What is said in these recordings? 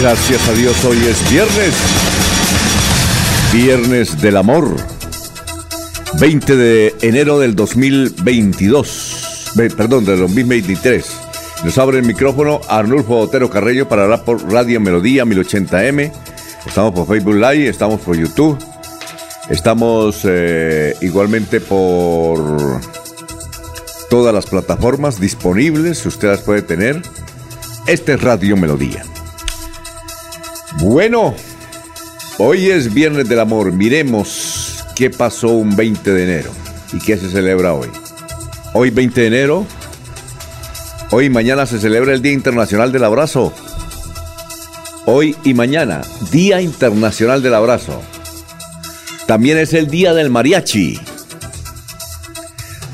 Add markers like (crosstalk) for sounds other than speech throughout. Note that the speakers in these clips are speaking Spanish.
Gracias a Dios, hoy es viernes. Viernes del amor. 20 de enero del 2022. Perdón, del 2023. Nos abre el micrófono Arnulfo Otero Carreño para por Radio Melodía 1080M. Estamos por Facebook Live, estamos por YouTube. Estamos eh, igualmente por todas las plataformas disponibles. Usted las puede tener. Este es Radio Melodía. Bueno, hoy es Viernes del Amor. Miremos qué pasó un 20 de enero y qué se celebra hoy. Hoy 20 de enero, hoy y mañana se celebra el Día Internacional del Abrazo. Hoy y mañana, Día Internacional del Abrazo. También es el Día del Mariachi.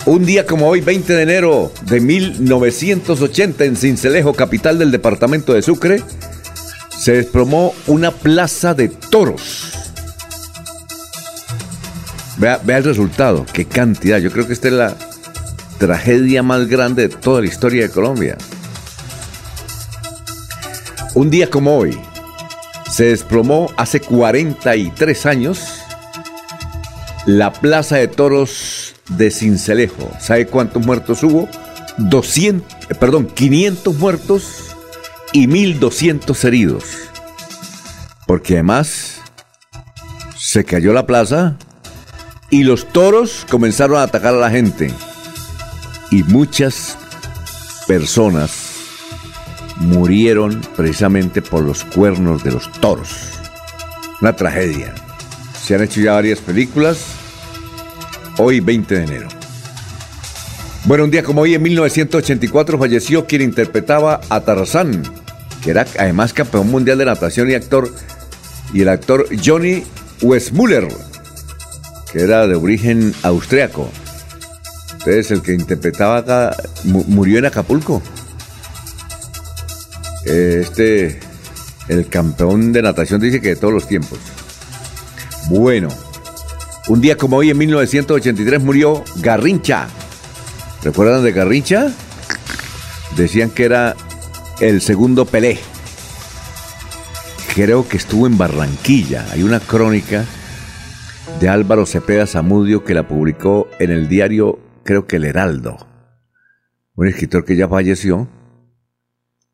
Un día como hoy, 20 de enero de 1980, en Cincelejo, capital del departamento de Sucre, se desplomó una plaza de toros. Vea, el resultado, qué cantidad. Yo creo que esta es la tragedia más grande de toda la historia de Colombia. Un día como hoy, se desplomó hace 43 años la plaza de toros de Cincelejo. ¿Sabe cuántos muertos hubo? 200, eh, perdón, 500 muertos y 1.200 heridos. Porque además se cayó la plaza y los toros comenzaron a atacar a la gente. Y muchas personas murieron precisamente por los cuernos de los toros. Una tragedia. Se han hecho ya varias películas. Hoy 20 de enero. Bueno, un día como hoy, en 1984, falleció quien interpretaba a Tarzán, que era además campeón mundial de natación y actor, y el actor Johnny Westmuller, que era de origen austriaco. Entonces, el que interpretaba acá murió en Acapulco. Este, el campeón de natación dice que de todos los tiempos. Bueno, un día como hoy, en 1983, murió Garrincha. ¿Recuerdan de Garrincha? Decían que era el segundo Pelé. Creo que estuvo en Barranquilla. Hay una crónica de Álvaro Cepeda Zamudio que la publicó en el diario, creo que El Heraldo. Un escritor que ya falleció,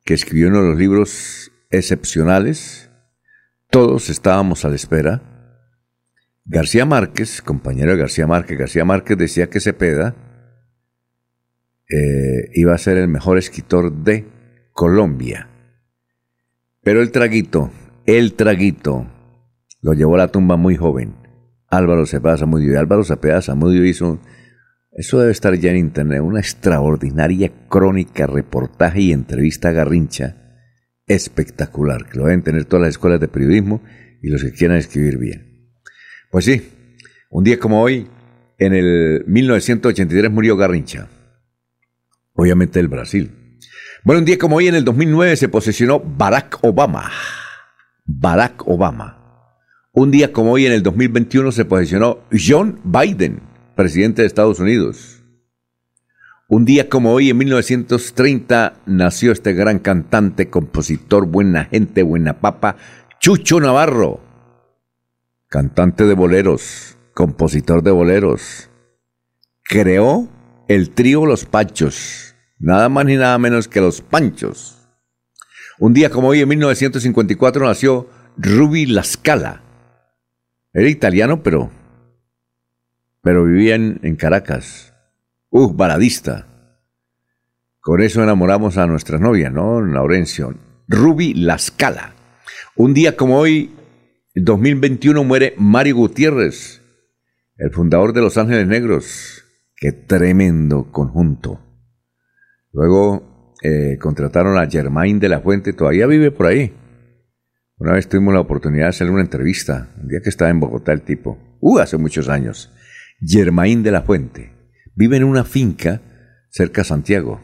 que escribió uno de los libros excepcionales. Todos estábamos a la espera. García Márquez, compañero de García Márquez, García Márquez decía que Cepeda eh, iba a ser el mejor escritor de Colombia. Pero el traguito, el traguito, lo llevó a la tumba muy joven. Álvaro Cepeda Zamudio. Y Álvaro Cepeda Zamudio hizo, eso debe estar ya en internet, una extraordinaria crónica, reportaje y entrevista a Garrincha espectacular, que lo deben tener todas las escuelas de periodismo y los que quieran escribir bien. Pues sí, un día como hoy, en el 1983 murió Garrincha, obviamente del Brasil. Bueno, un día como hoy, en el 2009, se posesionó Barack Obama. Barack Obama. Un día como hoy, en el 2021, se posesionó John Biden, presidente de Estados Unidos. Un día como hoy, en 1930, nació este gran cantante, compositor, buena gente, buena papa, Chucho Navarro. Cantante de boleros, compositor de boleros. Creó el trío Los Pachos nada más ni nada menos que los Panchos. Un día como hoy, en 1954, nació Ruby Lascala, Era italiano, pero, pero vivía en, en Caracas. Uh, baladista. Con eso enamoramos a nuestra novia, ¿no, Laurencio? Ruby Lascala. Un día como hoy, 2021, muere Mario Gutiérrez, el fundador de Los Ángeles Negros. Qué tremendo conjunto. Luego eh, contrataron a Germain de la Fuente, todavía vive por ahí. Una vez tuvimos la oportunidad de hacerle una entrevista, un día que estaba en Bogotá el tipo, uh, hace muchos años. Germain de la Fuente. Vive en una finca cerca de Santiago.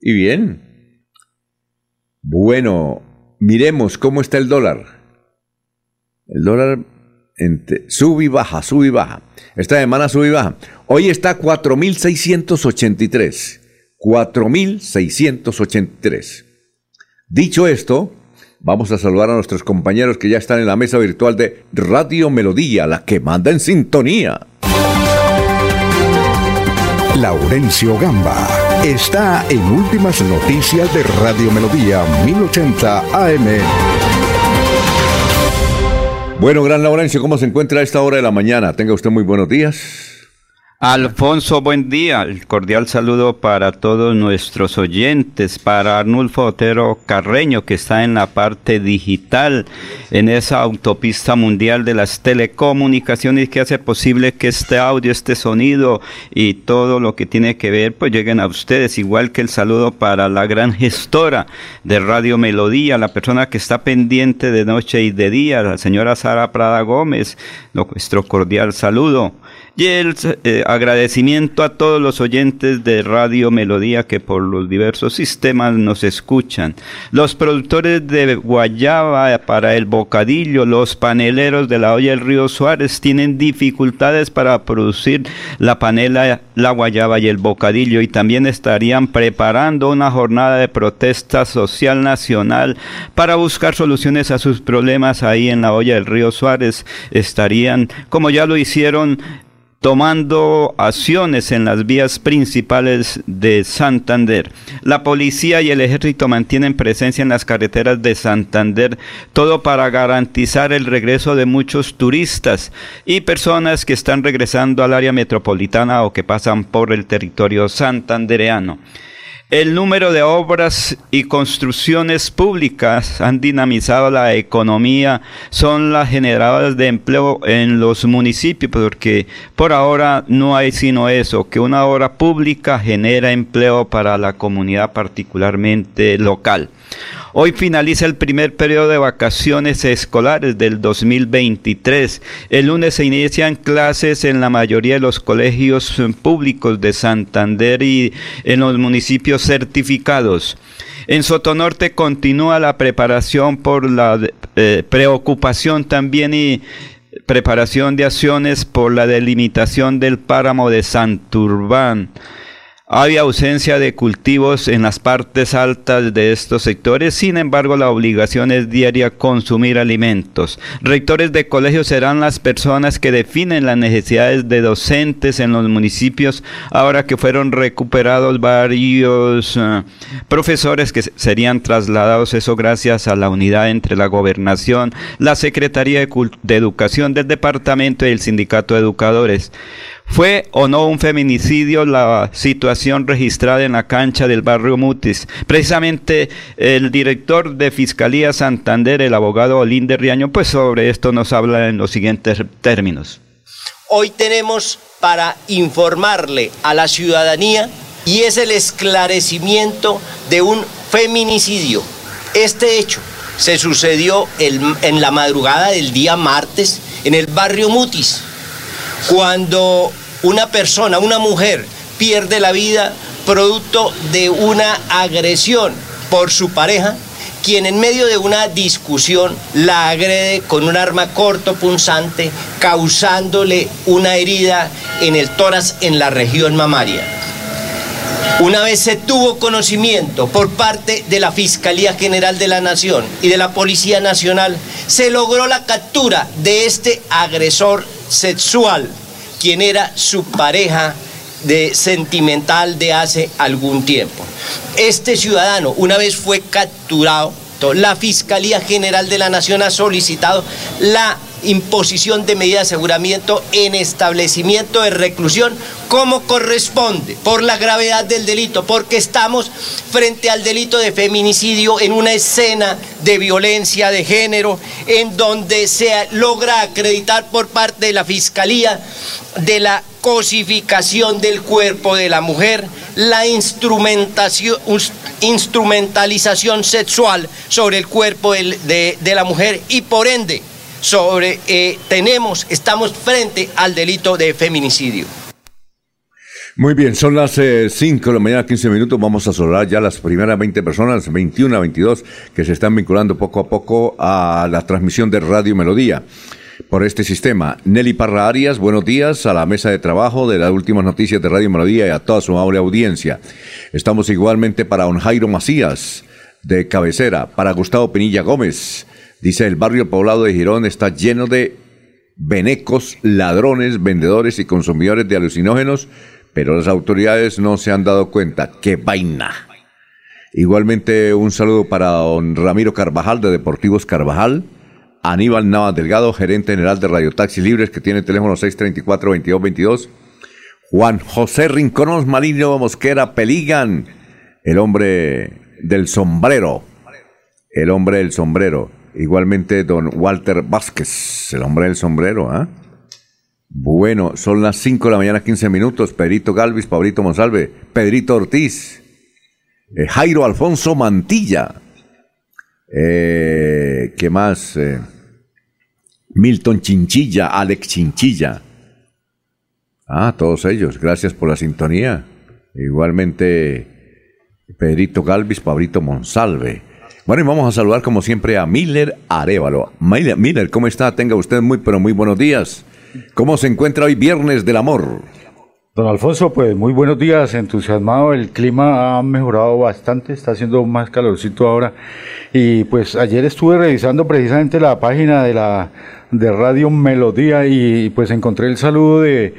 Y bien. Bueno, miremos cómo está el dólar. El dólar sube y baja, sube y baja. Esta semana sube y baja. Hoy está 4.683. 4.683. Dicho esto, vamos a saludar a nuestros compañeros que ya están en la mesa virtual de Radio Melodía, la que manda en sintonía. Laurencio Gamba está en Últimas Noticias de Radio Melodía 1080 AM. Bueno, gran Laurencio, ¿cómo se encuentra a esta hora de la mañana? Tenga usted muy buenos días. Alfonso, buen día. El cordial saludo para todos nuestros oyentes, para Arnulfo Otero Carreño, que está en la parte digital, en esa autopista mundial de las telecomunicaciones que hace posible que este audio, este sonido y todo lo que tiene que ver, pues lleguen a ustedes. Igual que el saludo para la gran gestora de Radio Melodía, la persona que está pendiente de noche y de día, la señora Sara Prada Gómez, nuestro cordial saludo y el eh, agradecimiento a todos los oyentes de Radio Melodía que por los diversos sistemas nos escuchan. Los productores de Guayaba para el bocadillo, los paneleros de la olla del río Suárez tienen dificultades para producir la panela, la guayaba y el bocadillo y también estarían preparando una jornada de protesta social nacional para buscar soluciones a sus problemas ahí en la olla del río Suárez. Estarían, como ya lo hicieron, tomando acciones en las vías principales de Santander. La policía y el ejército mantienen presencia en las carreteras de Santander, todo para garantizar el regreso de muchos turistas y personas que están regresando al área metropolitana o que pasan por el territorio santandereano. El número de obras y construcciones públicas han dinamizado la economía, son las generadoras de empleo en los municipios, porque por ahora no hay sino eso, que una obra pública genera empleo para la comunidad particularmente local. Hoy finaliza el primer periodo de vacaciones escolares del 2023. El lunes se inician clases en la mayoría de los colegios públicos de Santander y en los municipios certificados. En Sotonorte continúa la preparación por la eh, preocupación también y preparación de acciones por la delimitación del páramo de Santurbán. Había ausencia de cultivos en las partes altas de estos sectores, sin embargo la obligación es diaria consumir alimentos. Rectores de colegios serán las personas que definen las necesidades de docentes en los municipios, ahora que fueron recuperados varios eh, profesores que serían trasladados, eso gracias a la unidad entre la gobernación, la Secretaría de, de Educación del Departamento y el Sindicato de Educadores. ¿Fue o no un feminicidio la situación registrada en la cancha del barrio Mutis? Precisamente el director de Fiscalía Santander, el abogado Olinde Riaño, pues sobre esto nos habla en los siguientes términos. Hoy tenemos para informarle a la ciudadanía y es el esclarecimiento de un feminicidio. Este hecho se sucedió en la madrugada del día martes en el barrio Mutis cuando una persona, una mujer, pierde la vida producto de una agresión por su pareja, quien en medio de una discusión la agrede con un arma corto punzante, causándole una herida en el tórax en la región mamaria. Una vez se tuvo conocimiento por parte de la Fiscalía General de la Nación y de la Policía Nacional, se logró la captura de este agresor sexual, quien era su pareja de sentimental de hace algún tiempo. Este ciudadano, una vez fue capturado, la Fiscalía General de la Nación ha solicitado la imposición de medidas de aseguramiento en establecimiento de reclusión como corresponde, por la gravedad del delito, porque estamos frente al delito de feminicidio en una escena de violencia de género, en donde se logra acreditar por parte de la Fiscalía de la cosificación del cuerpo de la mujer, la instrumentación, instrumentalización sexual sobre el cuerpo de, la mujer y por ende sobre eh, tenemos, estamos frente al delito de feminicidio. Muy bien, son las 5 eh, de la mañana, 15 minutos. Vamos a saludar ya las primeras 20 personas, 21 a 22, que se están vinculando poco a poco a la transmisión de Radio Melodía por este sistema. Nelly Parra Arias, buenos días a la mesa de trabajo de las últimas noticias de Radio Melodía y a toda su amable audiencia. Estamos igualmente para don Jairo Macías, de cabecera, para Gustavo Pinilla Gómez. Dice, el barrio poblado de Girón está lleno de venecos, ladrones, vendedores y consumidores de alucinógenos, pero las autoridades no se han dado cuenta. ¡Qué vaina! Igualmente un saludo para don Ramiro Carvajal de Deportivos Carvajal, Aníbal Navas Delgado, gerente general de Radio Taxi Libres, que tiene teléfono 634-2222. Juan José Rinconos Maligno Mosquera Peligan, el hombre del sombrero. El hombre del sombrero. Igualmente don Walter Vázquez, el hombre del sombrero. ¿ah? Bueno, son las 5 de la mañana, 15 minutos. Pedrito Galvis, Pablito Monsalve, Pedrito Ortiz, eh, Jairo Alfonso Mantilla. Eh, ¿Qué más? Eh, Milton Chinchilla, Alex Chinchilla. Ah, todos ellos, gracias por la sintonía. Igualmente, Pedrito Galvis, Pabrito Monsalve. Bueno, y vamos a saludar como siempre a Miller Arevalo. Miller, Miller, ¿cómo está? Tenga usted muy, pero muy buenos días. ¿Cómo se encuentra hoy Viernes del Amor? Don Alfonso, pues muy buenos días, entusiasmado, el clima ha mejorado bastante, está haciendo más calorcito ahora y pues ayer estuve revisando precisamente la página de la de Radio Melodía y pues encontré el saludo de,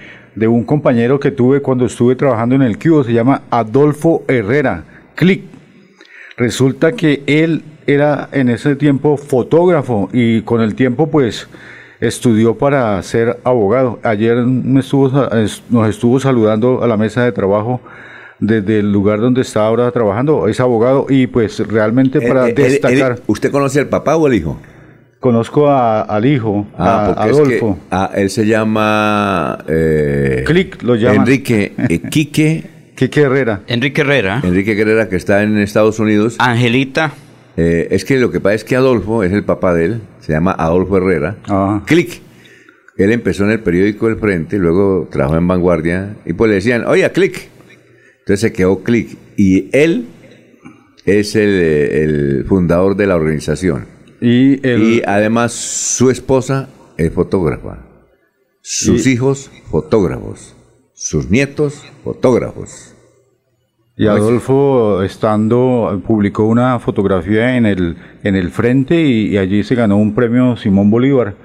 un compañero que tuve cuando estuve trabajando en el Cubo, se llama Adolfo Herrera, Click. Resulta que él era en ese tiempo fotógrafo y con el tiempo pues estudió para ser abogado. Ayer me estuvo, nos estuvo saludando a la mesa de trabajo desde el lugar donde está ahora trabajando, es abogado y pues realmente para destacar... ¿Usted conoce al papá o al hijo? Conozco al hijo, ah, a Adolfo. Ah, él se llama... Eh, Click, lo llama. Enrique eh, (laughs) Quique... Quique Herrera. Enrique Herrera. Enrique Herrera, que está en Estados Unidos. Angelita. Eh, es que lo que pasa es que Adolfo es el papá de él, se llama Adolfo Herrera. Ah. Click. Él empezó en el periódico El Frente, luego trabajó en Vanguardia, y pues le decían, oye, Click. Entonces se quedó Click. Y él es el, el fundador de la organización. Y, además su esposa es fotógrafa, sus hijos fotógrafos, sus nietos fotógrafos. Y Adolfo, estando, publicó una fotografía en el, en el frente y, allí se ganó un premio Simón Bolívar.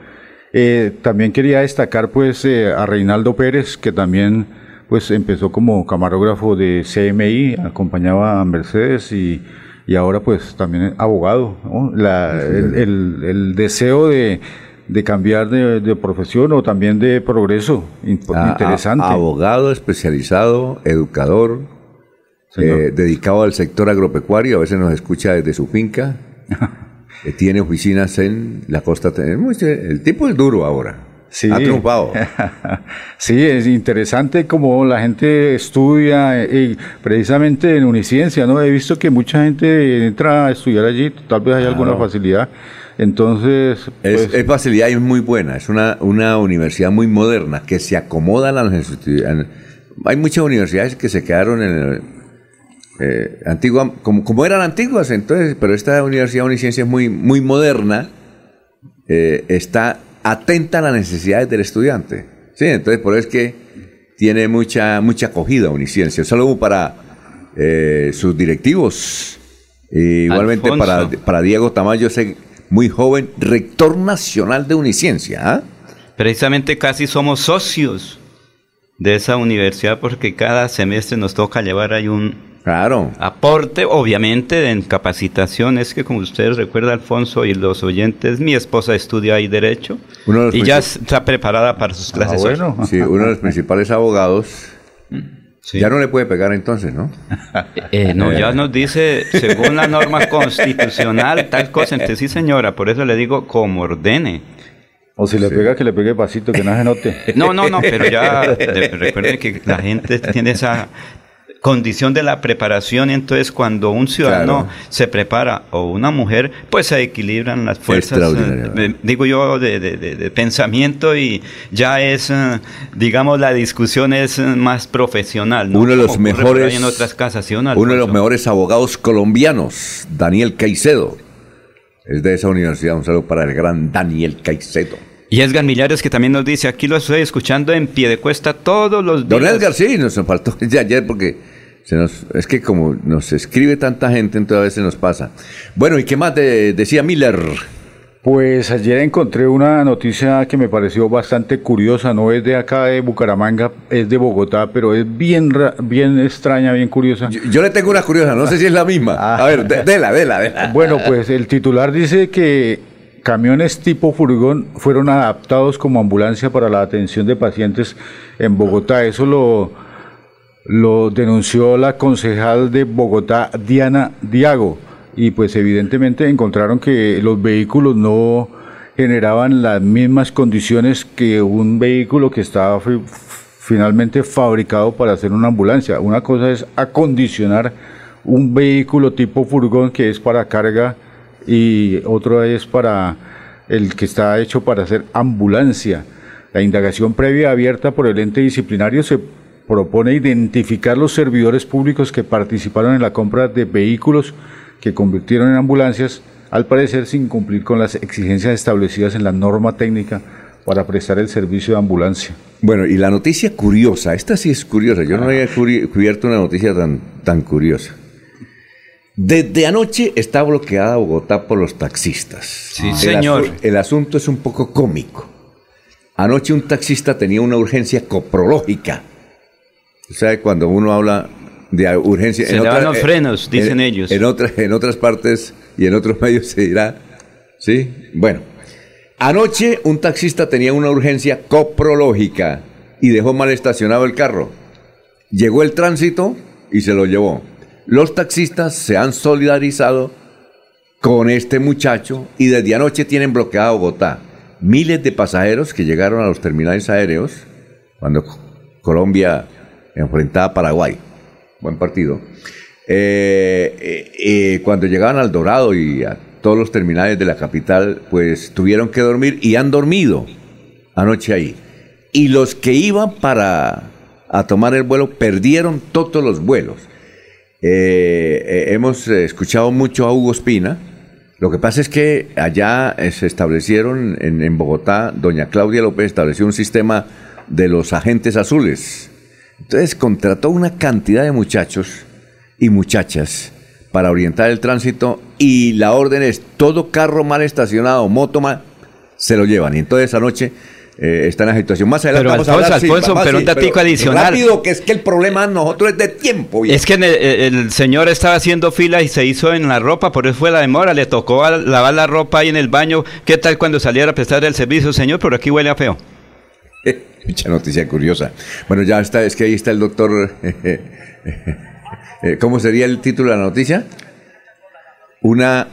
Eh, también quería destacar pues eh, a Reinaldo Pérez, que también pues empezó como camarógrafo de CMI, acompañaba a Mercedes y y ahora pues también abogado. el, deseo de, cambiar de, profesión o también de progreso, interesante. abogado especializado, educador, eh, dedicado al sector agropecuario, a veces nos escucha desde su finca, (laughs) eh, tiene oficinas en la costa. El tipo es duro ahora. Sí. Ha triunfado. (laughs) sí, es interesante como la gente estudia, y precisamente en Uniciencia, ¿no? He visto que mucha gente entra a estudiar allí, tal vez hay alguna facilidad. Entonces. Es, pues facilidad y es muy buena. Es una, una universidad muy moderna que se acomoda a las necesidades. Hay muchas universidades que se quedaron en eh, antigua, como, como, eran antiguas, entonces, pero esta universidad Uniciencia es muy, muy moderna. Eh, está atenta a las necesidades del estudiante. Sí, entonces por eso es que tiene mucha, mucha acogida Uniciencia. Saludo para eh, sus directivos. igualmente para, para, Diego Tamayo, ese muy joven rector nacional de Uniciencia. ¿ah? Precisamente casi somos socios de esa universidad porque cada semestre nos toca llevar ahí un, Claro. Aporte, obviamente, en capacitación. Es que, como ustedes recuerdan, Alfonso y los oyentes, mi esposa estudia ahí Derecho Uno de los y ya está preparada para sus Ah, clases. hoy. bueno. Sí, uno de los principales abogados. Sí. Ya no le puede pegar entonces, ¿no? Eh, no, ya nos dice, según la norma constitucional, tal cosa. Entonces, sí, señora, por eso le digo como ordene. O si le pega, que le pegue pasito, que no se note. No, no, no, pero ya de- recuerden que la gente tiene esa condición de la preparación entonces cuando un ciudadano Claro. se prepara o una mujer, pues se equilibran las fuerzas, eh, digo yo, de, de- de- de pensamiento y ya es, eh, digamos, la discusión es eh, más profesional. ¿no? Uno de los mejores. En otras casas, ¿sí, uno de los mejores abogados colombianos, Daniel Caicedo. Es de esa universidad. Un saludo para el gran Daniel Caicedo. Y Edgar Millares que también nos dice, aquí lo estoy escuchando en pie de cuesta todos los días. Don Edgar, sí, nos faltó (laughs) de ayer porque se nos, es que como nos escribe tanta gente, entonces a veces nos pasa. Bueno, ¿y qué más de- decía Miller? Pues ayer encontré una noticia que me pareció bastante curiosa, no es de acá de Bucaramanga, es de Bogotá, pero es bien, bien extraña, bien curiosa. Yo, yo le tengo una curiosa, no sé si es la misma. A ver, dela, dela, dela. Bueno, pues el titular dice que camiones tipo furgón fueron adaptados como ambulancia para la atención de pacientes en Bogotá. Eso lo, lo denunció la concejal de Bogotá, Diana Diago. Y pues evidentemente encontraron que los vehículos no generaban las mismas condiciones que un vehículo que estaba fi- finalmente fabricado para hacer una ambulancia. Una cosa es acondicionar un vehículo tipo furgón que es para carga y otro es para el que está hecho para hacer ambulancia. La indagación previa abierta por el ente disciplinario se propone identificar los servidores públicos que participaron en la compra de vehículos que convirtieron en ambulancias, al parecer sin cumplir con las exigencias establecidas en la norma técnica para prestar el servicio de ambulancia. Bueno, y la noticia curiosa, esta sí es curiosa, yo no había curi- cubierto una noticia tan, tan curiosa. Desde anoche está bloqueada Bogotá por los taxistas. Sí, El señor. asu- el asunto es un poco cómico. Anoche un taxista tenía una urgencia coprológica. O sea, cuando uno habla de urgencia... Se le van los frenos, dicen ellos. En, otras- en otras partes y en otros (laughs) medios se dirá... ¿Sí? Bueno. Anoche un taxista tenía una urgencia coprológica y dejó mal estacionado el carro. Llegó el tránsito y se lo llevó. Los taxistas se han solidarizado con este muchacho y desde anoche tienen bloqueada Bogotá. Miles de pasajeros que llegaron a los terminales aéreos cuando Co- Colombia enfrentaba a Paraguay. Buen partido. Eh, eh, eh, cuando llegaban al Dorado y a todos los terminales de la capital, pues tuvieron que dormir y han dormido anoche ahí. Y los que iban para a tomar el vuelo perdieron todos los vuelos. Eh, hemos escuchado mucho a Hugo Espina. Lo que pasa es que allá se establecieron en Bogotá, doña Claudia López estableció un sistema de los agentes azules. Entonces contrató una cantidad de muchachos y muchachas para orientar el tránsito y la orden es todo carro mal estacionado, moto mal, se lo llevan. Y entonces anoche eh, está en la situación. Más adelante Pero, vamos a Alfonso, hablar, sí, Alfonso, va- pero un datico adicional. Rápido, que es que el problema nosotros es de tiempo. Es que el, el señor estaba haciendo fila y se hizo en la ropa, por eso fue la demora. Le tocó lavar la ropa ahí en el baño. ¿Qué tal cuando saliera a prestar el servicio, señor? Por aquí huele a feo. (laughs) Mucha noticia curiosa. Bueno, ya está, es que ahí está el doctor. (laughs) eh, ¿Cómo sería el título de la noticia? Una.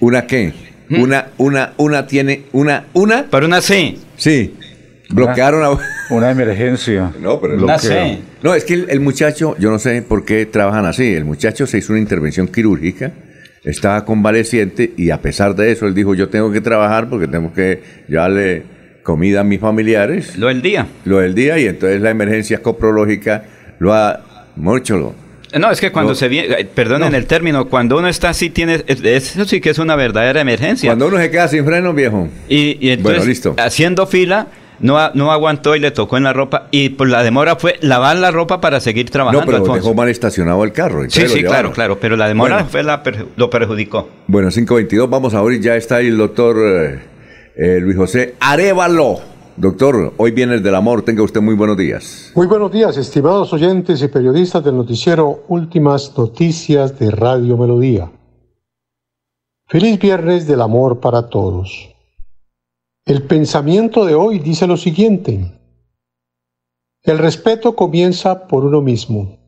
¿Una qué? ¿Mm? Una, una, una tiene. Una, una. Para una C. Sí. Bloquearon a. Una emergencia. (laughs) No, pero. C. No, es que el, el muchacho, yo no sé por qué trabajan así. El muchacho se hizo una intervención quirúrgica, estaba convaleciente y a pesar de eso él dijo, yo tengo que trabajar porque tengo que llevarle comida a mis familiares, Lo del día. lo del día, y entonces la emergencia coprológica lo ha mucho. No, es que cuando No. se viene, perdonen No. el término, cuando uno está así, tiene, es- eso sí que es una verdadera emergencia. Cuando uno se queda sin freno, viejo. Y, y entonces, Bueno, listo. haciendo fila, no, no aguantó y le tocó en la ropa. Y por la demora fue lavar la ropa para seguir trabajando, No, pero Alfonso. dejó mal estacionado el carro. Sí, sí, claro, claro. Pero la demora Bueno. fue la lo perjudicó. Bueno, 522, vamos a abrir, ya está ahí el doctor eh, eh, Luis José Arevalo. Doctor, hoy viene el del amor. Tenga usted muy buenos días. Muy buenos días, estimados oyentes y periodistas del noticiero Últimas Noticias de Radio Melodía. Feliz viernes del amor para todos. El pensamiento de hoy dice lo siguiente. El respeto comienza por uno mismo.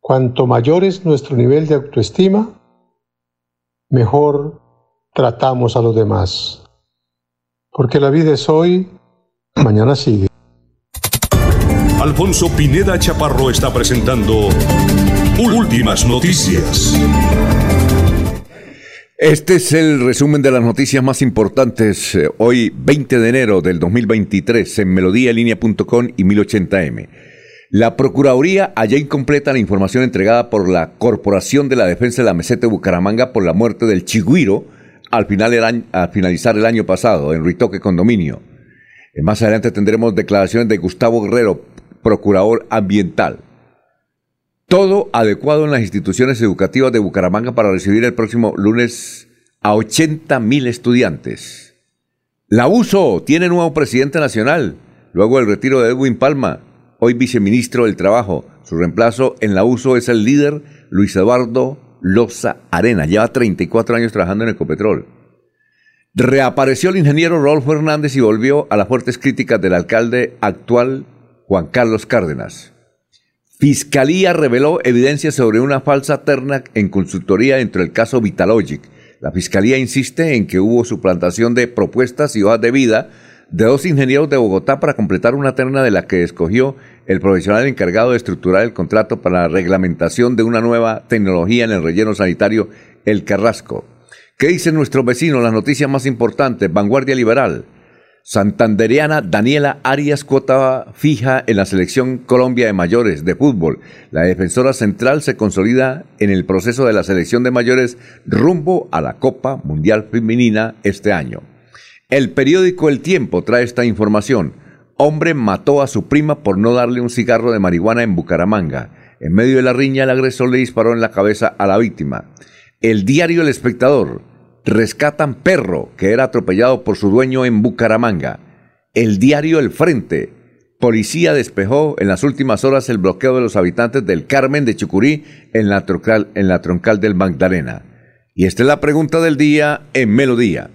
Cuanto mayor es nuestro nivel de autoestima, mejor tratamos a los demás. Porque la vida es hoy, mañana sigue. Alfonso Pineda Chaparro está presentando Últimas Noticias. Este es el resumen de las noticias más importantes eh, hoy 20 de enero del 2023 en melodíalinea.com y 1080m. La Procuraduría halló incompleta la información entregada por la Corporación de la Defensa de la Meseta de Bucaramanga por la muerte del Chigüiro al, final al finalizar el año pasado en Ritoque Condominio. Eh, más adelante tendremos declaraciones de Gustavo Guerrero, Procurador Ambiental. Todo adecuado en las instituciones educativas de Bucaramanga para recibir el próximo lunes a 80 mil estudiantes. La USO tiene nuevo presidente nacional, luego del retiro de Edwin Palma, hoy viceministro del Trabajo. Su reemplazo en la USO es el líder Luis Eduardo Loza Arena. Lleva 34 años trabajando en Ecopetrol. Reapareció el ingeniero Rolfo Hernández y volvió a las fuertes críticas del alcalde actual Juan Carlos Cárdenas. Fiscalía reveló evidencia sobre una falsa terna en consultoría dentro del caso Vitalogic. La Fiscalía insiste en que hubo suplantación de propuestas y hojas de vida de dos ingenieros de Bogotá para completar una terna de la que escogió el profesional encargado de estructurar el contrato para la reglamentación de una nueva tecnología en el relleno sanitario El Carrasco. ¿Qué dicen nuestros vecinos? Las noticias más importantes. Vanguardia Liberal. Santanderiana Daniela Arias cuota fija en la selección Colombia de mayores de fútbol. La defensora central se consolida en el proceso de la selección de mayores rumbo a la Copa Mundial Femenina este año. El periódico El Tiempo trae esta información. Hombre mató a su prima por no darle un cigarro de marihuana en Bucaramanga. En medio de la riña el agresor le disparó en la cabeza a la víctima. El diario El Espectador rescatan perro que era atropellado por su dueño en Bucaramanga. El diario El Frente. Policía despejó en las últimas horas el bloqueo de los habitantes del Carmen de Chucurí en la troncal, en la troncal del Magdalena. Y esta es la pregunta del día en Melodía.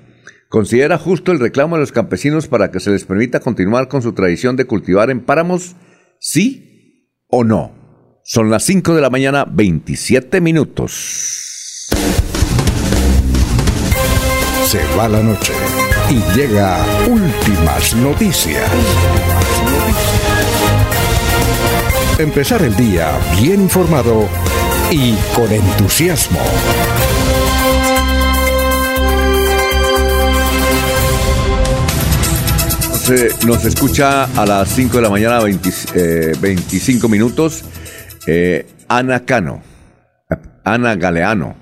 ¿Considera justo el reclamo de los campesinos para que se les permita continuar con su tradición de cultivar en páramos? ¿Sí o no? Son las 5 de la mañana, 27 minutos. Se va la noche y llega últimas noticias. Empezar el día bien informado y con entusiasmo. Nos escucha a las 5 de la mañana, 25 minutos, eh, Ana Cano, Ana Galeano,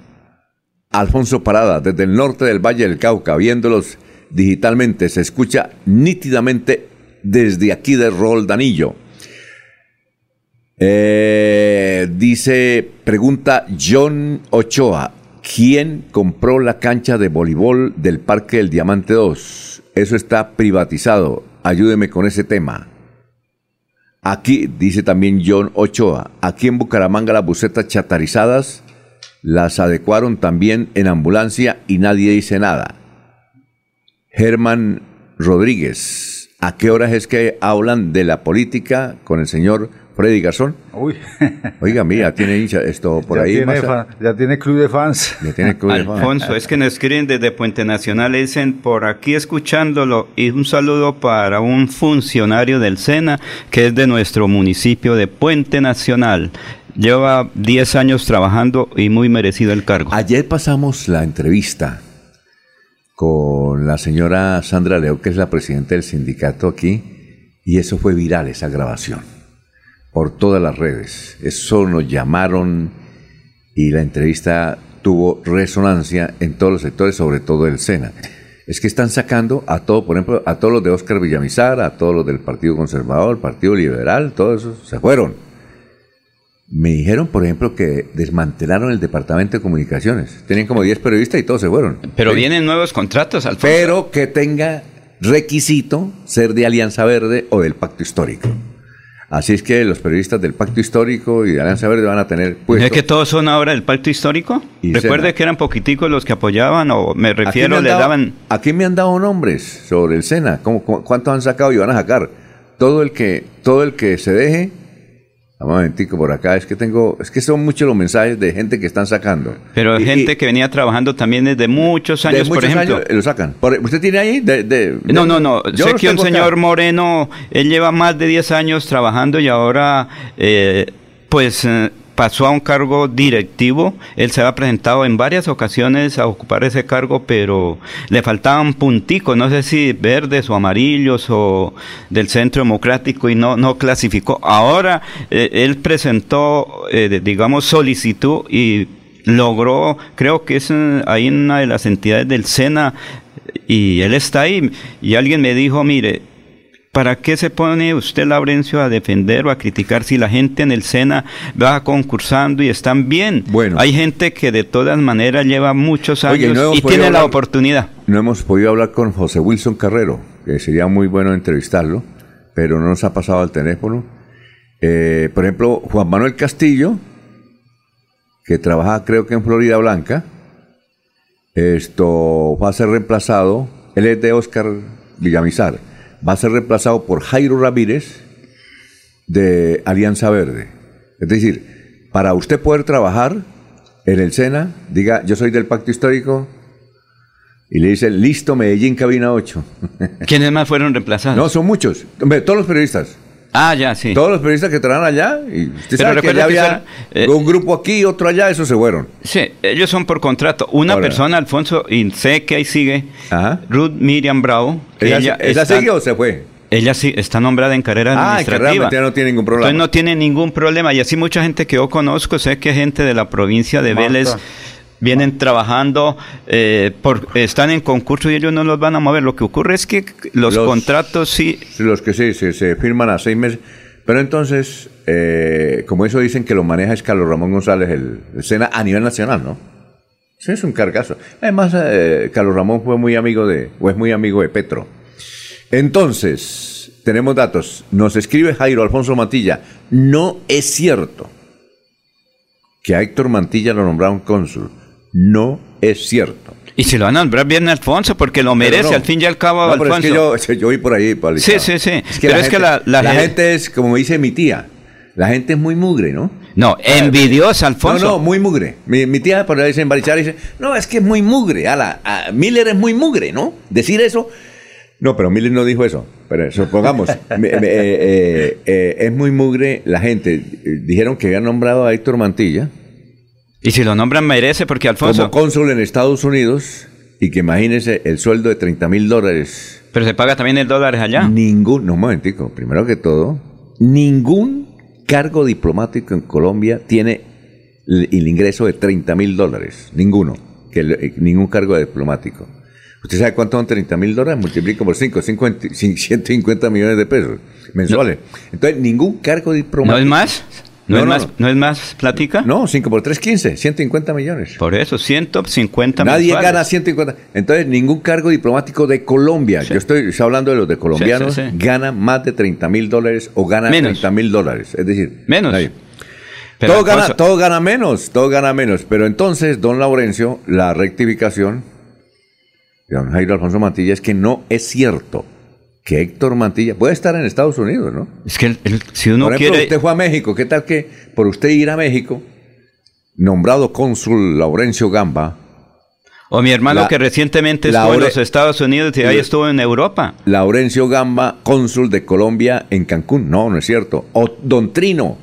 Alfonso Parada, desde el norte del Valle del Cauca, viéndolos digitalmente, se escucha nítidamente desde aquí de Roldanillo. Eh, dice, pregunta John Ochoa, ¿quién compró la cancha de voleibol del Parque del Diamante 2? Eso está privatizado. Ayúdeme con ese tema. Aquí, dice también John Ochoa, aquí en Bucaramanga las bucetas chatarizadas las adecuaron también en ambulancia y nadie dice nada. Germán Rodríguez, ¿a qué horas es que hablan de la política con el señor Freddy Garzón? Uy. (laughs) Oiga, mira, tiene hincha esto por ya ahí. Tiene ya tiene club de fans. Ya tiene club de fans. Alfonso, es que nos escriben desde Puente Nacional, dicen por aquí escuchándolo y un saludo para un funcionario del SENA que es de nuestro municipio de Puente Nacional. Lleva 10 años trabajando y muy merecido el cargo. Ayer pasamos la entrevista con la señora Sandra Leo, que es la presidenta del sindicato aquí, y eso fue viral, esa grabación, por todas las redes. Eso nos llamaron y la entrevista tuvo resonancia en todos los sectores, sobre todo el SENA. Es que están sacando a todo, por ejemplo, a todos los de Oscar Villamizar, a todos los del Partido Conservador, Partido Liberal, todos esos se fueron me dijeron, por ejemplo, que desmantelaron el departamento de comunicaciones. Tenían como 10 periodistas y todos se fueron. Pero vienen nuevos contratos, Alfonso. Pero que tenga requisito ser de Alianza Verde o del Pacto Histórico. Así es que los periodistas del Pacto Histórico y de Alianza Verde van a tener puesto. ¿Es que todos son ahora del Pacto Histórico? Y Recuerde Sena. que eran poquiticos los que apoyaban, o me refiero, le daban... Aquí me han dado nombres sobre el Sena. ¿Cómo, cu- ¿Cuántos han sacado y van a sacar? Todo el que, todo el que se deje. Un momentico por acá. Es que tengo, es que son muchos los mensajes de gente que están sacando. Pero Y- gente y que venía trabajando también desde muchos de años, por muchos ejemplo. años, eh, lo sacan. Por- ¿Usted tiene ahí? De, de- No, no, no. Sé que un acá. señor Moreno, él lleva más de 10 años trabajando y ahora, eh, pues, eh, pasó a un cargo directivo. Él se había presentado en varias ocasiones a ocupar ese cargo, pero le faltaban punticos, no sé si verdes o amarillos o del Centro Democrático y no, no clasificó. Ahora, eh, él presentó, eh, digamos, solicitud y logró, creo que es eh, ahí en una de las entidades del SENA, y él está ahí. Y alguien me dijo, mire, ¿para qué se pone usted, Laurencio, a defender o a criticar si la gente en el SENA va concursando y están bien? Bueno. Hay gente que de todas maneras lleva muchos Oye, años no y tiene la oportunidad. No hemos podido hablar con José Wilson Carrero, que sería muy bueno entrevistarlo, pero no nos ha pasado al teléfono. Eh, por ejemplo, Juan Manuel Castillo, que trabaja creo que en Florida Blanca, esto va a ser reemplazado, él es de Oscar Villamizar, va a ser reemplazado por Jairo Ramírez de Alianza Verde. Es decir, para usted poder trabajar en el SENA, diga, yo soy del Pacto Histórico, y le dicen, listo, Medellín, cabina 8. ¿Quiénes más fueron reemplazados? no, son muchos. Todos los periodistas. Ah, ya, sí. Todos los periodistas que trabajan allá. Y usted Pero sabe que recuerda ya que había eh, un grupo aquí, otro allá, esos se fueron. Sí, ellos son por contrato. Una Ahora. persona, Alfonso, y sé que ahí sigue, Ajá. Ruth Miriam Bravo. ¿Ella, ella ella está- sigue o se fue? Ella sí está nombrada en carrera Ah, administrativa. ya no tiene ningún problema. Entonces no tiene ningún problema. Y así mucha gente que yo conozco, sé que gente de la provincia de Marta. Vélez vienen trabajando, eh, por, están en concurso y ellos no los van a mover. Lo que ocurre es que los, Los- contratos sí... Los que sí, se, se firman a seis meses. Pero entonces, eh, como eso dicen que lo maneja es Carlos Ramón González, el, el SENA a nivel nacional, ¿no? Sí, es un cargazo. Además, eh, Carlos Ramón fue muy amigo de, o es muy amigo de Petro. Entonces, tenemos datos. Nos escribe Jairo Alfonso Mantilla. No es cierto que a Héctor Mantilla lo nombraron cónsul. No es cierto. Y se lo van a nombrar bien Alfonso porque lo merece, no. al fin y al cabo, No, pero Alfonso. es que yo, yo vi por ahí. Pali, Sí, sí, sí. Es Pero es que la- la la gen- gente es, como dice mi tía, la gente es muy mugre, ¿no? No, envidiosa, Alfonso. No, no, muy mugre. Mi, mi tía por ahí dice en Barichara dice, no, es que es muy mugre. A la, a Miller es muy mugre, ¿no? Decir eso. No, pero Miller no dijo eso. Pero supongamos, (laughs) eh, eh, eh, es muy mugre la gente. Dijeron que habían nombrado a Héctor Mantilla Y si lo nombran merece porque Alfonso... como cónsul en Estados Unidos y que imagínese el sueldo de 30 mil dólares Pero se paga también el dólar allá. Ningún, no, un momentico, primero que todo, ningún cargo diplomático en Colombia tiene el, el ingreso de 30 mil dólares. Ninguno. Que eh, ningún cargo diplomático. ¿Usted sabe cuánto son 30 mil dólares? Multiplica por 5, 50, 150 millones de pesos mensuales. Entonces, ningún cargo diplomático. ¿No es más? ¿No, No, es no, más? no. ¿No es más platica? No, 5 por 3, 15, 150 millones. Por eso, 150 Nadie mensuales. gana 150. Entonces, ningún cargo diplomático de Colombia, yo estoy, estoy hablando de los de colombianos, Sí, sí, sí. gana más de 30 mil dólares o gana Menos. 30 mil dólares. Es decir, Menos. nadie. Pero, todo, gana, todo gana menos, todo gana menos. Pero entonces, don Laurencio, la rectificación de don Jairo Alfonso Mantilla es que no es cierto que Héctor Mantilla puede estar en Estados Unidos, ¿no? Es que el- el- si uno por ejemplo, quiere... usted fue a México, ¿qué tal que por usted ir a México, nombrado cónsul Laurencio Gamba, O mi hermano La- que recientemente estuvo en los Estados Unidos y ahí estuvo en Europa. Laurencio Gamba, cónsul de Colombia en Cancún. No, no es cierto. O Don Trino,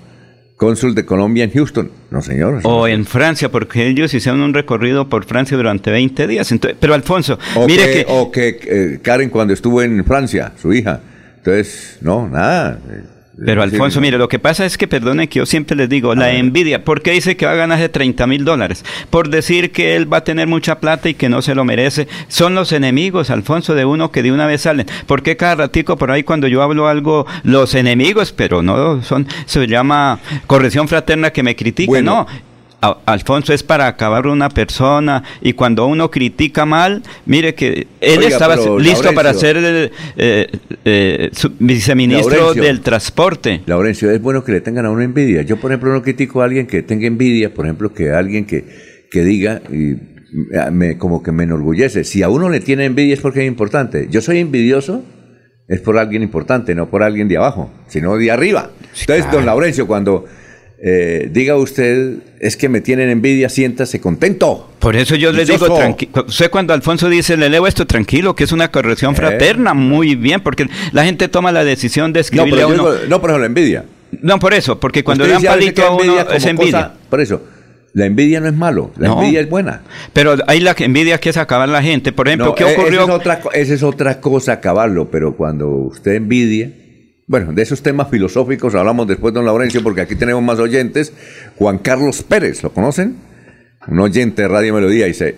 cónsul de Colombia en Houston. No, señor. O en Francia, porque ellos hicieron un recorrido por Francia durante 20 días. Entonces, pero Alfonso, O mire que, que... o que, eh, Karen cuando estuvo en Francia, su hija. Entonces, no, nada. Pero Alfonso, mire, lo que pasa es que, perdone que yo siempre les digo, la envidia, ¿por qué dice que va a ganar de 30 mil dólares? Por decir que él va a tener mucha plata y que no se lo merece. Son los enemigos, Alfonso, de uno que de una vez salen. ¿Por qué cada ratico por ahí cuando yo hablo algo, los enemigos, pero no son, se llama corrección fraterna que me? Bueno. no. Alfonso, es para acabar una persona y cuando uno critica mal, mire que él estaba listo para ser eh, eh, viceministro del transporte. Laurencio, es bueno que le tengan a uno envidia. Yo, por ejemplo, no critico a alguien que tenga envidia, por ejemplo, que alguien que, que diga, y me, como que me enorgullece, si a uno le tiene envidia es porque es importante. Yo soy envidioso es por alguien importante, no por alguien de abajo, sino de arriba. Entonces, don Laurencio, cuando eh, diga usted, es que me tienen envidia, siéntase contento. Por eso yo le digo, tranquilo. Usted cuando Alfonso dice, le leo esto tranquilo, que es una corrección eh. fraterna, muy bien, porque la gente toma la decisión de escribirle no, a uno. no, por ejemplo, envidia. No, por eso, porque cuando le dan palito a uno, es envidia. por eso. La envidia no es malo, la envidia es buena. Pero hay la envidia que es acabar la gente. Por ejemplo, ¿qué ocurrió? Esa es, otra, esa es otra cosa, acabarlo, pero cuando usted envidia, bueno, de esos temas filosóficos hablamos después, don Laurencio, porque aquí tenemos más oyentes. Juan Carlos Pérez, ¿lo conocen? Un oyente de Radio Melodía dice,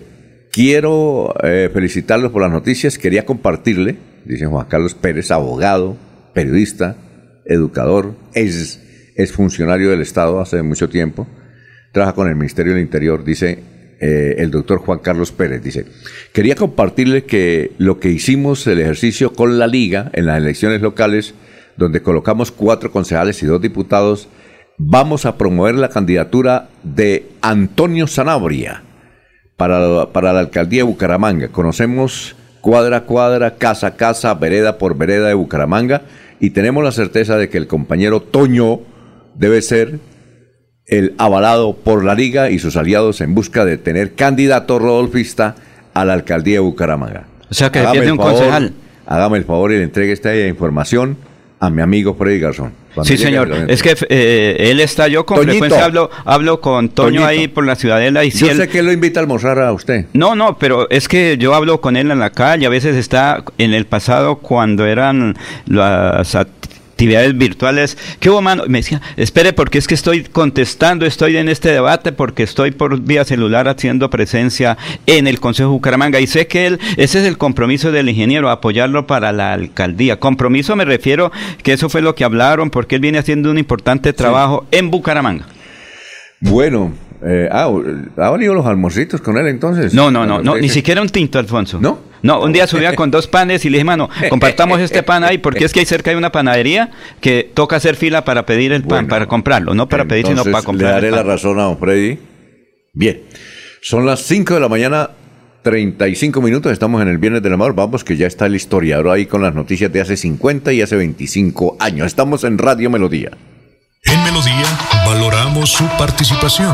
quiero eh, felicitarlos por las noticias, quería compartirle, dice Juan Carlos Pérez, abogado, periodista, educador, es, es funcionario del Estado hace mucho tiempo trabaja con el Ministerio del Interior, dice eh, el doctor Juan Carlos Pérez, dice, quería compartirle que lo que hicimos el ejercicio con la liga en las elecciones locales, donde colocamos cuatro concejales y dos diputados, vamos a promover la candidatura de Antonio Sanabria para, para la alcaldía de Bucaramanga. Conocemos cuadra a cuadra, casa a casa, vereda por vereda de Bucaramanga y tenemos la certeza de que el compañero Toño debe ser el avalado por la Liga y sus aliados en busca de tener candidato rodolfista a la alcaldía de Bucaramanga. O sea que defiende un concejal. Hágame el favor y le entregue esta información a mi amigo Freddy Garzón. Sí, señor. Es que eh, él está, yo con frecuencia hablo, hablo con Toño ahí por la ciudadela. Y yo sé que lo invita a almorzar a usted. No, no, pero es que yo hablo con él en la calle. A veces está en el pasado cuando eran las actividades virtuales. ¿Qué hubo, mano? Me decía, espere, porque es que estoy contestando, estoy en este debate, porque estoy por vía celular haciendo presencia en el Consejo Bucaramanga. Y sé que él, ese es el compromiso del ingeniero, apoyarlo para la alcaldía. Compromiso me refiero que eso fue lo que hablaron, porque él viene haciendo un importante trabajo en Bucaramanga. Bueno, eh, ah, ¿ha venido los almorcitos con él entonces? No, no, no, no ni siquiera un tinto, Alfonso. ¿No? No, un día subía con dos panes y le dije, mano, compartamos este pan ahí, porque es que ahí cerca hay una panadería que toca hacer fila para pedir el pan, para comprarlo, no para pedir, sino para comprar. Le daré la razón a don Freddy. Bien, son las 5 de la mañana, 35 minutos, estamos en el Viernes del Amor, vamos que ya está el historiador ahí con las noticias de hace 50 y hace 25 años. Estamos en Radio Melodía. En Melodía valoramos su participación.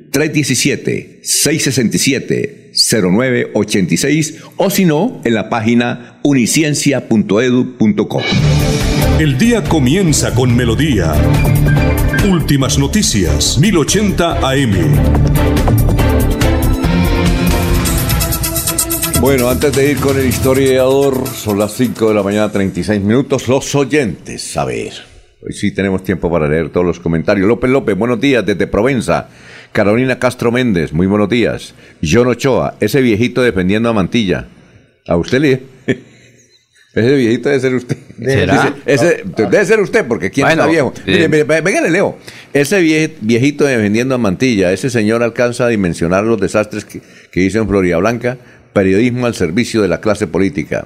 317-667-0986 o si no, en la página uniciencia.edu.co. El día comienza con melodía. Últimas noticias, 1080 AM. Bueno, antes de ir con el historiador, son las 5 de la mañana, 36 minutos. Los oyentes, a ver. Hoy sí tenemos tiempo para leer todos los comentarios. López López, buenos días desde Provenza. Carolina Castro Méndez, muy buenos días. John Ochoa, ese viejito defendiendo a Mantilla. ¿A usted le? (laughs) Ese viejito debe ser usted. ¿Será? Ese- debe ser usted, porque ¿quién Bueno, está viejo? Mire, mire, venga, le leo. Ese vie- viejito de vendiendo a mantilla, ese señor alcanza a dimensionar los desastres que, que hizo en Florida Blanca, periodismo al servicio de la clase política.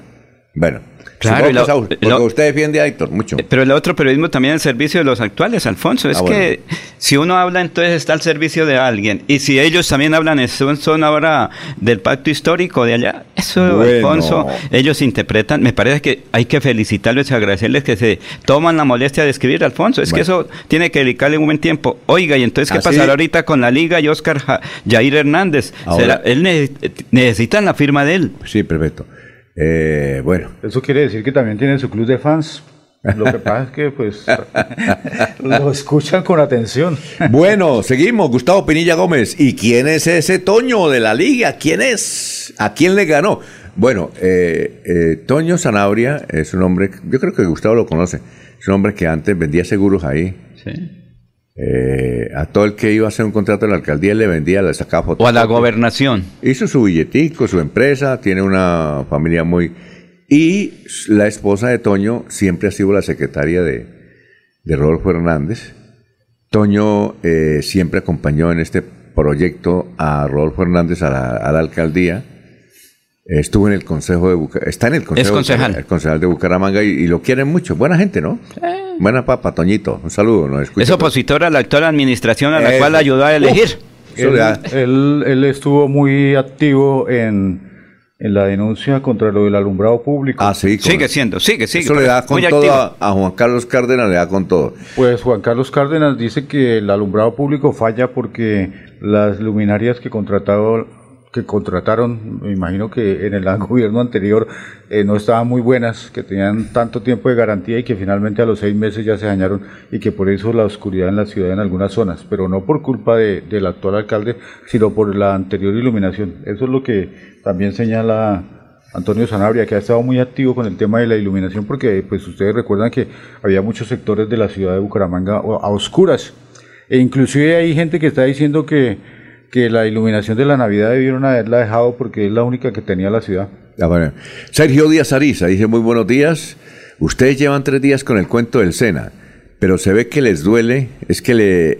Bueno, Claro, supongo y que lo- es a usted, defiende a Héctor mucho. Pero el otro periodismo también al servicio de los actuales, Alfonso. Es Ah, que si uno habla, entonces está al servicio de alguien. Y si ellos también hablan, son, son ahora del pacto histórico de allá. Eso, Bueno. Alfonso, ellos interpretan. Me parece que hay que felicitarles y agradecerles que se toman la molestia de escribir, Alfonso. Es que eso tiene que dedicarle un buen tiempo. Oiga, y entonces, ¿qué Así- pasará ahorita con la Liga y Oscar Ja- Jair Hernández? Ahora- ¿Será- él ne- necesitan la firma de él. Sí, perfecto. Eh, bueno, Eso quiere decir que también tiene su club de fans. Lo que pasa es que, pues, (laughs) lo escuchan con atención. Bueno, seguimos. Gustavo Pinilla Gómez. ¿Y quién es ese Toño de la liga? ¿Quién es? ¿A quién le ganó? Bueno, eh, eh, Toño Sanabria es un hombre, yo creo que Gustavo lo conoce, es un hombre que antes vendía seguros ahí. Eh, a todo el que iba a hacer un contrato en la alcaldía le vendía, le sacaba fotos. O a la gobernación. Hizo su billetico, su empresa, tiene una familia muy... Y la esposa de Toño siempre ha sido la secretaria de, de Rodolfo Hernández. Toño eh, siempre acompañó en este proyecto a Rodolfo Hernández a la, a la alcaldía. Estuvo en el consejo de Bucaramanga. Está en el consejo Es de concejal. Bucaramanga, el concejal de Bucaramanga y, y lo quieren mucho. Buena gente, ¿no? Buena papa, Toñito. Un saludo. Nos escucha. Es opositor a la actual administración a la Eso. cual ayudó a elegir. Eso le da- Él, él, él estuvo muy activo en, en la denuncia contra lo del alumbrado público. Ah, sí. Sigue siendo, sigue, sigue. Eso le da con muy todo activo. a, a Juan Carlos Cárdenas, le da con todo. Pues Juan Carlos Cárdenas dice que el alumbrado público falla porque las luminarias que contratado que contrataron, me imagino que en el (laughs) gobierno anterior eh, no estaban muy buenas, que tenían tanto tiempo de garantía y que finalmente a los seis meses ya se dañaron y que por eso la oscuridad en la ciudad en algunas zonas, pero no por culpa de- del actual alcalde, sino por la anterior iluminación. Eso es lo que también señala Antonio Sanabria, que ha estado muy activo con el tema de la iluminación, porque pues ustedes recuerdan que había muchos sectores de la ciudad de Bucaramanga a oscuras. E inclusive hay gente que está diciendo que, que la iluminación de la Navidad debieron haberla dejado porque es la única que tenía la ciudad. Ah, bueno. Sergio Díaz Ariza dice muy buenos días. Ustedes llevan tres días con el cuento del Sena, pero se ve que les duele, es que le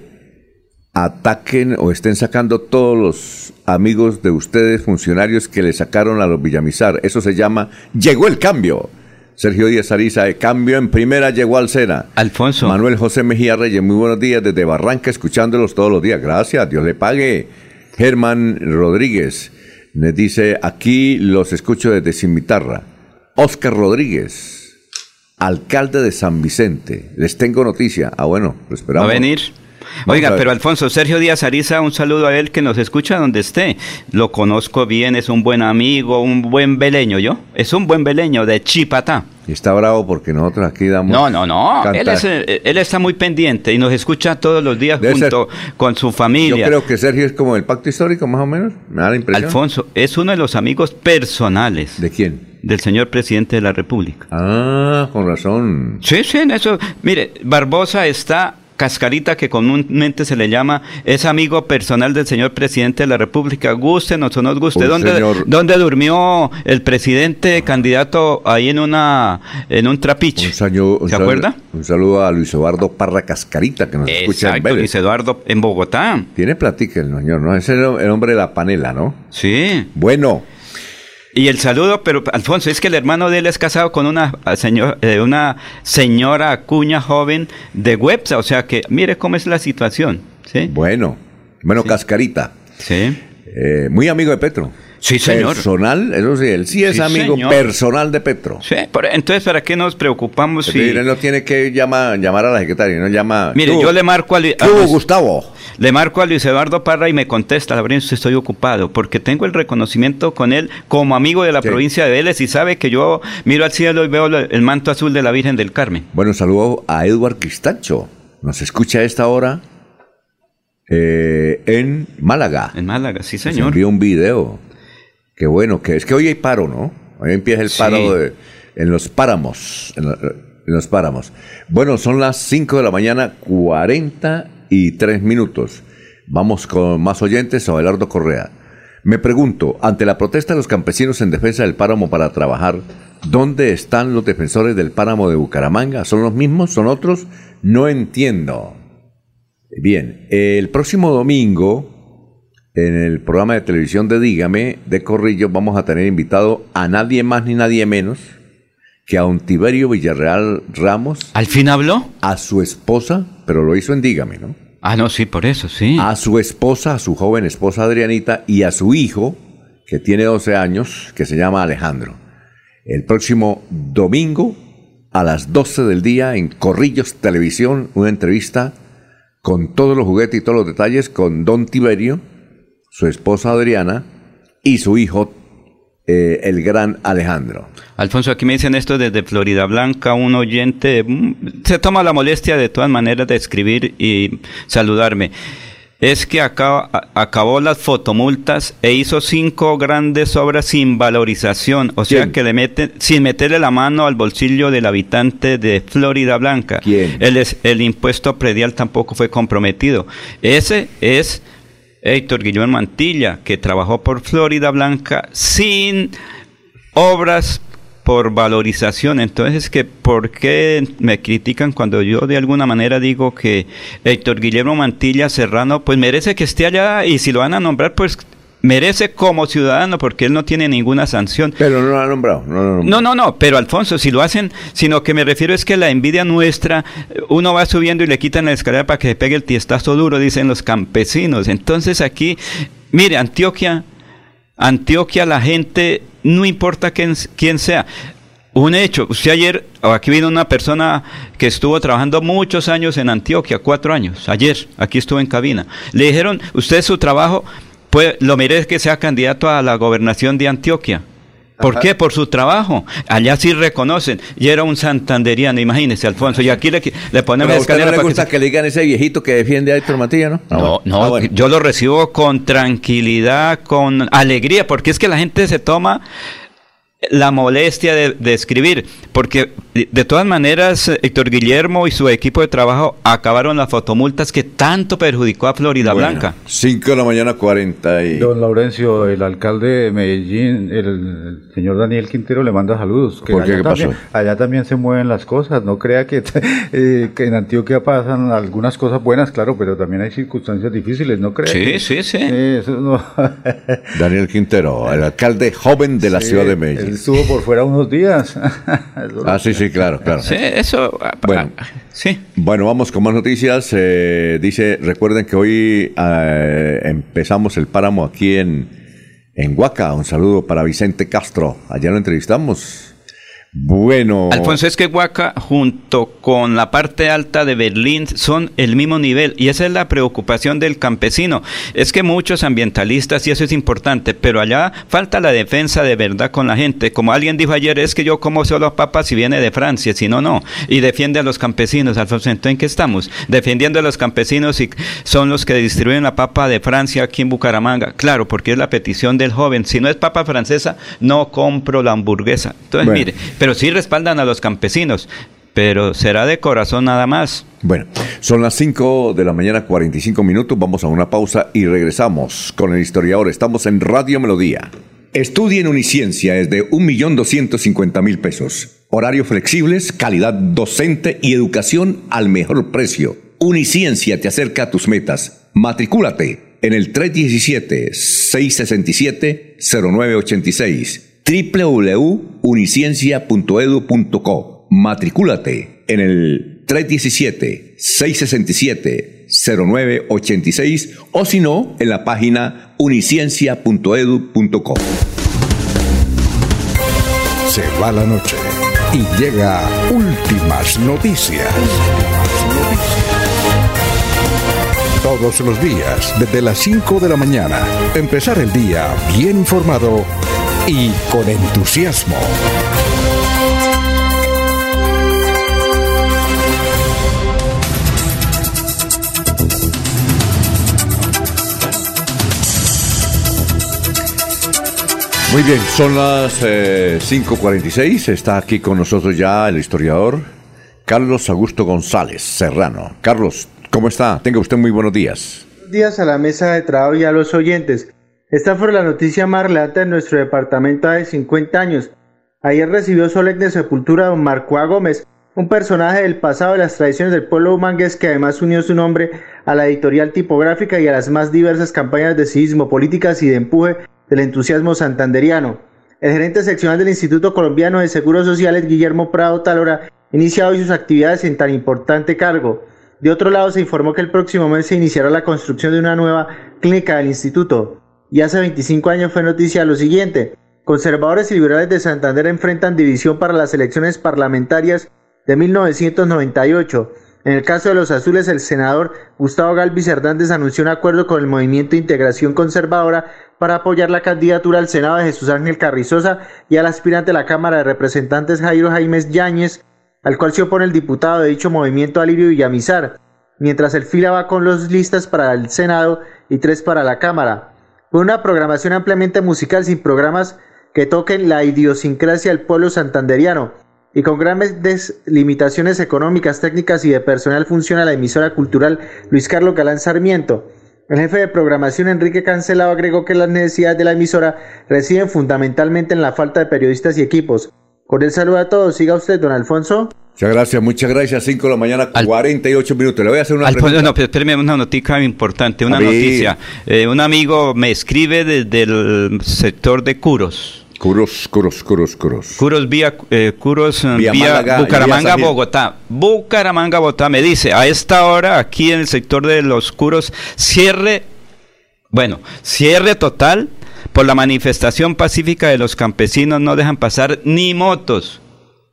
ataquen o estén sacando todos los amigos de ustedes, funcionarios que le sacaron a los Villamizar. Eso se llama Llegó el cambio. Sergio Díaz Ariza, el cambio en primera llegó al Sena. Alfonso. Manuel José Mejía Reyes, muy buenos días desde Barranca, escuchándolos todos los días. Gracias, Dios le pague. Germán Rodríguez nos dice, aquí los escucho desde Cimitarra. Oscar Rodríguez, alcalde de San Vicente. Les tengo noticia. Ah, bueno, lo Va esperamos. a venir. Oiga, pero Alfonso Sergio Díaz Ariza, un saludo a él que nos escucha donde esté. Lo conozco bien, es un buen amigo, un buen beleño, ¿yo? Es un buen beleño de Chipatá. Y está bravo porque nosotros aquí damos... No, no, no. Él, es, eh, él está muy pendiente y nos escucha todos los días Debe junto con su Yo familia. creo que Sergio es como el pacto histórico, más o menos. Me da la impresión. Alfonso es uno de los amigos personales ¿De quién? del señor presidente de la República. Ah, con razón. Sí, sí, en eso. Mire, Barbosa está Cascarita, que comúnmente se le llama, es amigo personal del señor presidente de la República. Gústenos o no nos guste. ¿Dónde, señor- dónde durmió el presidente candidato ahí en una en un trapiche? Un saludo, un ¿Se saludo- acuerda? Un saludo a Luis Eduardo Parra Cascarita, que nos escucha en Vélez. Luis Eduardo, en Bogotá. Tiene platica el señor, ¿no? Ese es el el hombre de la panela, ¿no? Sí. Bueno, Y el saludo, pero Alfonso, es que el hermano de él es casado con una, ah, señor, eh, una señora cuña joven de Websa, o sea que mire cómo es la situación. Sí, bueno. Bueno, Cascarita. sí. eh, muy amigo de Petro. Sí, señor. Personal, eso sí, él sí es Sí, amigo señor. personal de Petro. Sí, entonces, ¿para qué nos preocupamos si... él no tiene que llama- llamar a la secretaria, no llama. Mire, ¿Qué yo le marco a, Lu- ¿Qué a hubo, Luis- Gustavo? le marco a Luis Eduardo Parra y me contesta, Laurencio, estoy ocupado, porque tengo el reconocimiento con él como amigo de la Sí. provincia de Vélez y sabe que yo miro al cielo y veo el manto azul de la Virgen del Carmen. Bueno, saludo a Edward Cristacho. Nos escucha a esta hora eh, en Málaga. En Málaga, sí, señor. envió un video. Qué bueno, que es que hoy hay paro, ¿no? Hoy empieza el Sí. paro de- en los páramos. En, la- en los páramos. Bueno, son las 5 de la mañana, 43 minutos. Vamos con más oyentes, Abelardo Correa. Me pregunto, ante la protesta de los campesinos en defensa del páramo para trabajar, ¿dónde están los defensores del páramo de Bucaramanga? ¿Son los mismos? ¿Son otros? No entiendo. Bien, el próximo domingo, en el programa de televisión de Dígame, de Corrillo, vamos a tener invitado a nadie más ni nadie menos que a un Tiberio Villarreal Ramos. ¿Al fin habló? A su esposa, pero lo hizo en Dígame, ¿no? Ah, no, sí, por eso, sí. A su esposa, a su joven esposa Adrianita y a su hijo, que tiene 12 años, que se llama Alejandro. El próximo domingo, a las 12 del día, en Corrillos Televisión, una entrevista con todos los juguetes y todos los detalles con Don Tiberio, su esposa Adriana y su hijo eh, el gran Alejandro. Alfonso, aquí me dicen esto desde Florida Blanca, un oyente mm, se toma la molestia de todas maneras de escribir y saludarme. Es que acabó las fotomultas e hizo cinco grandes obras sin valorización, o sea que le meten, sin meterle la mano al bolsillo del habitante de Florida Blanca. ¿Quién? El, el impuesto predial tampoco fue comprometido. Ese es Héctor Guillermo Mantilla, que trabajó por Florida Blanca sin obras por valorización. Entonces, que ¿por qué me critican cuando yo de alguna manera digo que Héctor Guillermo Mantilla Serrano, pues merece que esté allá y si lo van a nombrar, pues merece como ciudadano porque él no tiene ninguna sanción. Pero no lo ha nombrado. No, no, no, no, pero Alfonso, si lo hacen, sino que me refiero es que la envidia nuestra, uno va subiendo y le quitan la escalera para que se pegue el tiestazo duro, dicen los campesinos. Entonces aquí, mire, Antioquia, Antioquia, la gente, no importa quién, quién sea. Un hecho, usted ayer, aquí vino una persona que estuvo trabajando muchos años en Antioquia, cuatro años, ayer, aquí estuvo en cabina. Le dijeron, usted su trabajo pues lo merece que sea candidato a la gobernación de Antioquia. ¿Por qué? Por su trabajo. Allá sí reconocen. Y era un santanderiano, imagínese, Alfonso. Y aquí le, le ponemos escalera. No le gusta que... le digan ese viejito que defiende a Héctor Matilla, ¿no? no, no, ah, yo lo recibo con tranquilidad, con alegría, porque es que la gente se toma la molestia de, escribir, porque de todas maneras Héctor Guillermo y su equipo de trabajo acabaron las fotomultas que tanto perjudicó a Florida Blanca. 5 de la mañana 40 y... Don Laurencio, el alcalde de Medellín, el, señor Daniel Quintero le manda saludos. Que ¿Por qué, también, pasó? Allá también se mueven las cosas, no crea que, (laughs) eh, que en Antioquia pasan algunas cosas buenas, claro, pero también hay circunstancias difíciles, ¿no crea? Sí, sí, sí. Daniel Quintero, el alcalde joven de la ciudad de Medellín estuvo por fuera unos días. (laughs) ah, sí, sí, claro, claro. Sí, eso. Ah, bueno, ah, sí. Bueno, vamos con más noticias. Eh, dice, recuerden que hoy eh, empezamos el páramo aquí en, en Huaca. Un saludo para Vicente Castro. Allá lo entrevistamos. Bueno. Alfonso, es que Huaca, junto con la parte alta de Berlín, son el mismo nivel. Y esa es la preocupación del campesino. Es que muchos ambientalistas, y eso es importante, pero allá falta la defensa de verdad con la gente. Como alguien dijo ayer, es que yo como solo papas si viene de Francia, si no, no. Y defiende a los campesinos, Alfonso. Entonces, ¿en qué estamos? Defendiendo a los campesinos y son los que distribuyen la papa de Francia aquí en Bucaramanga. Claro, porque es la petición del joven. Si no es papa francesa, no compro la hamburguesa. Entonces, mire pero sí respaldan a los campesinos. Pero será de corazón nada más. Bueno, son las 5 de la mañana, 45 minutos. Vamos a una pausa y regresamos con el historiador. Estamos en Radio Melodía. Estudia en Uniciencia es de 1.250.000 pesos. Horarios flexibles, calidad docente y educación al mejor precio. Uniciencia te acerca a tus metas. Matricúlate en el 317-667-0986 www.uniciencia.edu.co. Matricúlate en el 317-667-0986 o si no, en la página uniciencia.edu.co. Se va la noche y llega últimas noticias. Todos los días, desde las 5 de la mañana, empezar el día bien informado y con entusiasmo. Muy bien, son las 5.46. Eh, Está aquí con nosotros ya el historiador Carlos Augusto González Serrano. Carlos, ¿cómo está? Tenga usted muy buenos días. Buenos días a la mesa de trabajo y a los oyentes. Esta fue la noticia más relevante en nuestro departamento hace 50 años. Ayer recibió solemne sepultura don Marco A. Gómez, un personaje del pasado de las tradiciones del pueblo humangués que además unió su nombre a la editorial tipográfica y a las más diversas campañas de civismo, políticas y de empuje del entusiasmo santanderiano. El gerente seccional del Instituto Colombiano de Seguros Sociales, Guillermo Prado Talora, inicia hoy sus actividades en tan importante cargo. De otro lado, se informó que el próximo mes se iniciará la construcción de una nueva clínica del instituto. Y hace 25 años fue noticia lo siguiente. Conservadores y liberales de Santander enfrentan división para las elecciones parlamentarias de 1998. En el caso de los azules, el senador Gustavo Galvis Hernández anunció un acuerdo con el Movimiento de Integración Conservadora para apoyar la candidatura al Senado de Jesús Ángel Carrizosa y al aspirante a la Cámara de Representantes Jairo Jaimes Yáñez, al cual se opone el diputado de dicho movimiento Alivio Villamizar, mientras el fila va con los listas para el Senado y tres para la Cámara. Fue una programación ampliamente musical sin programas que toquen la idiosincrasia del pueblo santanderiano y con grandes limitaciones económicas, técnicas y de personal funciona la emisora cultural Luis Carlos Galán Sarmiento. El jefe de programación Enrique Cancelado agregó que las necesidades de la emisora residen fundamentalmente en la falta de periodistas y equipos. Con el saludo a todos, siga usted, don Alfonso. Muchas gracias, muchas gracias. 5 de la mañana, 48 minutos. Le voy a hacer una Alfonso, no, pero espéreme una noticia importante, una noticia. Eh, un amigo me escribe desde el sector de Curos. Curos, Curos, Curos, Curos. Curos vía, eh, Curos eh, Vía vía, Málaga, Bucaramanga, vía. Bogotá. Bucaramanga, Bogotá. Me dice, a esta hora, aquí en el sector de los Curos, cierre, bueno, cierre total por la manifestación pacífica de los campesinos. No dejan pasar ni motos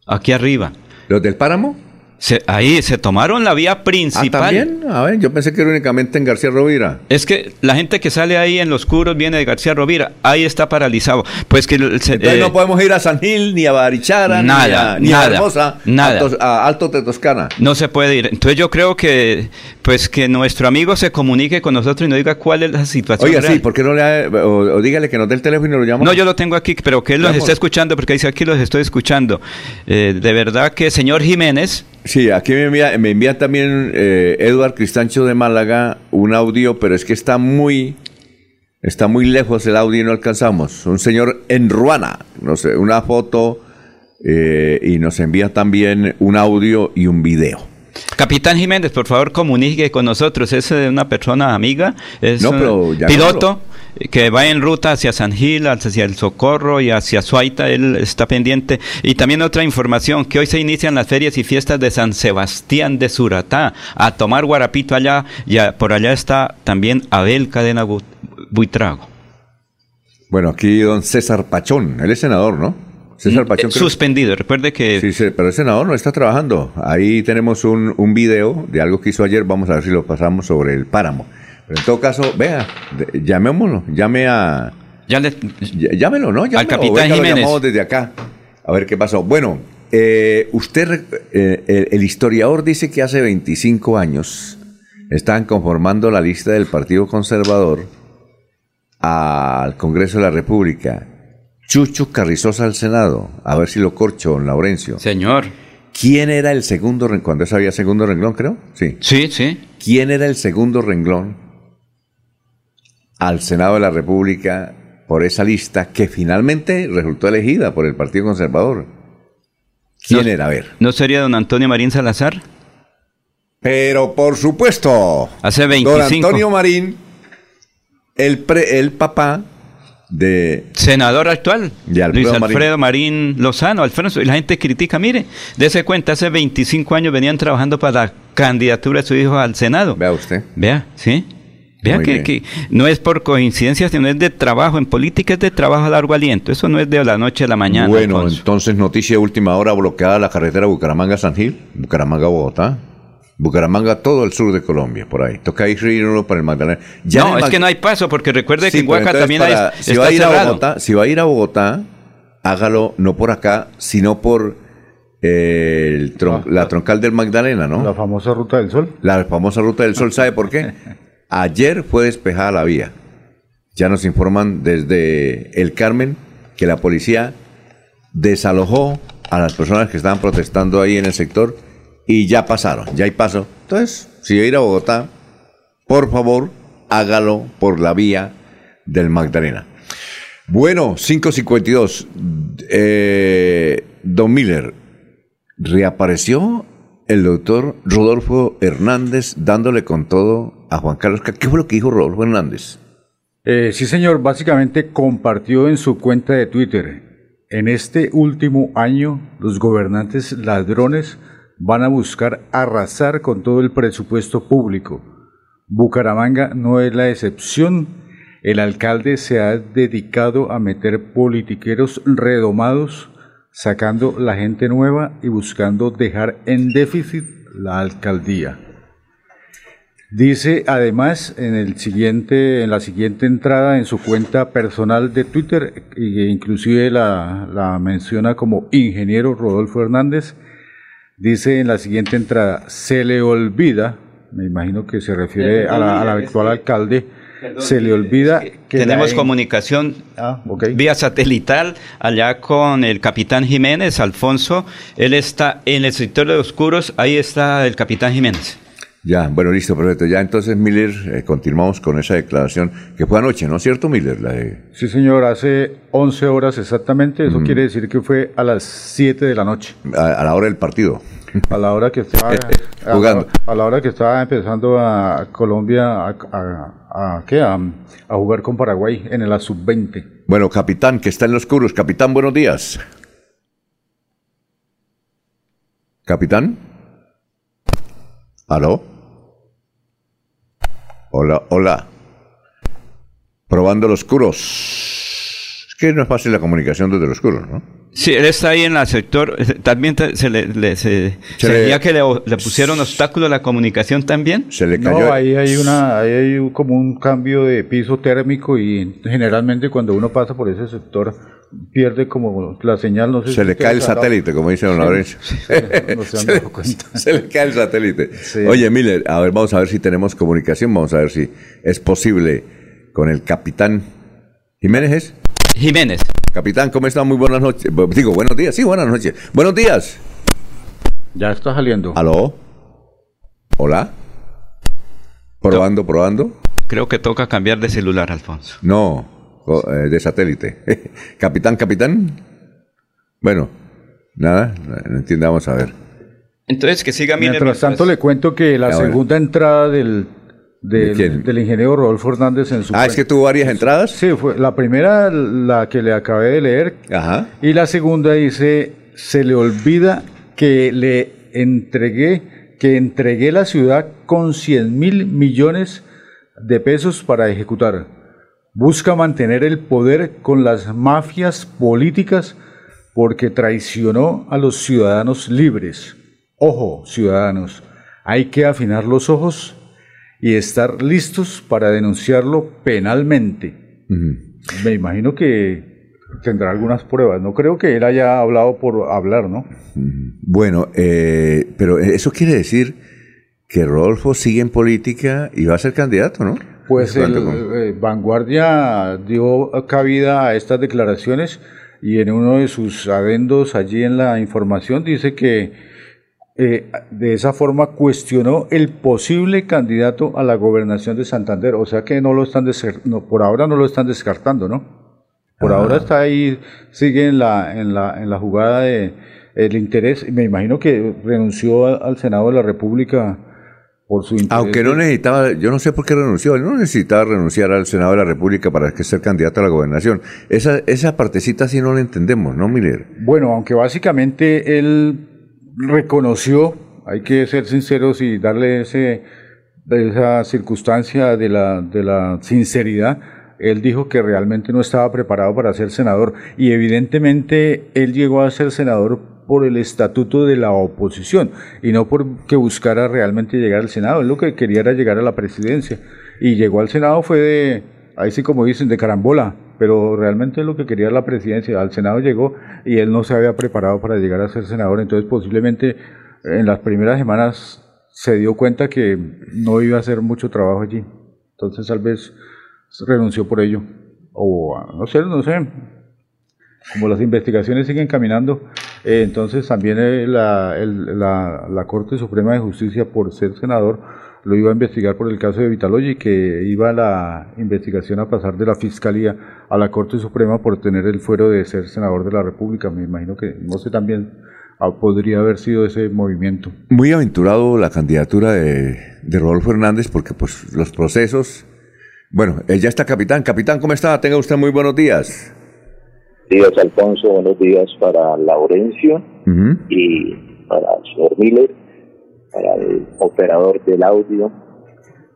aquí arriba. ¿Los del Páramo? Se- ahí se tomaron la vía Ah, principal. también. A ver, yo pensé que era únicamente en García Rovira. Es que la gente que sale ahí en los curos viene de García Rovira, ahí está paralizado. Pues que se- Entonces eh, no podemos ir a San Gil, ni a Barichara, Nada, ni a, ni a nada, Hermosa, nada. A, a Alto de Toscana. no se puede ir. Entonces yo creo que pues que nuestro amigo se comunique con nosotros y nos diga cuál es la situación. Oiga, real. sí, ¿por qué no le ha- o, o dígale que nos dé el teléfono y lo llama? No, yo lo tengo aquí, pero que él los Llamamos. está escuchando, porque dice aquí los estoy escuchando. Eh, de verdad que señor Jiménez, Sí, aquí me envía, me envía también eh, Eduard Cristancho de Málaga un audio, pero es que está muy, está muy lejos el audio y no alcanzamos. Un señor en Ruana, no sé, una foto eh, y nos envía también un audio y un video. Capitán Jiménez, por favor comunique con nosotros. Es eh, una persona amiga, es No, un piloto que va en ruta hacia San Gil, hacia el Socorro y hacia Suaita. Él está pendiente. Y también otra información, que hoy se inician las ferias y fiestas de San Sebastián de Suratá. A tomar guarapito allá. Y a- por allá está también Abel Cadena Bu- Buitrago. Bueno, aquí don César Pachón, él es senador, ¿no? César Pachón. Eh, suspendido. Recuerde que Sí, sí, pero el senador no está trabajando. Ahí tenemos un, un video de algo que hizo ayer. Vamos a ver si lo pasamos sobre el páramo. Pero en todo caso, vea, llamémoslo. Llame a. ya le- ll- Llámelo, ¿no? Llámelo. capitán Venga, lo Jiménez. llamamos desde acá. A ver qué pasó. Bueno, eh, usted, eh, el, el historiador dice que hace 25 años estaban conformando la lista del Partido Conservador al Congreso de la República. Chucho Carrizosa al Senado. A ver si lo corcho, don Laurencio. Señor. ¿Quién era el segundo renglón? Cuando eso había segundo renglón, creo. Sí. Sí, sí. ¿Quién era el segundo renglón al Senado de la República por esa lista que finalmente resultó elegida por el Partido Conservador? ¿Quién No- era? A ver. ¿No sería don Antonio Marín Salazar? Pero por supuesto. Hace Don 25. Antonio Marín, el, pre- el papá de Senador actual, De Alfredo Luis. Alfredo Marín, Lozano, Alfonso, y la gente critica, mire, dése cuenta, hace 25 años venían trabajando para la candidatura de su hijo al Senado. Vea usted. Vea, ¿sí? Vea que, que no es por coincidencia, sino es de trabajo, en política es de trabajo a largo aliento, eso no es de la noche a la mañana. bueno, Alfonso. entonces noticia de última hora bloqueada la carretera Bucaramanga-San Gil, Bucaramanga-Bogotá, Bucaramanga todo el sur de Colombia, por ahí. Toca ir uno para el Magdalena. Ya no, es que no hay paso, porque recuerde Sí, que en Huaca también para- hay, si está va a ir a cerrado. Bogotá, si va a ir a Bogotá, hágalo no por acá, sino por eh, el tron- Ah, la troncal del Magdalena, ¿no? La famosa Ruta del Sol. La famosa Ruta del Sol, ¿sabe por qué? (laughs) Ayer fue despejada la vía. Ya nos informan desde El Carmen que la policía desalojó a las personas que estaban protestando ahí en el sector y ya pasaron, ya hay paso. Entonces, si va a ir a Bogotá, por favor, hágalo por la vía del Magdalena. Bueno, 552. Eh, don Miller, reapareció el doctor Rodolfo Hernández dándole con todo a Juan Carlos. ¿Qué fue lo que dijo Rodolfo Hernández? Eh, sí, señor, básicamente compartió en su cuenta de Twitter. En este último año, los gobernantes ladrones van a buscar arrasar con todo el presupuesto público. Bucaramanga no es la excepción. El alcalde se ha dedicado a meter politiqueros redomados sacando la gente nueva y buscando dejar en déficit la alcaldía. Dice además en, el siguiente, en la siguiente entrada en su cuenta personal de Twitter, e inclusive la, la menciona como ingeniero Rodolfo Hernández, dice en la siguiente entrada, se le olvida, me imagino que se refiere a la, al actual alcalde, se le olvida que tenemos la- comunicación Ah, ok. vía satelital allá con el capitán Jiménez, Alfonso. Él está en el sector de oscuros, ahí está el capitán Jiménez. Ya, bueno, listo, perfecto. Ya entonces, Miller, eh, continuamos con esa declaración que fue anoche, ¿no es cierto, Miller? La de- Sí, señor, hace 11 horas exactamente, eso quiere decir que fue a las 7 de la noche. a, a la hora del partido. A la hora que estaba (laughs) Jugando. A, la hora que estaba empezando a Colombia a, ¿qué? A, a jugar con Paraguay en la sub-20. Bueno, capitán, que está en los oscuros. Capitán, buenos días. Capitán. ¿Aló? Hola, hola. Probando los oscuros. Es que no es fácil la comunicación desde los oscuros, ¿no? Sí, él está ahí en el sector. También se le, le- se, Se se le- veía que le, le pusieron obstáculo a la comunicación también. Se le cayó. No, ahí hay una, ahí hay un- como un cambio de piso térmico y generalmente cuando uno pasa por ese sector pierde como la señal, no sé Se si le cae el satélite, como dice don Laurencio. no se (laughs) le, (laughs) se le cae el satélite. Sí. Oye, Miller, a ver, vamos a ver si tenemos comunicación, vamos a ver si es posible con el capitán Jiménez. ¿es? Jiménez. Capitán, ¿cómo está? Muy buenas noches. Digo, buenos días. Sí, buenas noches. Buenos días. Ya está saliendo. ¿Aló? ¿Hola? ¿Probando, probando? Creo que toca cambiar de celular, Alfonso. No, de satélite. (laughs) capitán, capitán. Bueno, nada, no entiendo, vamos a ver. Entonces, que siga Miller. Mientras tanto le cuento que la Ahora. segunda entrada del, del, ¿De quién? del ingeniero Rodolfo Hernández en su Ah, es que tuvo varias entradas. Sí, fue la primera la que le acabé de leer Ajá. y la segunda dice, se le olvida que le entregué, que entregué la ciudad con 100 mil millones de pesos para ejecutar. Busca mantener el poder con las mafias políticas porque traicionó a los ciudadanos libres. Ojo, ciudadanos, hay que afinar los ojos y estar listos para denunciarlo penalmente. Me imagino que tendrá algunas pruebas. No creo que él haya hablado por hablar, ¿no? Bueno, eh, pero eso quiere decir que Rodolfo sigue en política y va a ser candidato, ¿no? Pues el ¿Cuánto con- eh, Vanguardia dio cabida a estas declaraciones y en uno de sus adendos allí en la información dice que eh, de esa forma cuestionó el posible candidato a la gobernación de Santander. O sea que no lo están no, por ahora no lo están descartando, ¿no? Por Ah. ahora está ahí, sigue en la, en la, en la jugada de el interés. Me imagino que renunció al Senado de la República por su interés. Aunque no necesitaba, yo no sé por qué renunció, él no necesitaba renunciar al Senado de la República para que ser candidato a la gobernación. Esa, esa partecita sí no la entendemos, ¿no, Miller? Bueno, aunque básicamente él reconoció, hay que ser sinceros y darle ese, esa circunstancia de la, de la sinceridad, él dijo que realmente no estaba preparado para ser senador y evidentemente él llegó a ser senador por el estatuto de la oposición y no porque buscara realmente llegar al Senado, él lo que quería era llegar a la presidencia. Y llegó al Senado fue de, ahí sí como dicen, de carambola, pero realmente lo que quería era la presidencia, al Senado llegó y él no se había preparado para llegar a ser senador, entonces posiblemente en las primeras semanas se dio cuenta que no iba a hacer mucho trabajo allí, entonces tal vez renunció por ello, o ah, no sé, no sé, como las investigaciones siguen caminando, eh, entonces también eh, la, la- Corte Suprema de Justicia, por ser senador, lo iba a investigar por el caso de Vitalogy, que iba la investigación a pasar de la Fiscalía a la Corte Suprema por tener el fuero de ser senador de la República. Me imagino que, no sé, también ah, podría haber sido ese movimiento. Muy aventurado la candidatura de, de Rodolfo Hernández porque pues los procesos... Bueno, él ya está capitán. Capitán, ¿cómo está? Tenga usted muy buenos días. Días, Alfonso. Buenos días para Laurencio y para el señor Miller para el operador del audio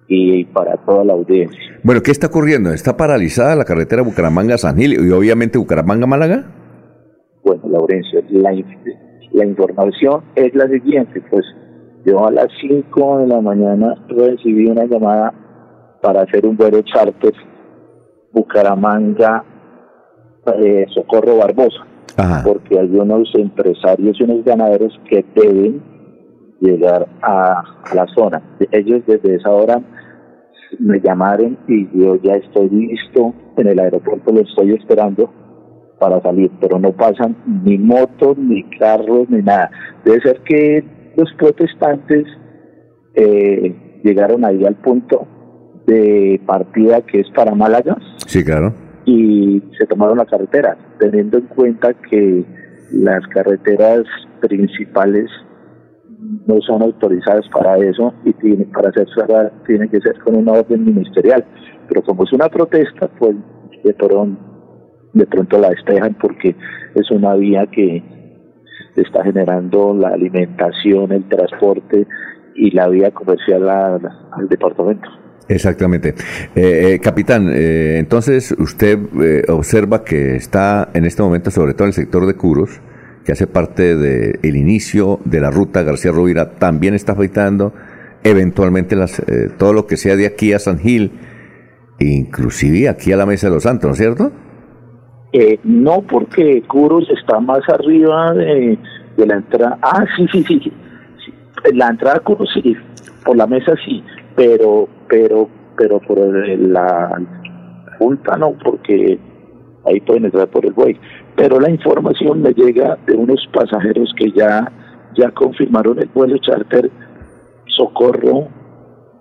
y para toda la audiencia. Bueno, ¿qué está ocurriendo? ¿Está paralizada la carretera Bucaramanga-San Gil y obviamente Bucaramanga-Málaga? Bueno, Laurencio, la, la información es la siguiente, pues yo a las 5 de la mañana recibí una llamada para hacer un vuelo charter Bucaramanga eh, Socorro Barbosa, porque hay unos empresarios y unos ganaderos que deben llegar a, la zona. Ellos desde esa hora me llamaron y yo ya estoy listo en el aeropuerto, lo estoy esperando para salir, pero no pasan ni motos, ni carros, ni nada. Debe ser que los protestantes eh, llegaron ahí al punto de partida que es para Málaga. Sí, claro. Y se tomaron la carretera, teniendo en cuenta que las carreteras principales no son autorizadas para eso y tiene, para hacer tiene que ser con una orden ministerial. Pero como es una protesta, pues de pronto, de pronto la despejan porque es una vía que está generando la alimentación, el transporte y la vía comercial al departamento. Exactamente. Eh, eh, capitán, eh, entonces usted observa que está en este momento, sobre todo en el sector de Curos, que hace parte del inicio de la ruta García Rovira, también está afectando eventualmente las, eh, todo lo que sea de aquí a San Gil, inclusive aquí a la Mesa de los Santos, ¿no es cierto? Eh, no, porque Curos está más arriba de, la entrada. Ah, sí, sí, sí, La entrada a Curos sí, por la mesa sí, pero, pero, pero por la junta no, porque ahí pueden entrar por el buey pero la información me llega de unos pasajeros que ya, ya confirmaron el vuelo charter Socorro,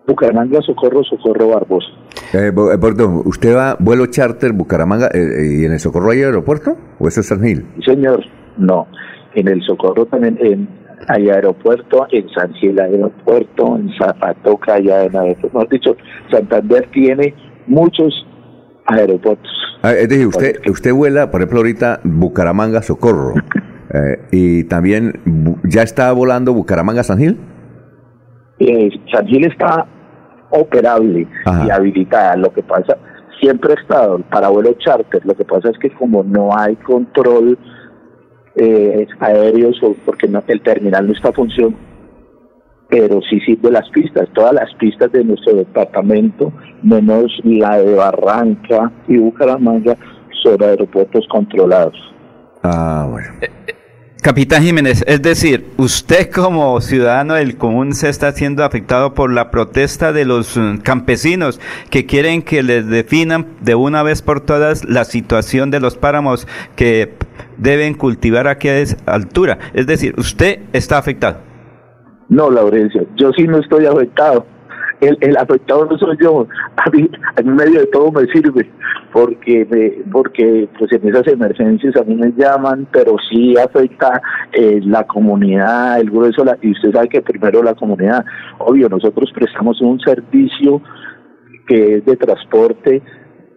Bucaramanga, Socorro, Socorro Barbosa. Eh, eh, perdón, ¿usted va vuelo charter Bucaramanga eh, y en el Socorro hay aeropuerto o eso es San Gil? Señor, no. En el Socorro también hay aeropuerto, en San Gil hay aeropuerto, en Zapatoca hay aeropuerto. Hemos dicho, Santander tiene muchos aeropuertos. Ah, es decir, usted, usted vuela, por ejemplo, ahorita Bucaramanga Socorro. Eh, y también, ¿ya está volando Bucaramanga-San Gil? Eh, San Gil está operable y habilitada. Lo que pasa, siempre ha estado para vuelo charter. Lo que pasa es que como no hay control eh, aéreo, porque el terminal no está funcionando, pero sí sirve las pistas, todas las pistas de nuestro departamento, menos la de Barranca y Bucaramanga, son aeropuertos controlados. Ah, bueno. Eh, eh, Capitán Jiménez, es decir, usted como ciudadano del común se está siendo afectado por la protesta de los mm, campesinos que quieren que les definan de una vez por todas la situación de los páramos que deben cultivar aquí a esa altura. Es decir, usted está afectado. No, Laurencio, yo sí no estoy afectado. El, el afectado no soy yo. (laughs) A mí, en medio de todo me sirve, porque me, porque pues en esas emergencias a mí me llaman, pero sí afecta eh, la comunidad, el grueso, y usted sabe que primero la comunidad. Obvio, nosotros prestamos un servicio que es de transporte,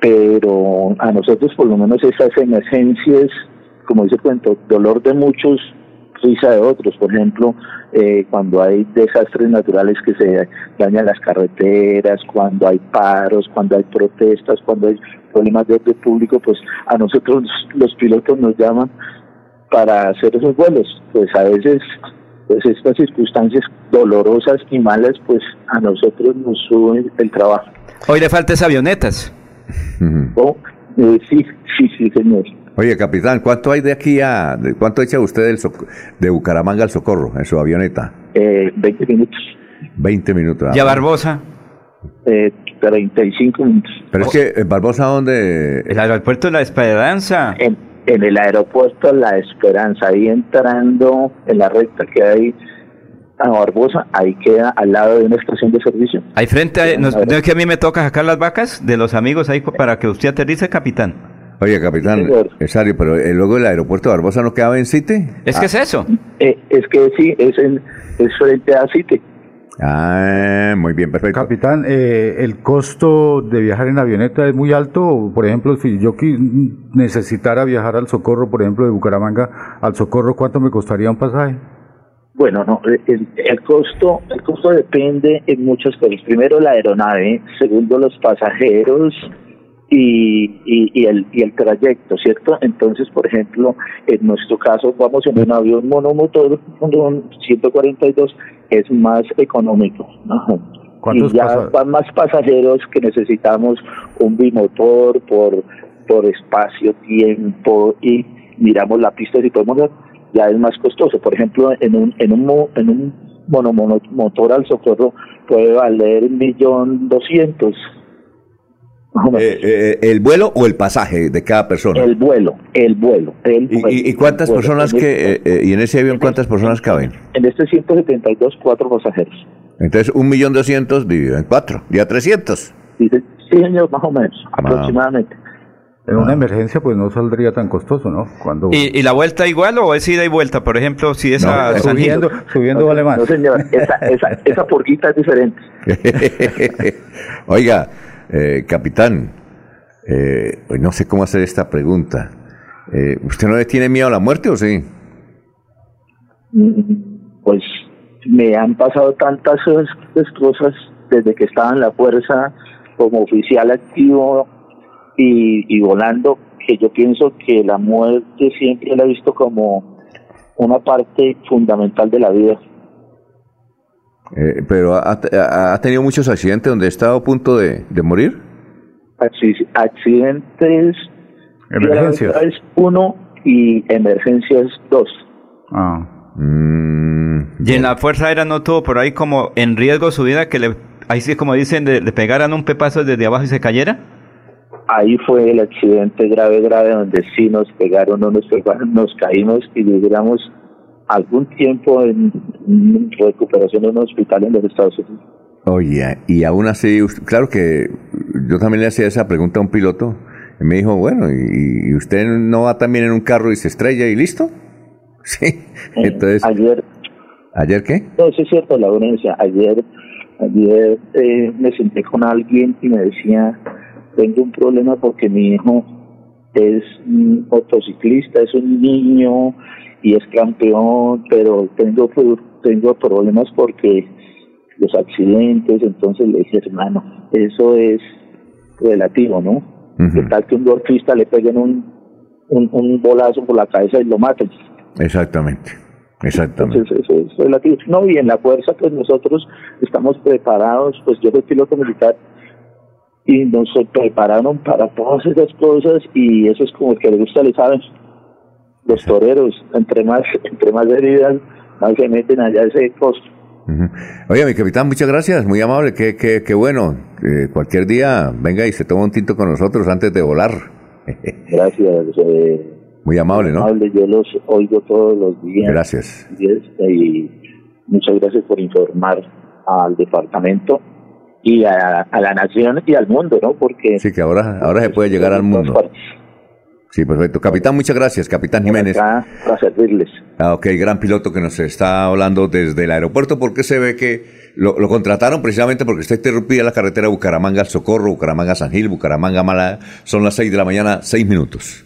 pero a nosotros por lo menos esas emergencias, como dice el cuento, dolor de muchos, risa de otros. Por ejemplo, eh, cuando hay desastres naturales que se dañan las carreteras, cuando hay paros, cuando hay protestas, cuando hay problemas de orden público, pues a nosotros los pilotos nos llaman para hacer esos vuelos. Pues a veces pues estas circunstancias dolorosas y malas, pues a nosotros nos suben el trabajo. Hoy le faltan avionetas. Oh, eh, sí, sí, sí, señor. Oye, capitán, ¿cuánto hay de aquí a... ¿Cuánto echa usted de Bucaramanga al Socorro en su avioneta? Eh, 20 minutos. 20 minutos. ¿Y a Barbosa? Eh, 35 minutos. Pero es que, ¿en Barbosa dónde? El aeropuerto de La Esperanza. En, el aeropuerto La Esperanza, ahí entrando en la recta que hay a Barbosa, ahí queda al lado de una estación de servicio. Ahí frente, a, no, no es que a mí me toca sacar las vacas de los amigos ahí para que usted aterrice, capitán. Oye, capitán, Esario, pero eh, luego el aeropuerto de Barbosa no quedaba en Cite. Es que es eso. Eh, es que sí, es, en, es frente a Cite. Ah, muy bien, perfecto. Capitán, eh, ¿el costo de viajar en avioneta es muy alto? Por ejemplo, si yo necesitara viajar al Socorro, por ejemplo, de Bucaramanga al Socorro, ¿cuánto me costaría un pasaje? Bueno, no, el, el costo el costo depende en muchas cosas. Primero la aeronave, segundo los pasajeros y, y, y el, y el trayecto, ¿cierto? Entonces, por ejemplo, en nuestro caso vamos en un avión monomotor, un 142, es más económico, ¿no? ¿Cuántos y ya pasa- van más pasajeros que necesitamos un bimotor por, por espacio, tiempo y miramos la pista si podemos ver, ya es más costoso. Por ejemplo, en un, en un, en un monomotor al socorro puede valer un millón doscientos. Eh, eh, ¿El vuelo o el pasaje de cada persona? el vuelo, el vuelo. El ¿Y, vuelo, y- y cuántas vuelo. personas En que, este- eh, y en ese avión cuántas personas caben? En este 172, cuatro pasajeros. Entonces, un millón doscientos dividido en cuatro, ya trescientos. Dice, sí, señor, más o menos, aproximadamente. En una emergencia, pues no saldría tan costoso, ¿no? Cuando ¿Y, y la vuelta igual o es ida y vuelta? Por ejemplo, si es a No, San Gil. subiendo, subiendo vale más. No, señor, esa, esa, (laughs) esa porquita es diferente. (laughs) Oiga, eh, capitán, eh, pues no sé cómo hacer esta pregunta. Eh, ¿Usted no le tiene miedo a la muerte o sí? Pues me han pasado tantas cosas- cosas desde que estaba en la fuerza como oficial activo y, y volando que yo pienso que la muerte siempre la he visto como una parte fundamental de la vida. Eh, pero ha, ha- ha tenido muchos accidentes donde ha estado a punto de, de morir. Acci- Accidentes Emergencias. es uno y emergencias dos. Ah. Mm, Y en la Fuerza Aérea no tuvo por ahí como en riesgo su vida que le, ahí sí como dicen, le, le pegaran un pepazo desde abajo y se cayera. ahí fue el accidente grave, grave, donde sí nos pegaron, no nos pegaron, nos caímos y duramos algún tiempo en, recuperación en un hospital en los Estados Unidos. Oye, y aún así, claro que yo también le hacía esa pregunta a un piloto y me dijo, bueno, ¿y, usted no va también en un carro y se estrella y listo? (laughs) Sí, entonces, ayer, ¿ayer qué? no, eso es cierto, la audiencia, ayer, ayer eh, me senté con alguien y me decía, tengo un problema porque mi hijo es un motociclista, es un niño y es campeón, pero tengo tengo problemas porque los accidentes, entonces le dije, hermano, eso es relativo, ¿no? ¿Qué tal que un golfista le peguen un, un, un bolazo por la cabeza y lo maten? Exactamente, exactamente. Entonces, eso es relativo. No, y en la fuerza, pues nosotros estamos preparados, pues yo soy piloto militar y nos prepararon para todas esas cosas y eso es como el que le gusta, le saben. Los toreros, entre más, entre más heridas, más se meten allá ese costo. Oye, mi capitán, muchas gracias, muy amable, qué, qué, qué bueno. Eh, cualquier día venga y se toma un tinto con nosotros antes de volar. (laughs) Gracias. eh, Muy amable, ¿no? amable, yo los oigo todos los días. Gracias. Y, es- y muchas gracias por informar al departamento y a, a la nación y al mundo, ¿no? Porque Sí, que ahora, ahora se puede llegar al mundo. Sí, perfecto. Capitán, muchas gracias, capitán Jiménez. acá para servirles. Ah, ok, gran piloto que nos está hablando desde el aeropuerto, porque se ve que lo, lo contrataron precisamente porque está interrumpida la carretera Bucaramanga al Socorro, Bucaramanga San Gil, Bucaramanga Mala. Son las seis de la mañana, seis minutos.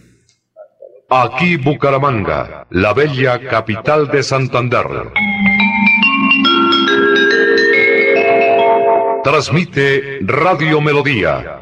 Aquí Bucaramanga, la bella capital de Santander. Transmite Radio Melodía,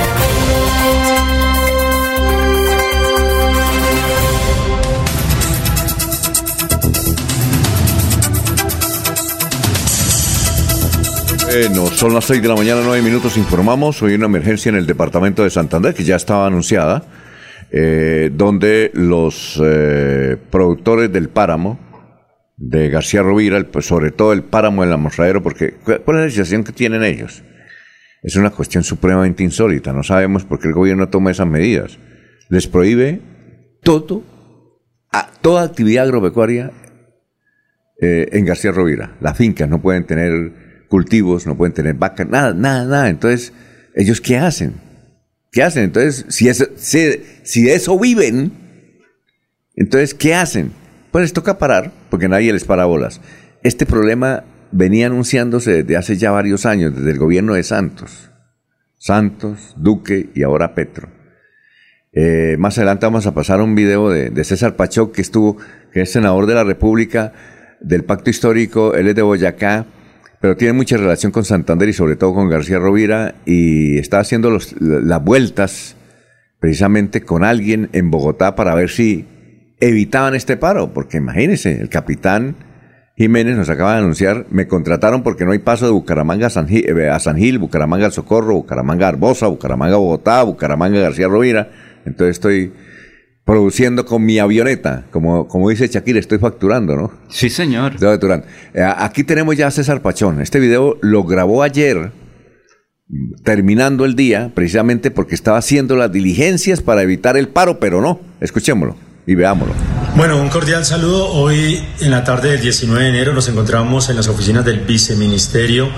Bueno, son las 6 de la mañana, 9 minutos. Informamos hoy una emergencia en el departamento de Santander que ya estaba anunciada, eh, donde los eh, productores del páramo de García Rovira, pues sobre todo el páramo del Amostradero, porque ¿cuál es la situación que tienen ellos? Es una cuestión supremamente insólita. No sabemos por qué el gobierno toma esas medidas. Les prohíbe todo, toda actividad agropecuaria eh, en García Rovira. Las fincas no pueden tener cultivos, no pueden tener vacas, nada, nada, nada. Entonces, ¿ellos qué hacen? ¿Qué hacen? Entonces, si, es, si, de eso viven, entonces, ¿qué hacen? Pues les toca parar, porque nadie les para bolas. Este problema venía anunciándose desde hace ya varios años, desde el gobierno de Santos. Santos, Duque y ahora Petro. Eh, más adelante vamos a pasar un video de, de César Pachó, que estuvo, que es senador de la República, del Pacto Histórico, él es de Boyacá, pero tiene mucha relación con Santander y sobre todo con García Rovira y está haciendo los, las vueltas precisamente con alguien en Bogotá para ver si evitaban este paro, porque imagínense, el capitán Jiménez nos acaba de anunciar, me contrataron porque no hay paso de Bucaramanga a San Gil, eh, a San Gil Bucaramanga al Socorro, Bucaramanga Arbosa, Bucaramanga Bogotá, Bucaramanga García Rovira, entonces estoy produciendo con mi avioneta, como, como dice Shakira, estoy facturando, ¿no? Sí, señor. Estoy facturando. Eh, aquí tenemos ya a César Pachón. Este video lo grabó ayer, terminando el día, precisamente porque estaba haciendo las diligencias para evitar el paro, pero no. Escuchémoslo y veámoslo. Bueno, un cordial saludo. Hoy en la tarde del 19 de enero nos encontramos en las oficinas del Viceministerio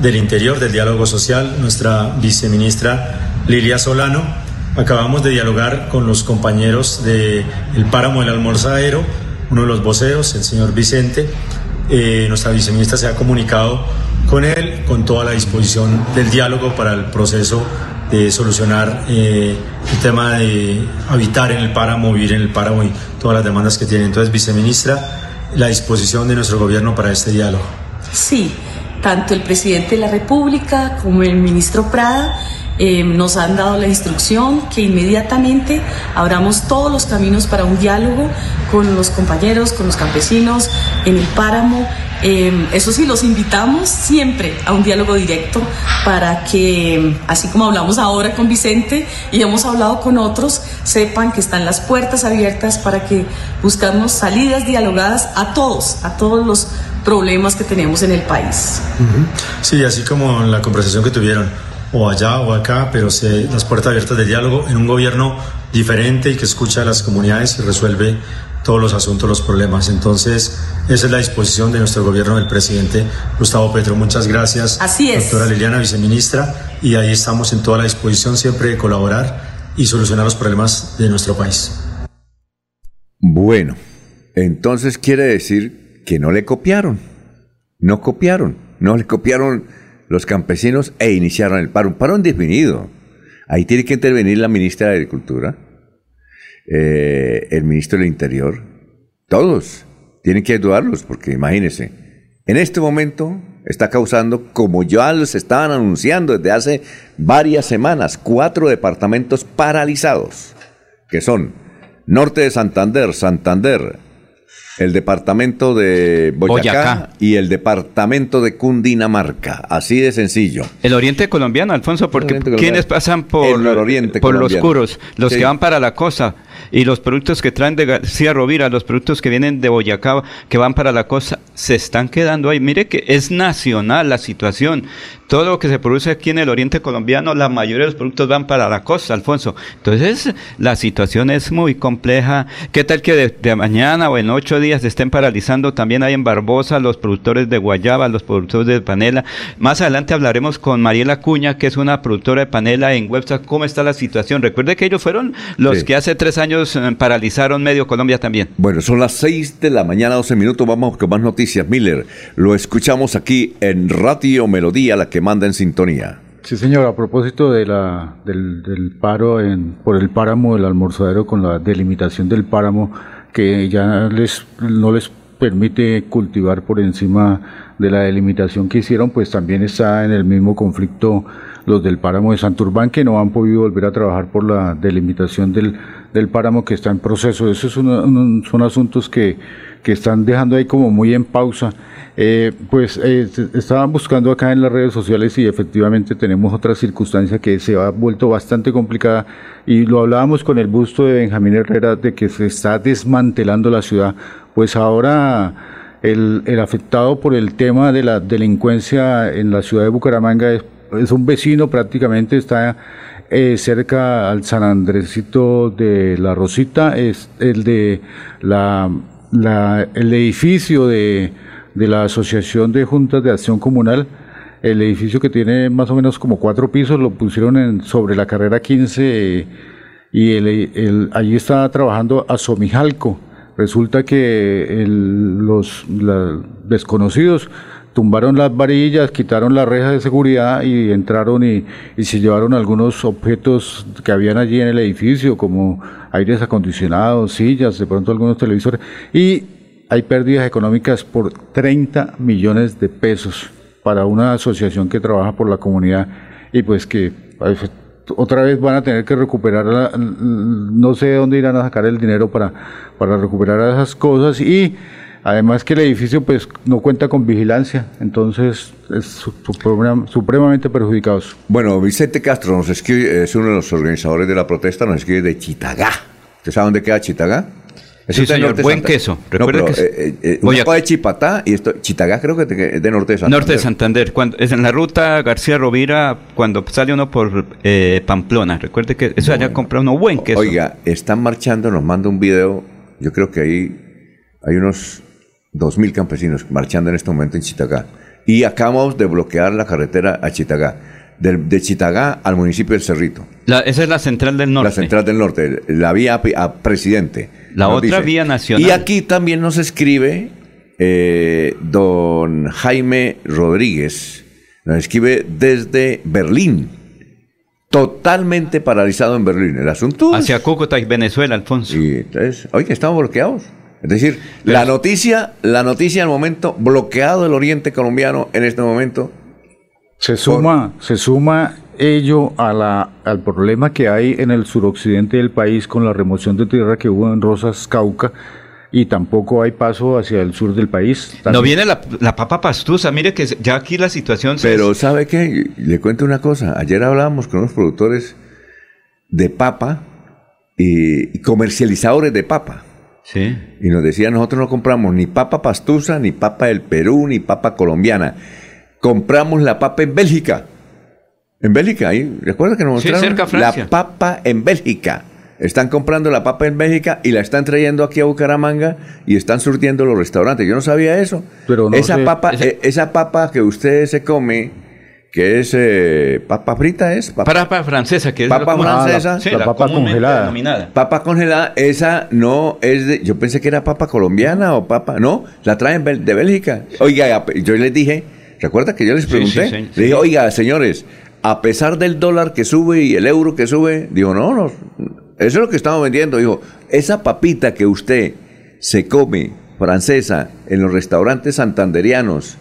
del Interior del Diálogo Social, nuestra viceministra Lilia Solano Acabamos de dialogar con los compañeros del el Páramo del Almorzadero, uno de los voceros, el señor Vicente. Eh, nuestra viceministra se ha comunicado con él con toda la disposición del diálogo para el proceso de solucionar eh, el tema de habitar en el páramo, vivir en el páramo y todas las demandas que tiene. Entonces, viceministra, la disposición de nuestro gobierno para este diálogo. Sí, tanto el presidente de la República como el ministro Prada eh, nos han dado la instrucción que inmediatamente abramos todos los caminos para un diálogo con los compañeros, con los campesinos en el páramo. Eh, eso sí, los invitamos siempre a un diálogo directo para que, así como hablamos ahora con Vicente y hemos hablado con otros, sepan que están las puertas abiertas para que buscamos salidas dialogadas a todos, a todos los problemas que tenemos en el país. Sí, así como la conversación que tuvieron o allá o acá, pero se, las puertas abiertas de diálogo en un gobierno diferente y que escucha a las comunidades y resuelve todos los asuntos, los problemas. Entonces, esa es la disposición de nuestro gobierno del presidente Gustavo Petro. Muchas gracias, Así es. doctora Liliana, viceministra, y ahí estamos en toda la disposición siempre de colaborar y solucionar los problemas de nuestro país. Bueno, entonces quiere decir que no le copiaron, no copiaron, no le copiaron los campesinos e iniciaron el paro, un paro indefinido. Ahí tiene que intervenir la ministra de Agricultura, eh, el ministro del Interior, todos tienen que ayudarlos, porque imagínense, en este momento está causando, como ya los estaban anunciando desde hace varias semanas, cuatro departamentos paralizados, que son Norte de Santander, Santander, el departamento de Boyacá, Boyacá. y el departamento de Cundinamarca. Así de sencillo. El oriente colombiano, Alfonso, porque ¿quiénes colombiano. pasan por, por los curos? Los Sí. que van para la costa y los productos que traen de García Rovira, los productos que vienen de Boyacá, que van para la costa, se están quedando ahí. Mire que es nacional la situación. Todo lo que se produce aquí en el oriente colombiano, la mayoría de los productos van para la costa, Alfonso. Entonces, la situación es muy compleja. ¿Qué tal que de, de mañana o en ocho días se estén paralizando también ahí en Barbosa los productores de guayaba, los productores de panela? Más adelante hablaremos con Mariela Cuña, que es una productora de panela en WebSA, cómo está la situación. Recuerde que ellos fueron los Sí. que hace tres años eh, paralizaron medio Colombia también. Bueno, son las 6 de la mañana, 12 minutos. Vamos con más noticias. Miller, lo escuchamos aquí en Radio Melodía, la que manda en sintonía. Sí, señor, a propósito de la, del, del paro en, por el páramo del almorzadero con la delimitación del páramo que ya les, no les permite cultivar por encima de la delimitación que hicieron, pues también está en el mismo conflicto los del páramo de Santurbán que no han podido volver a trabajar por la delimitación del, del páramo que está en proceso. Esos son, son asuntos que, que están dejando ahí como muy en pausa. Eh, pues eh, estaban buscando acá en las redes sociales y efectivamente tenemos otra circunstancia que se ha vuelto bastante complicada y lo hablábamos con el busto de Benjamín Herrera de que se está desmantelando la ciudad. Pues ahora el, el afectado por el tema de la delincuencia en la ciudad de Bucaramanga es, es un vecino prácticamente, está eh, cerca al San Andresito de la Rosita, es el de la, el edificio de, de la Asociación de Juntas de Acción Comunal. El edificio que tiene más o menos como cuatro pisos lo pusieron en, sobre la carrera 15 eh, y el, el- allí está trabajando Asomijalco. Resulta que el- los desconocidos tumbaron las varillas, quitaron la reja de seguridad y entraron y, y se llevaron algunos objetos que habían allí en el edificio, como aires acondicionados, sillas, de pronto algunos televisores. Y hay pérdidas económicas por 30 millones de pesos para una asociación que trabaja por la comunidad y pues que pues, otra vez van a tener que recuperar, no sé de dónde irán a sacar el dinero para, para recuperar esas cosas y además que el edificio pues no cuenta con vigilancia, entonces es su- suprema- supremamente perjudicados. Bueno, Vicente Castro nos escribe, es uno de los organizadores de la protesta, nos escribe de Chitagá. ¿Usted sabe dónde queda Chitagá? Eso Sí, señor, buen Santa- queso. No, Recuerde pero, que es- eh, eh, eh, Boyacá. de Chipatá y esto, Chitagá creo que es de norte de Santander. Norte de Santander, cuando, es en la ruta García Rovira, cuando sale uno por eh, Pamplona. Recuerde que eso allá compra uno buen queso. Oiga, están marchando, nos manda un video, yo creo que ahí hay unos 2.000 campesinos marchando en este momento en Chitagá. Y acabamos de bloquear la carretera a Chitagá, del- de, Chitagá al municipio del Cerrito. La- esa es la central del norte. La central del norte, la vía a, a presidente. La otra vía nacional. Y aquí también nos escribe eh, don Jaime Rodríguez, nos escribe desde Berlín, totalmente paralizado en Berlín. El asunto Hacia Cúcuta y Venezuela, Alfonso. y entonces, oiga, estamos bloqueados. Es decir, la noticia, la noticia al momento, bloqueado el oriente colombiano en este momento. Se suma, se suma ello a la, al problema que hay en el suroccidente del país con la remoción de tierra que hubo en Rosas, Cauca, y tampoco hay paso hacia el sur del país. No viene la, la papa pastusa, mire que ya aquí la situación se- Pero ¿sabe qué? Le cuento una cosa. Ayer hablábamos con unos productores de papa y, y comercializadores de papa. Sí. Y nos decían, nosotros no compramos ni papa pastusa, ni papa del Perú, ni papa colombiana. Compramos la papa en Bélgica. En Bélgica, ahí, recuerda que nos Sí, cerca la papa en Bélgica. Están comprando la papa en Bélgica y la están trayendo aquí a Bucaramanga y están surtiendo los restaurantes. Yo no sabía eso. Pero no esa sé- papa, esa- eh, esa papa que usted se come, que es eh, papa frita, es papa, Papa francesa, que es Papa francesa. Sí, la la, papa congelada. denominada. Papa congelada, esa no es de. Yo pensé que era papa colombiana o papa. No, la traen de Bélgica. Oiga, yo les dije, ¿recuerda que yo les Sí, pregunté? sí, dije, oiga, señores, a pesar del dólar que sube y el euro que sube, digo, no, no, eso es lo que estamos vendiendo. Dijo, esa papita que usted se come francesa en los restaurantes santanderianos,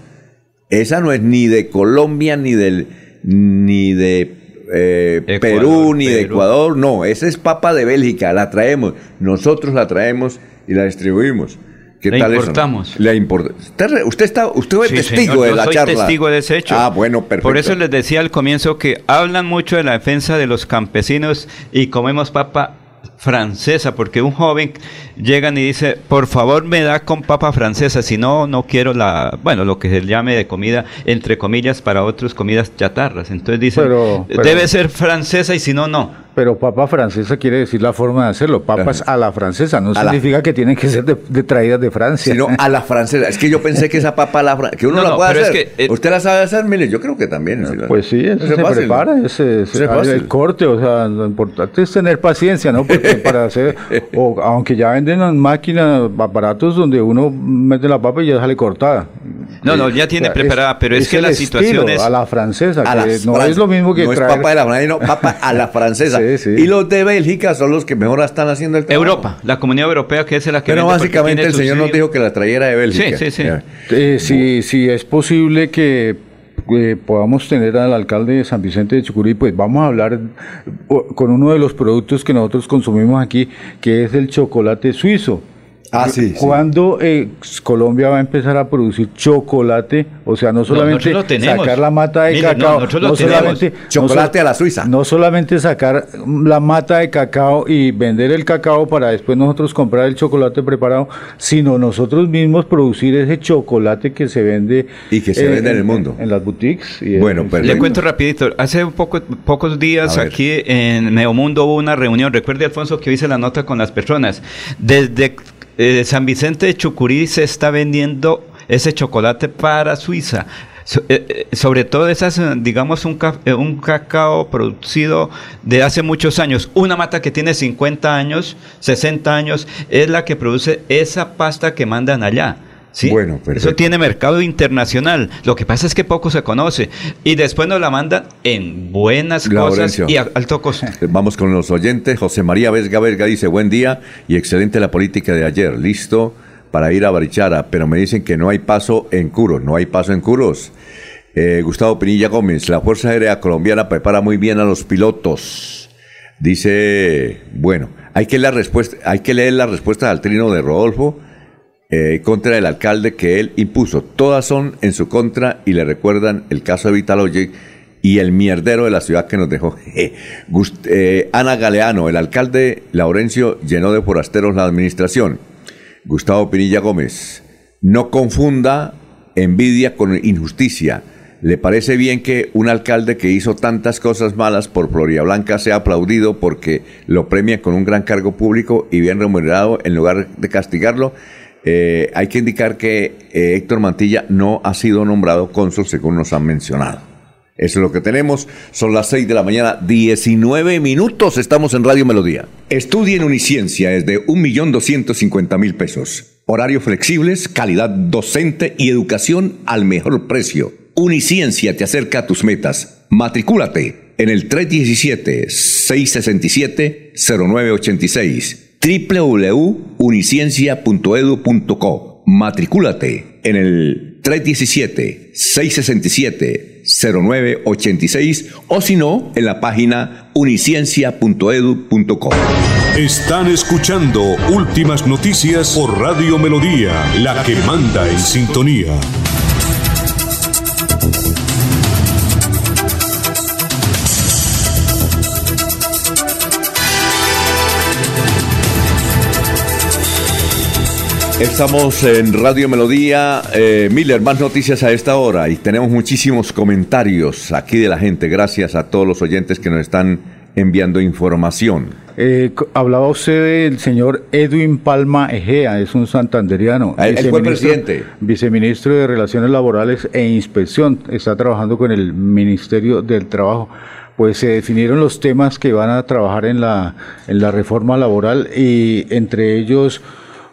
esa no es ni de Colombia, ni del ni de eh, Ecuador, Perú, ni de. Ecuador, no, esa es papa de Bélgica, la traemos, nosotros la traemos y la distribuimos. ¿Qué Le tal eso? importamos. Le importa. Usted, está, usted fue Sí, testigo señor, de la soy charla. testigo de ese hecho. Ah, bueno, perfecto. Por eso les decía al comienzo que hablan mucho de la defensa de los campesinos y comemos papa francesa, porque un joven llegan y dice, por favor me da con papa francesa, si no, no quiero la, bueno, lo que se llame de comida, entre comillas, para otros comidas chatarras. Entonces Pero- pero- debe ser francesa y si no, no. Pero papa francesa quiere decir la forma de hacerlo. Papas a la francesa. No A la- significa que tienen que ser de, de traídas de Francia. Sino a la francesa. Es que yo pensé que esa papa a la fran- que uno No, la no, puede pero es hacer. que, eh, ¿Usted la sabe hacer, mire? Yo creo que también. la- Pues sí, se fácil. prepara, ese, ese- fácil. el corte, o sea, lo importante es tener paciencia, ¿no? Porque para hacer, o aunque ya venden las máquinas, aparatos donde uno mete la papa y ya sale cortada. No, no, ya tiene O sea, preparada, pero es que la situación es... a la francesa, A que no fran- es lo mismo que no es traer- papa de la francesa, no, papa a la (laughs) francesa. Sí, sí. Y los de Bélgica son los que mejor están haciendo el trabajo. Europa, la comunidad europea que es la que Pero básicamente el señor nos dijo que la trayera de Bélgica. Sí, sí, sí. Eh, si, si es posible que eh, podamos tener al alcalde de San Vicente de Chucurí, pues vamos a hablar o- con uno de los productos que nosotros consumimos aquí, que es el chocolate suizo. Ah, sí, sí. ¿Cuándo eh, Colombia va a empezar a producir chocolate? O sea, no solamente sacar la mata de Mire, cacao, no solamente Chocolate no a la suiza. No solamente sacar la mata de cacao y vender el cacao para después nosotros comprar el chocolate preparado, sino nosotros mismos producir ese chocolate que se vende Y que se vende en el mundo. en las boutiques. y Bueno, en- perfecto. Le cuento rapidito, hace un poco, pocos días aquí en Neomundo hubo una reunión, recuerde Alfonso que hice la nota con las personas, desde eh, San Vicente de Chucurí se está vendiendo ese chocolate para Suiza. Eh, eh, sobre todo esas, digamos, un, un cacao producido de hace muchos años. Una mata que tiene 50 años, 60 años, es la que produce esa pasta que mandan allá. ¿Sí? Bueno, perfecto. Eso tiene mercado internacional. Lo que pasa es que poco se conoce. Y después nos la mandan en buenas Laurencio. cosas y a alto costo. (laughs) Vamos con los oyentes. José María Vesga Verga dice, buen día y excelente la política de ayer. Listo para ir a Barichara, pero me dicen que no hay paso en Curos. No hay paso en Curos. Eh, Gustavo Pinilla Gómez, la Fuerza Aérea Colombiana prepara muy bien a los pilotos. Dice, bueno, hay que leer la respuesta, hay que leer la respuesta al trino de Rodolfo eh, contra el alcalde que él impuso. Todas son en su contra y le recuerdan el caso de Vitalogic y el mierdero de la ciudad que nos dejó. (laughs) Eh, Ana Galeano, el alcalde Laurencio llenó de forasteros la administración. Gustavo Pinilla Gómez, no confunda envidia con injusticia. ¿Le parece bien que un alcalde que hizo tantas cosas malas por Floria Blanca sea aplaudido porque lo premia con un gran cargo público y bien remunerado en lugar de castigarlo? Eh, hay que indicar que eh, Héctor Mantilla no ha sido nombrado cónsul según nos han mencionado. Eso es lo que tenemos. Son las 6 de la mañana, 19 minutos. Estamos en Radio Melodía. Estudia en Uniciencia es de 1.250.000 pesos. Horarios flexibles, calidad docente y educación al mejor precio. Uniciencia te acerca a tus metas. Matricúlate en el 317-667-0986 www.uniciencia.edu.co Matricúlate en el 317-667-0986 o si no, en la página uniciencia.edu.co. Están escuchando Últimas Noticias por Radio Melodía, la que manda en sintonía. Estamos en Radio Melodía. Eh, Miller, más noticias a esta hora y tenemos muchísimos comentarios aquí de la gente. Gracias a todos los oyentes que nos están enviando información. Eh, hablaba usted del señor Edwin Palma Egea, es un santanderiano. Ah, él fue presidente. Viceministro de Relaciones Laborales e Inspección, está trabajando con el Ministerio del Trabajo. Pues se definieron los temas que van a trabajar en la, en la reforma laboral y entre ellos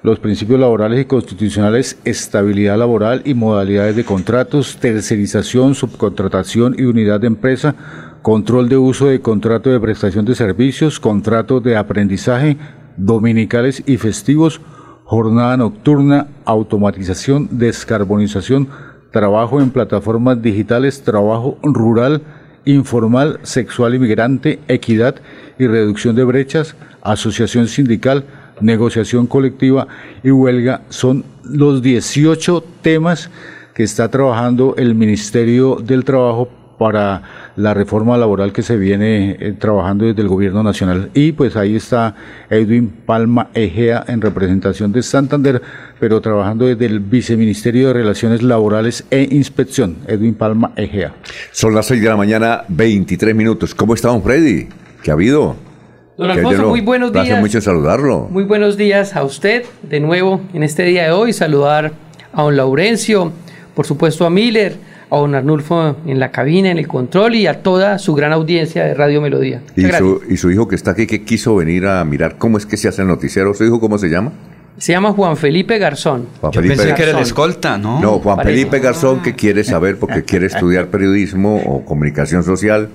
los principios laborales y constitucionales, estabilidad laboral y modalidades de contratos, tercerización, subcontratación y unidad de empresa, control de uso de contrato de prestación de servicios, contratos de aprendizaje, dominicales y festivos, jornada nocturna, automatización, descarbonización, trabajo en plataformas digitales, trabajo rural, informal, sexual inmigrante, equidad y reducción de brechas, asociación sindical, negociación colectiva y huelga. Son los 18 temas que está trabajando el Ministerio del Trabajo para la reforma laboral que se viene eh, trabajando desde el gobierno nacional. Y pues ahí está Edwin Palma Egea en representación de Santander, pero trabajando desde el Viceministerio de Relaciones Laborales e Inspección, Edwin Palma Egea. Son las 6 de la mañana, 23 minutos. ¿Cómo está, don Freddy? ¿Qué ha habido? Don Alfonso, muy buenos días. Gracias mucho saludarlo. Muy buenos días a usted de nuevo en este día de hoy. Saludar a don Laurencio, por supuesto a Miller, a don Arnulfo en la cabina, en el control y a toda su gran audiencia de Radio Melodía. ¿Y su, y su, hijo que está aquí, que quiso venir a mirar cómo es que se hace el noticiero. ¿Su hijo cómo se llama? Se llama Juan Felipe Garzón. Juan Yo pensé que era el escolta, ¿no? No, Juan Felipe Garzón que quiere saber porque quiere estudiar periodismo o comunicación social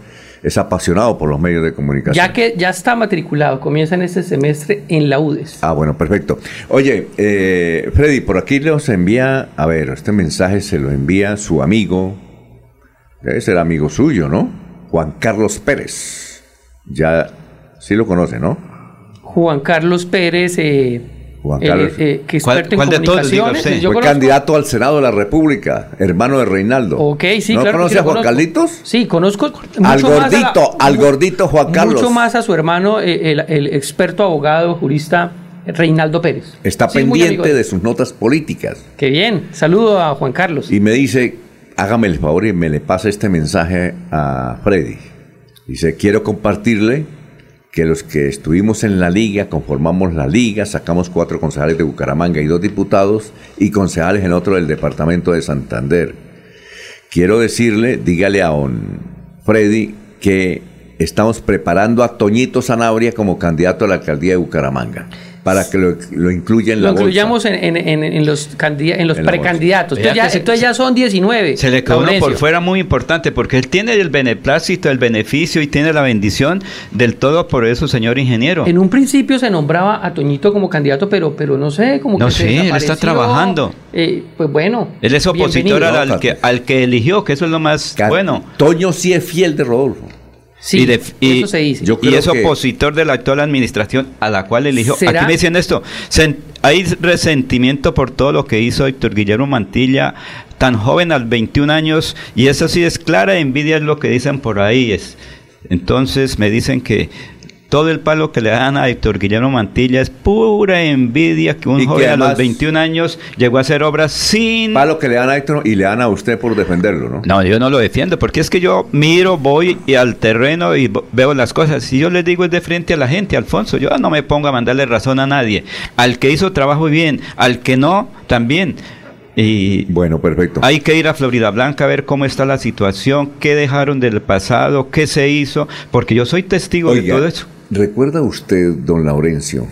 es apasionado por los medios de comunicación. Ya que ya está matriculado, comienza en este semestre en la UDES. Ah, bueno, perfecto. Oye, eh, Freddy, por aquí nos envía, a ver, este mensaje se lo envía su amigo, debe ser amigo suyo, ¿no? Juan Carlos Pérez. Ya, sí lo conoce, ¿no? Juan Carlos Pérez, eh, Juan Carlos. Eh, eh, que ¿Cuál, ¿cuál de todos, Fue conozco... candidato al Senado de la República, hermano de Reinaldo. Ok, sí, ¿No claro conoce a Juan Carlitos? Sí, conozco mucho al gordito, a la, al gordito Juan Carlos. Mucho más a su hermano, eh, el, el, experto abogado, jurista Reinaldo Pérez. Está sí, pendiente de sus notas políticas. Qué bien, saludo a Juan Carlos. Y me dice, hágame el favor y me le pasa este mensaje a Freddy. Dice, quiero compartirle que los que estuvimos en la liga, conformamos la liga, sacamos cuatro concejales de Bucaramanga y dos diputados y concejales en otro del departamento de Santander. Quiero decirle, dígale a don Freddy que estamos preparando a Toñito Zanabria como candidato a la alcaldía de Bucaramanga para que lo, lo incluya en lo la incluyamos en, en, en, en, los, en los precandidatos. Entonces ya, entonces ya, son 19. Se le quedó uno por fuera muy importante porque él tiene el beneplácito, el beneficio y tiene la bendición del todo por eso, señor ingeniero. En un principio se nombraba a Toñito como candidato, pero, pero no sé, como no que sé, él está trabajando. Eh, pues bueno. Él es opositor al, al, que, al que eligió, que eso es lo más Car bueno. Toño sí es fiel de Rodolfo. Sí, y, de, y, eso se dice. Yo y es opositor de la actual administración a la cual eligió. ¿Será? Aquí me dicen esto. Se, hay resentimiento por todo lo que hizo Héctor Guillermo Mantilla, tan joven a 21 años, y eso sí es clara envidia, es lo que dicen por ahí. Es, entonces me dicen que todo el palo que le dan a Héctor Guillermo Mantilla es pura envidia que un Y que joven a los 21 años llegó a hacer obras sin... Palo que le dan a Héctor y le dan a usted por defenderlo, ¿no? No, yo no lo defiendo, porque es que yo miro, voy y al terreno y veo las cosas. Si yo les digo es de frente a la gente, Alfonso, yo no me pongo a mandarle razón a nadie. Al que hizo trabajo bien, al que no, también. Y bueno, perfecto. Hay que ir a Florida Blanca a ver cómo está la situación, qué dejaron del pasado, qué se hizo, porque yo soy testigo de todo eso. ¿Recuerda usted, don Laurencio?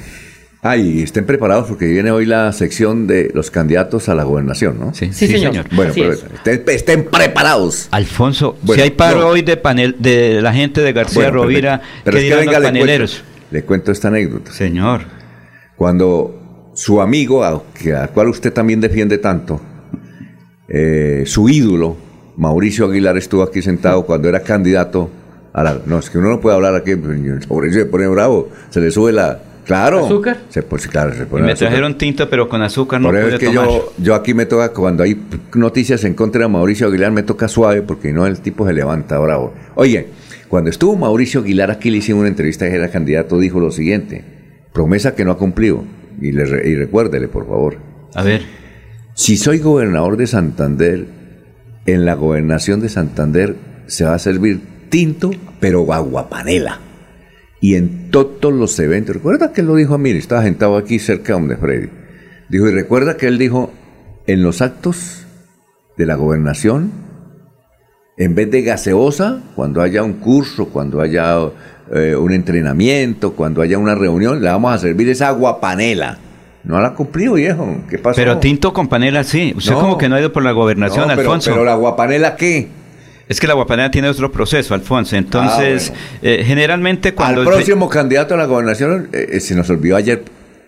Ay, estén preparados porque viene hoy la sección de los candidatos a la gobernación, ¿no? Sí, Sí, sí, señor. señor. Bueno, Así pero es. estén, estén preparados. Alfonso, Bueno, si hay paro no. hoy de panel de la gente de García Bueno, Rovira, perfecto. Pero ¿qué es que venga, los le cuento, paneleros? le cuento esta anécdota. Señor. Cuando su amigo, al cual usted también defiende tanto, eh, su ídolo, Mauricio Aguilar, estuvo aquí sentado cuando era candidato a la... No, es que uno no puede hablar aquí, Mauricio se pone bravo, se le sube la... Claro. ¿Azúcar? Se, pues, claro, se Y me azúcar. trajeron tinto, pero con azúcar no Por eso pude es que tomar. yo, yo aquí me toca, cuando hay noticias en contra de Mauricio Aguilar, me toca suave porque no el tipo se levanta bravo. Oye, cuando estuvo Mauricio Aguilar aquí le hicimos una entrevista que era candidato, dijo lo siguiente, promesa que no ha cumplido, y, le, y recuérdele por favor. A ver. Si soy gobernador de Santander, en la gobernación de Santander se va a servir tinto, pero aguapanela. Y en todos los eventos, recuerda que él lo dijo a mí, estaba sentado aquí cerca donde Freddy. Dijo, y recuerda que él dijo, en los actos de la gobernación, en vez de gaseosa, cuando haya un curso, cuando haya eh, un entrenamiento, cuando haya una reunión, le vamos a servir esa aguapanela. No la ha cumplido, viejo. ¿Qué pasó? Pero tinto con panela sí. Usted No. como que no ha ido por la gobernación, No, pero- Alfonso. pero la aguapanela, ¿qué? Es que la guapanela tiene otro proceso, Alfonso. Entonces, eh, generalmente cuando... Al próximo candidato a la gobernación, eh, eh, se nos olvidó ayer.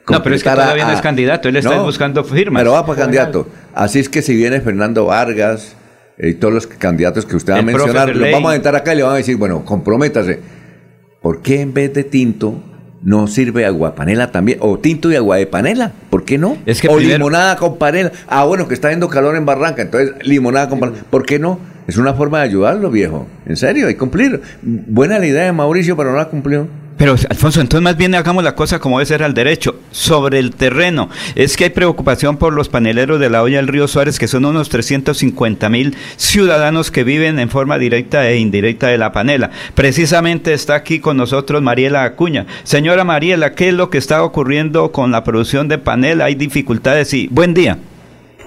No, pero es que completar a- todavía no es candidato, él está No, buscando firmas. Pero va para candidato. Así es que si viene Fernando Vargas eh, y todos los candidatos que usted va a mencionar, los vamos a entrar acá y le van a decir, bueno, comprométase. ¿Por qué en vez de tinto no sirve agua de panela también, o tinto y agua de panela, ¿por qué no? Es que o primero- limonada con panela. Ah, bueno, que está haciendo calor en Barranca, entonces limonada con panela. ¿Por qué no? Es una forma de ayudarlo, viejo. En serio, hay que cumplir. Buena la idea de Mauricio, pero no la cumplió. Pero, Alfonso, entonces más bien hagamos la cosa como debe ser al derecho. Sobre el terreno, es que hay preocupación por los paneleros de la olla del río Suárez, que son unos 350 mil ciudadanos que viven en forma directa e indirecta de la panela. Precisamente está aquí con nosotros Mariela Acuña. Señora Mariela, ¿qué es lo que está ocurriendo con la producción de panela? ¿Hay dificultades? Y buen día.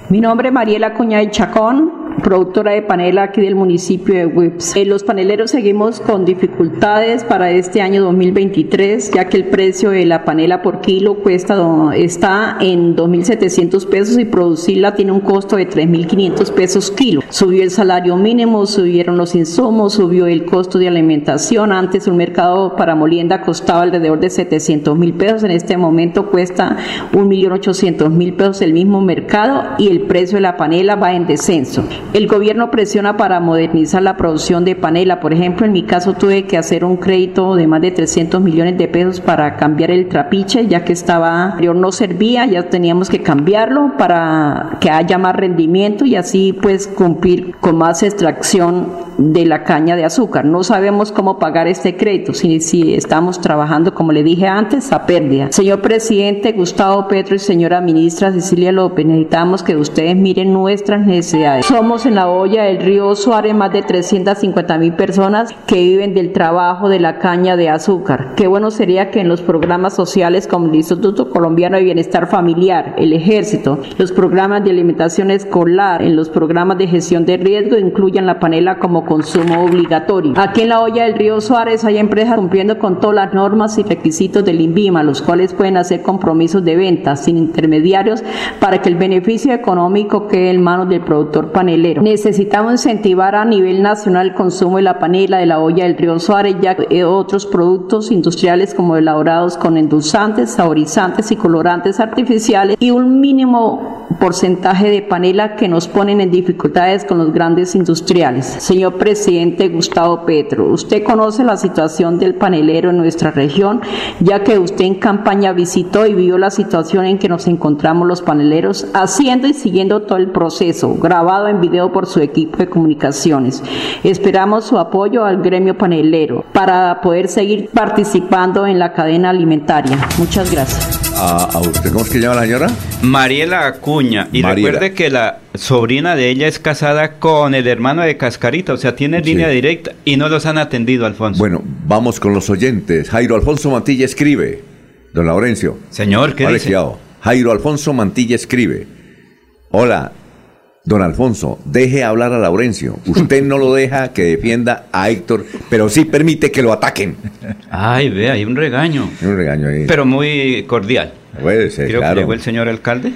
Mi nombre es Mariela Cuña de Chacón, productora de panela aquí del municipio de Whips. Eh, los paneleros seguimos con dificultades para este año 2023, ya que el precio de la panela por kilo cuesta está en 2.700 pesos y producirla tiene un costo de 3.500 pesos kilo. Subió el salario mínimo, subieron los insumos, subió el costo de alimentación. Antes un mercado para molienda costaba alrededor de 700 mil pesos, en este momento cuesta 1.800.000 pesos el mismo mercado y el precio de la panela va en descenso. El gobierno presiona para modernizar la producción de panela. Por ejemplo, en mi caso tuve que hacer un crédito de más de 300 millones de pesos para cambiar el trapiche, ya que estaba, no servía, ya teníamos que cambiarlo para que haya más rendimiento y así pues cumplir con más extracción de la caña de azúcar. No sabemos cómo pagar este crédito, si, si estamos trabajando, como le dije antes, a pérdida. Señor presidente Gustavo Petro y señora ministra Cecilia López, necesitamos que ustedes miren nuestras necesidades. Somos en la olla del río Suárez más de 350 mil personas que viven del trabajo de la caña de azúcar. Qué bueno sería que en los programas sociales como el Instituto Colombiano de Bienestar Familiar, el Ejército, los programas de alimentación escolar, en los programas de gestión de riesgo incluyan la panela como consumo obligatorio. Aquí en la olla del río Suárez hay empresas cumpliendo con todas las normas y requisitos del INVIMA, los cuales pueden hacer compromisos de venta sin intermediarios para que el beneficio económico quede en manos del productor panelero. Necesitamos incentivar a nivel nacional el consumo de la panela de la olla del río Suárez, ya que otros productos industriales como elaborados con endulzantes, saborizantes y colorantes artificiales y un mínimo porcentaje de panela que nos ponen en dificultades con los grandes industriales. Señor presidente Gustavo Petro, usted conoce la situación del panelero en nuestra región, ya que usted en campaña visitó y vio la situación en que nos encontramos los paneleros haciendo y siguiendo todo el proceso, grabado en video por su equipo de comunicaciones. Esperamos su apoyo al gremio panelero para poder seguir participando en la cadena alimentaria. Muchas gracias. ¿A, a usted cómo es que llama la señora? Mariela Acuña. Y Mariela. recuerde que la sobrina de ella es casada con el hermano de Cascarita, o sea, tiene línea directa y no los han atendido, Alfonso. Bueno, vamos con los oyentes. Jairo Alfonso Mantilla escribe. Don Laurencio. Señor, ¿qué Vale, dice? Jairo Alfonso Mantilla escribe. Hola, don Alfonso, deje hablar a Laurencio. Usted no lo deja que defienda a Héctor, pero sí permite que lo ataquen. Ay, ve, hay un regaño. Hay un regaño ahí. Pero muy cordial. Puede ser, Creo claro. que llegó el señor alcalde.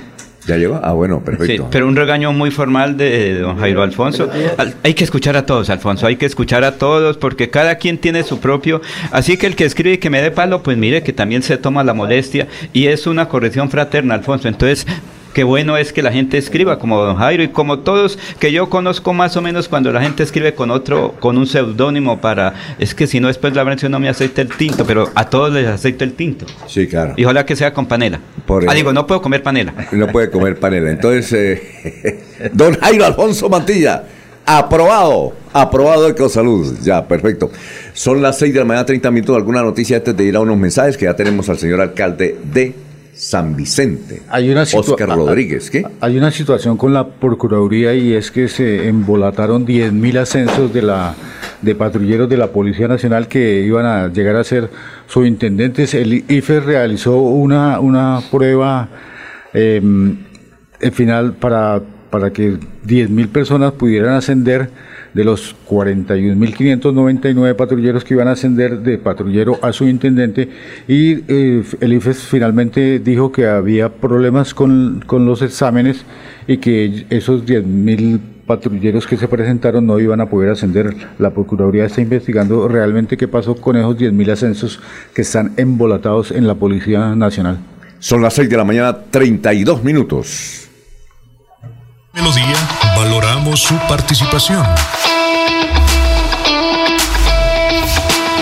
¿Ya llegó? Ah, bueno, Sí, perfecto. pero un regaño muy formal de don Jairo Alfonso. Al- hay que escuchar a todos, Alfonso, hay que escuchar a todos porque cada quien tiene su propio. Así que el que escribe y que me dé palo, pues mire que también se toma la molestia y es una corrección fraterna, Alfonso. Entonces, qué bueno es que la gente escriba como don Jairo y como todos que yo conozco más o menos cuando la gente escribe con otro, con un seudónimo para. Es que si no, después la versión no me aceita el tinto, pero a todos les aceito el tinto. Sí, claro. Y ojalá que sea con panela. Por ah, el- digo, no puedo comer panela. (laughs) No puede comer panela. Entonces, eh, (laughs) don Jairo Alfonso Mantilla, aprobado, aprobado Ecosalud. Ya, perfecto. Son las 6 de la mañana, 30 minutos. ¿Alguna noticia antes de ir a unos mensajes? Que ya tenemos al señor alcalde de San Vicente. Hay una Oscar Rodríguez. ¿Qué? Hay una situación con la Procuraduría y es que se embolataron 10.000 ascensos de la de patrulleros de la Policía Nacional que iban a llegar a ser subintendentes. El IFE realizó una, una prueba eh, final para, para que 10.000 personas pudieran ascender de los 41.599 patrulleros que iban a ascender de patrullero a subintendente y eh, el IFES finalmente dijo que había problemas con, con los exámenes y que esos 10.000 patrulleros que se presentaron no iban a poder ascender. La Procuraduría está investigando realmente qué pasó con esos 10.000 ascensos que están embolatados en la Policía Nacional. Son las 6 de la mañana, 32 minutos. Melodía, valoramos su participación.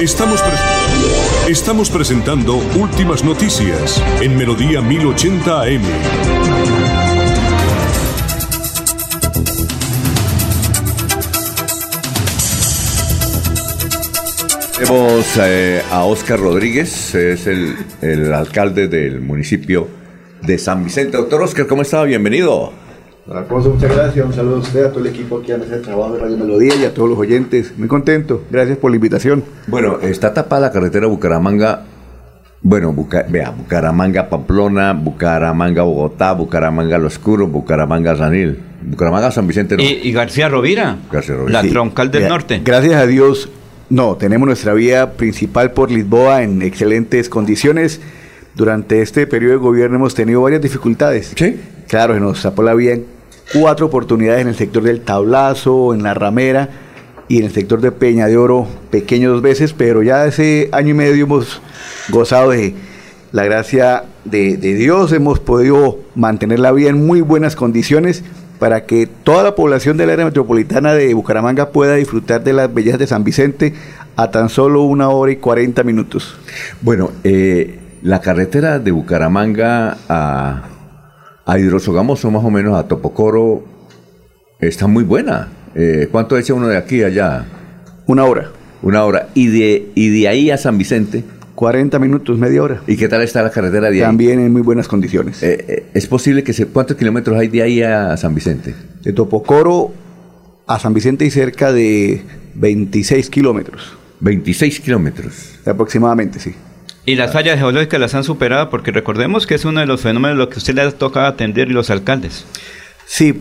Estamos, estamos presentando Últimas Noticias en Melodía 1080 AM. Tenemos eh, a Oscar Rodríguez, es el, el alcalde del municipio de San Vicente. Doctor Oscar, ¿cómo está? Bienvenido. Alfonso, muchas gracias. Un saludo a usted, a todo el equipo aquí en ese trabajo de Radio Melodía y a todos los oyentes. Muy contento. Gracias por la invitación. Bueno, está tapada la carretera Bucaramanga. Bueno, Buca- vea, Bucaramanga Pamplona, Bucaramanga Bogotá, Bucaramanga Lo Oscuro, Bucaramanga Sanil, Bucaramanga San Vicente. no. Y, y García Rovira, García Rovira. la Sí. troncal del norte. Gracias a Dios, no, tenemos nuestra vía principal por Lisboa en excelentes condiciones. Durante este periodo de gobierno hemos tenido varias dificultades. Sí. Claro, se nos tapó la vía en cuatro oportunidades en el sector del Tablazo, en la Ramera y en el sector de Peña de Oro, pequeño dos veces, pero ya ese año y medio hemos gozado de la gracia de, Dios, hemos podido mantener la vía en muy buenas condiciones para que toda la población del área metropolitana de Bucaramanga pueda disfrutar de las bellezas de San Vicente a tan solo una hora y cuarenta minutos. Bueno, eh, la carretera de Bucaramanga a, a Hidrosogamoso, más o menos a Topocoro, está muy buena. Eh, ¿Cuánto echa uno de aquí a allá? Una hora. Una hora. ¿Y de, y de ahí a San Vicente? 40 minutos, media hora. ¿Y qué tal está la carretera de ahí? También en muy buenas condiciones. Eh, eh, ¿Es posible que se... ¿Cuántos kilómetros hay de ahí a San Vicente? De Topocoro a San Vicente hay cerca de 26 kilómetros. 26 kilómetros. Aproximadamente, sí. Y las fallas geológicas las han superado porque recordemos que es uno de los fenómenos lo que usted le ha tocado atender y los alcaldes. Sí,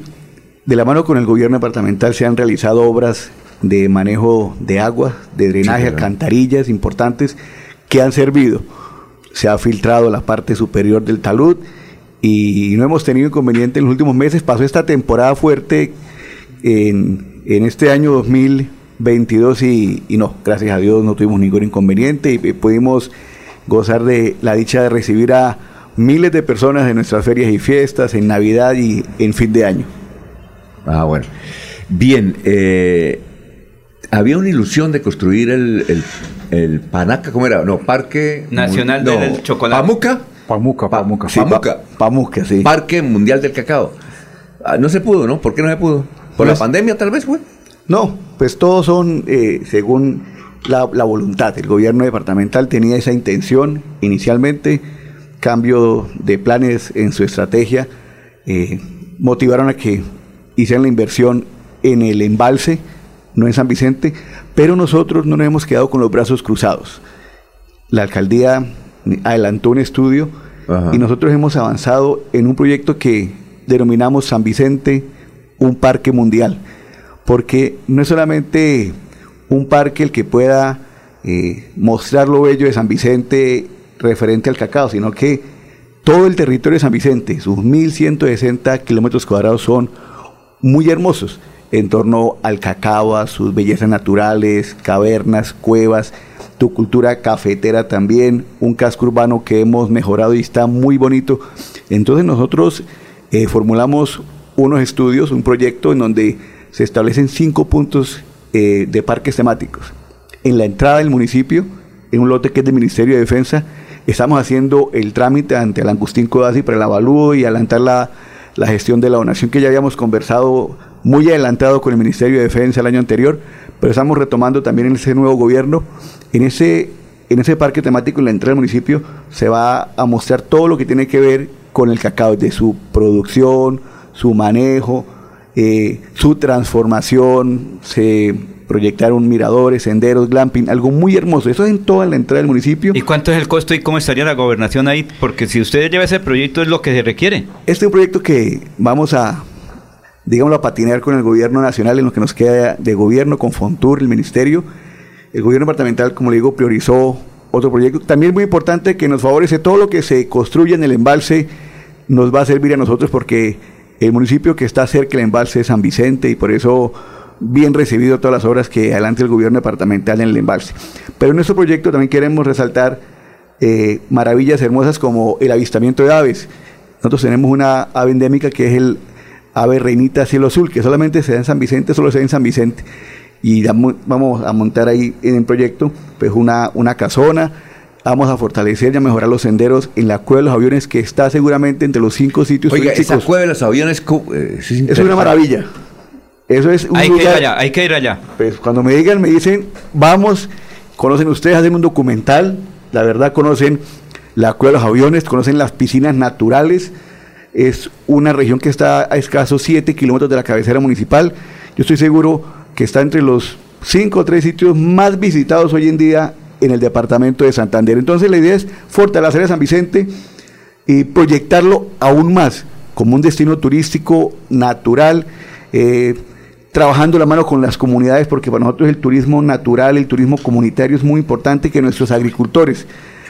de la mano con el gobierno departamental se han realizado obras de manejo de agua, de drenaje, alcantarillas importantes que han servido. Se ha filtrado la parte superior del talud y no hemos tenido inconveniente en los últimos meses. Pasó esta temporada fuerte en, en este año 2022 y, y no, gracias a Dios no tuvimos ningún inconveniente y pudimos gozar de la dicha de recibir a miles de personas en nuestras ferias y fiestas, en Navidad y en fin de año. Ah, bueno. Bien, eh, había una ilusión de construir el, el, el Panaca, ¿cómo era? No, Parque... Nacional no, del Chocolate. ¿Pamuca? Pamuca, Pamuca. Sí, Pamuca. Pa- Pamuca, sí. Parque Mundial del Cacao. Ah, no se pudo, ¿no? ¿Por qué no se pudo? ¿Por la Pues- pandemia tal vez fue? No, pues todos son eh, según la, la voluntad. El gobierno departamental tenía esa intención inicialmente, cambio de planes en su estrategia, eh, motivaron a que hicieran la inversión en el embalse, no en San Vicente, pero nosotros no nos hemos quedado con los brazos cruzados. La alcaldía adelantó un estudio Ajá. y nosotros hemos avanzado en un proyecto que denominamos San Vicente, un parque mundial porque no es solamente un parque el que pueda eh, mostrar lo bello de San Vicente referente al cacao, sino que todo el territorio de San Vicente, sus 1.160 kilómetros cuadrados son muy hermosos en torno al cacao, a sus bellezas naturales, cavernas, cuevas, tu cultura cafetera también, un casco urbano que hemos mejorado y está muy bonito. Entonces nosotros eh, formulamos unos estudios, un proyecto en donde se establecen cinco puntos eh, de parques temáticos. En la entrada del municipio, en un lote que es del Ministerio de Defensa, estamos haciendo el trámite ante el Angustín Codazzi para el avalúo y adelantar la, la gestión de la donación que ya habíamos conversado muy adelantado con el Ministerio de Defensa el año anterior, pero estamos retomando también en ese nuevo gobierno, en ese en ese parque temático, en la entrada del municipio, se va a mostrar todo lo que tiene que ver con el cacao, de su producción, su manejo, eh, su transformación, se proyectaron miradores, senderos, glamping, algo muy hermoso. Eso es en toda la entrada del municipio. ¿Y cuánto es el costo y cómo estaría la gobernación ahí? Porque si usted lleva ese proyecto es lo que se requiere. Este es un proyecto que vamos a, digámoslo, a patinar con el gobierno nacional en lo que nos queda de gobierno, con Fontur, el ministerio. El gobierno departamental, como le digo, priorizó otro proyecto. También muy importante que nos favorece todo lo que se construye en el embalse, nos va a servir a nosotros porque el municipio que está cerca del embalse es San Vicente y por eso bien recibido todas las obras que adelante el gobierno departamental en el embalse. Pero en nuestro proyecto también queremos resaltar eh, maravillas hermosas como el avistamiento de aves. Nosotros tenemos una ave endémica que es el ave reinita cielo azul, que solamente se da en San Vicente, solo se da en San Vicente. Y vamos a montar ahí en el proyecto pues una, una casona, vamos a fortalecer y a mejorar los senderos en la Cueva de los Aviones, que está seguramente entre los cinco sitios Oiga, esa Cueva de los Aviones eh, es, una maravilla. Eso es hay que ir allá, hay que ir allá. Pues cuando me digan, me dicen, vamos, conocen ustedes, hacen un documental, la verdad conocen la Cueva de los Aviones, conocen las piscinas naturales, es una región que está a escasos 7 kilómetros de la cabecera municipal. Yo estoy seguro que está entre los 5 o 3 sitios más visitados hoy en día en el departamento de Santander. Entonces la idea es fortalecer a San Vicente y proyectarlo aún más como un destino turístico natural, eh, trabajando la mano con las comunidades, porque para nosotros el turismo natural, el turismo comunitario es muy importante que nuestros agricultores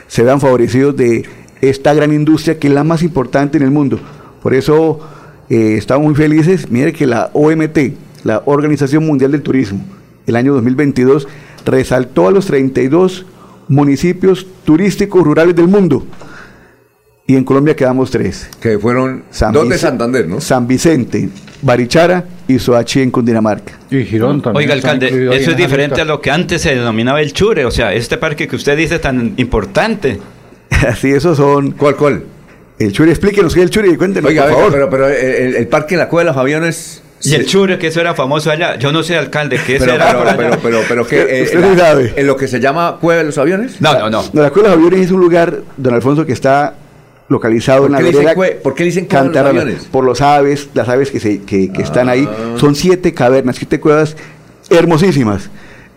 se vean favorecidos de esta gran industria que es la más importante en el mundo. Por eso eh, estamos muy felices. Mire que la OMT, la Organización Mundial del Turismo, el año 2022 resaltó a los 32 municipios turísticos rurales del mundo. Y en Colombia quedamos tres. Que fueron San dos de Santander, ¿no? San Vicente, Barichara y Soachi en Cundinamarca. Y Girón también. Oiga, alcalde, eso es diferente a lo que antes se denominaba el Chure, o sea, este parque que usted dice tan importante. (laughs) Así, esos son. ¿Cuál, cuál? El Chure, explíquenos qué es el Chure, cuéntenos, Oiga, por favor. pero, pero el, el parque de la Cueva de los Aviones... Y el chure, que eso era famoso allá. Yo no sé, alcalde, que eso pero, era pero, pero, pero, pero, ¿qué? (laughs) Eh, Usted la- sí sabe. ¿En lo que se llama Cueva de los Aviones? No, no, no. No, la Cueva de los Aviones es un lugar, don Alfonso, que está localizado ¿Por en la qué vereda por qué dicen Cueva de los Aviones? Por los aves, las aves que, se, que, que están ahí. Ah. Son siete cavernas, siete cuevas hermosísimas.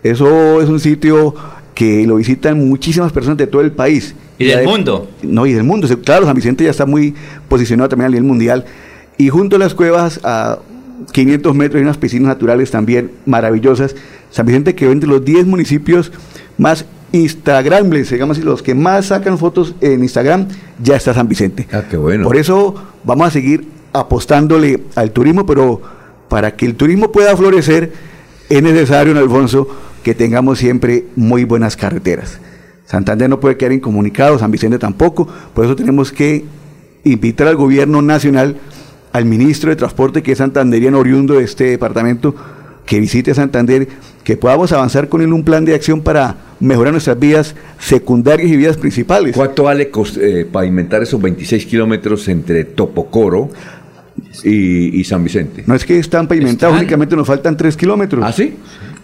Eso es un sitio que lo visitan muchísimas personas de todo el país. Y del mundo. No, y del mundo. Claro, San Vicente ya está muy posicionado también a nivel mundial. Y junto a las cuevas, a 500 metros, hay unas piscinas naturales también maravillosas. San Vicente quedó entre los 10 municipios más instagramables, digamos así, los que más sacan fotos en Instagram, ya está San Vicente. Ah, qué bueno. Por eso vamos a seguir apostándole al turismo, pero para que el turismo pueda florecer, es necesario, don Alfonso, que tengamos siempre muy buenas carreteras. Santander no puede quedar incomunicado, San Vicente tampoco, por eso tenemos que invitar al gobierno nacional, al ministro de Transporte, que es santanderiano oriundo de este departamento, que visite Santander, que podamos avanzar con él un plan de acción para mejorar nuestras vías secundarias y vías principales. ¿Cuánto vale eh, pavimentar esos 26 kilómetros entre Topocoro y, y San Vicente? No es que están pavimentados, Están. únicamente nos faltan 3 kilómetros. ¿Ah, sí?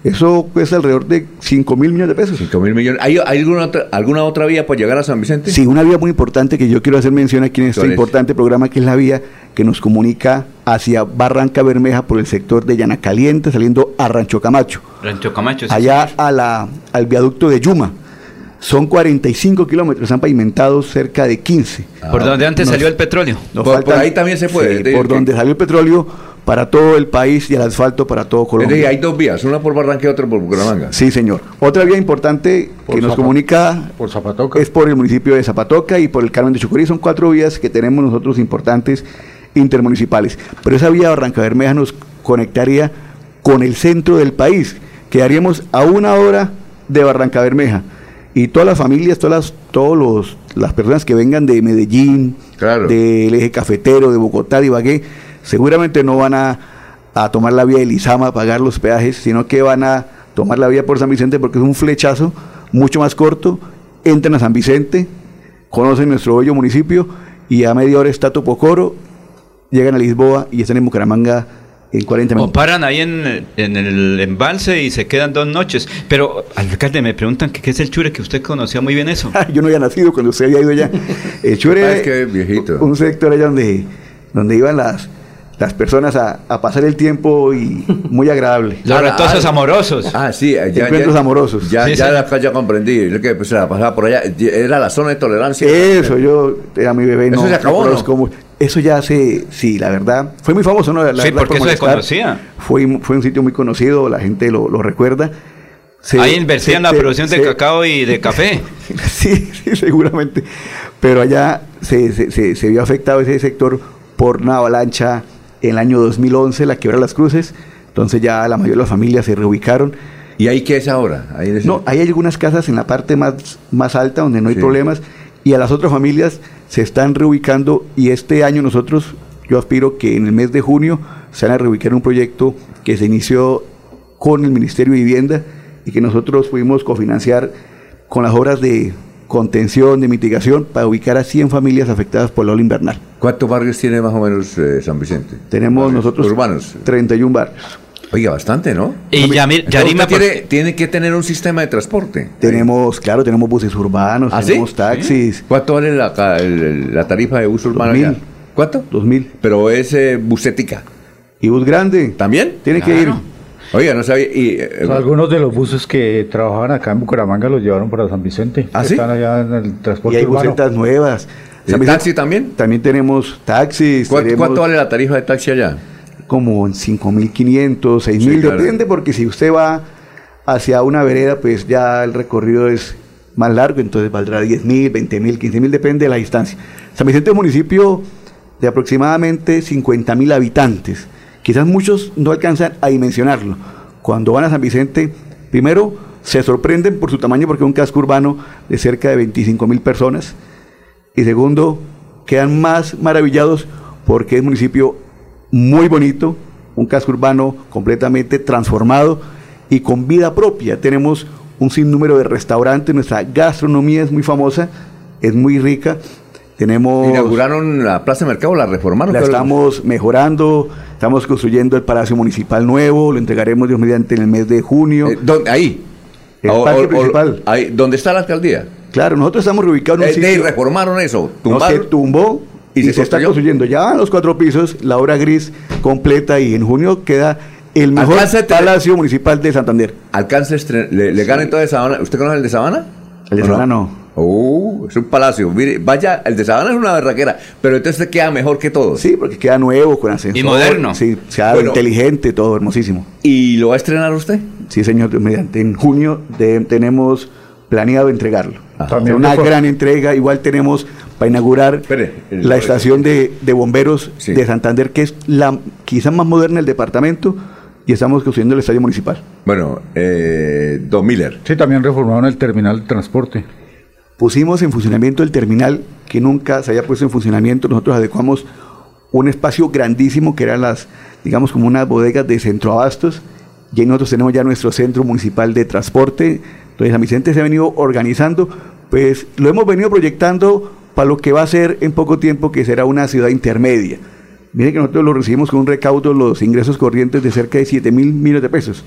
Eso cuesta alrededor de 5 mil millones de pesos. 5 mil millones. ¿Hay, hay alguna, otra, alguna otra vía para llegar a San Vicente? Sí, una vía muy importante que yo quiero hacer mención aquí en este ¿Cuál es? importante programa, que es la vía que nos comunica hacia Barranca Bermeja por el sector de Llana Caliente, saliendo a Rancho Camacho. Rancho Camacho. sí, allá a la, al viaducto de Yuma. Son 45 kilómetros, han pavimentado cerca de 15. Por donde antes Nos- salió el petróleo. Por- ahí también se puede, sí, por que- donde salió el petróleo para todo el país y el asfalto para todo Es Colombia. decir, hay dos vías, una por Barranca y otra por Bucaramanga. Sí, señor. Otra vía importante Por que nos comunica Por Zapatoca. es por el municipio de Zapatoca y por el Carmen de Chucurí. Son cuatro vías que tenemos nosotros importantes intermunicipales. Pero esa vía Barranca Bermeja nos conectaría con el centro del país. Quedaríamos a una hora de Barranca Bermeja. Y todas las familias, todas las, todos los, las personas que vengan de Medellín, Claro. del eje cafetero, de Bogotá, de Ibagué, seguramente no van a, a tomar la vía de Lizama a pagar los peajes, sino que van a tomar la vía por San Vicente porque es un flechazo mucho más corto, entran a San Vicente, conocen nuestro bello municipio y a media hora está Topocoro, llegan a Lisboa y están en Bucaramanga en 40 minutos. O paran ahí en, en el embalse y se quedan dos noches. Pero, alcalde, me preguntan que qué es el chure, que usted conocía muy bien eso. (laughs) Yo no había nacido cuando usted había ido allá. El chure Ah, es que es viejito. un sector allá donde, donde iban las, las personas a, a pasar el tiempo y (laughs) muy agradable. Los retosos amorosos. Ah, sí, ya, Encuentros ya- amorosos. Ya, Sí, ya, sí. la- ya comprendí. Lo que pues, se la pasaba por allá. Era la zona de tolerancia. Eso, yo era mi bebé. ¿Eso no, se acabó, no mu- Eso ya se, sí, la verdad, fue muy famoso, ¿no? La Sí, verdad, porque por eso conocía. Fue, fue un sitio muy conocido, la gente lo, lo recuerda. Se- ahí invertían la se- producción de cacao y de café. (laughs) Sí, sí, seguramente. Pero allá se, se- se- se vio afectado ese sector por una avalancha en el año 2011, la quiebra de las cruces. Entonces ya la mayoría de las familias se reubicaron. ¿Y ahí qué es ahora? Ahí es- No, hay algunas casas en la parte más, más alta donde no hay Sí. problemas y a las otras familias se están reubicando y este año nosotros, yo aspiro que en el mes de junio se van a reubicar un proyecto que se inició con el Ministerio de Vivienda y que nosotros pudimos cofinanciar con las obras de contención, de mitigación, para ubicar a 100 familias afectadas por la ola invernal. ¿Cuántos barrios tiene más o menos eh, San Vicente? Tenemos Barrios nosotros urbanos. 31 barrios. Oiga, bastante, ¿no? Y Yamir- usted Yarima, tiene, tiene que tener un sistema de transporte. Tenemos, claro, tenemos buses urbanos, ¿Ah, sí? tenemos taxis. ¿Cuánto vale la, tarifa de bus urbano Dos mil. allá? ¿Cuánto? 2000. Pero es eh, busética. ¿Y bus grande? ¿También? Tiene que ir. Oiga, no sabía. Y, eh, O sea, algunos de los buses que trabajaban acá en Bucaramanga los llevaron para San Vicente. ¿Ah, sí? Están allá en el Y transporte hay urbano. busetas nuevas. ¿El San Vicente- taxi también? También tenemos taxis. ¿Cuánto, tenemos cuánto vale la tarifa de taxi allá? Como en 5.500, 6.000, Sí, claro. depende porque si usted va hacia una vereda, pues ya el recorrido es más largo, entonces valdrá 10.000, 20.000, 15.000, depende de la distancia. San Vicente es un municipio de aproximadamente 50.000 habitantes. Quizás muchos no alcanzan a dimensionarlo. Cuando van a San Vicente, primero se sorprenden por su tamaño porque es un casco urbano de cerca de 25.000 personas. Y segundo, quedan más maravillados porque es un municipio muy bonito, un casco urbano completamente transformado y con vida propia. Tenemos un sinnúmero de restaurantes, nuestra gastronomía es muy famosa, es muy rica. Tenemos ¿Inauguraron la Plaza de Mercado? ¿La reformaron? la ¿Qué- estamos mejorando, estamos construyendo el Palacio Municipal nuevo, lo entregaremos Dios mediante en el mes de junio. Eh, ¿dónde? ahí. El O- parque o- o- principal. ahí, ¿Dónde está la alcaldía? Claro, nosotros estamos reubicados en un Eh, sitio- reformaron eso. No Tumbaron. se tumbó ¿Y y, se se, está construyendo. Ya van los cuatro pisos, la obra gris completa y en junio queda el mejor Palacio Municipal de Santander. Alcance le, le ganan todo de Sabana. ¿Usted conoce el de Sabana? El de ¿O Sabana no. Uh, es un palacio. Mire, vaya, el de Sabana es una berraquera, pero entonces queda mejor que todos. Sí, porque queda nuevo, con ascensor. Y moderno. Sí, sea Bueno. inteligente, todo hermosísimo. ¿Y lo va a estrenar usted? Sí, señor, mediante en junio de- tenemos planeado entregarlo. También una gran entrega. Igual tenemos para inaugurar Espere, el- la estación de, de bomberos Sí. de Santander, que es la quizás más moderna del departamento, y estamos construyendo el estadio municipal. Bueno, eh, Don Miller. Sí, también reformaron el terminal de transporte. Pusimos en funcionamiento el terminal que nunca se había puesto en funcionamiento. Nosotros adecuamos un espacio grandísimo que eran las, digamos, como unas bodegas de centroabastos. Y ahí nosotros tenemos ya nuestro centro municipal de transporte. Entonces, San Vicente se ha venido organizando. Pues lo hemos venido proyectando para lo que va a ser en poco tiempo, que será una ciudad intermedia. Mire que nosotros lo recibimos con un recaudo, los ingresos corrientes de cerca de 7 mil millones de pesos.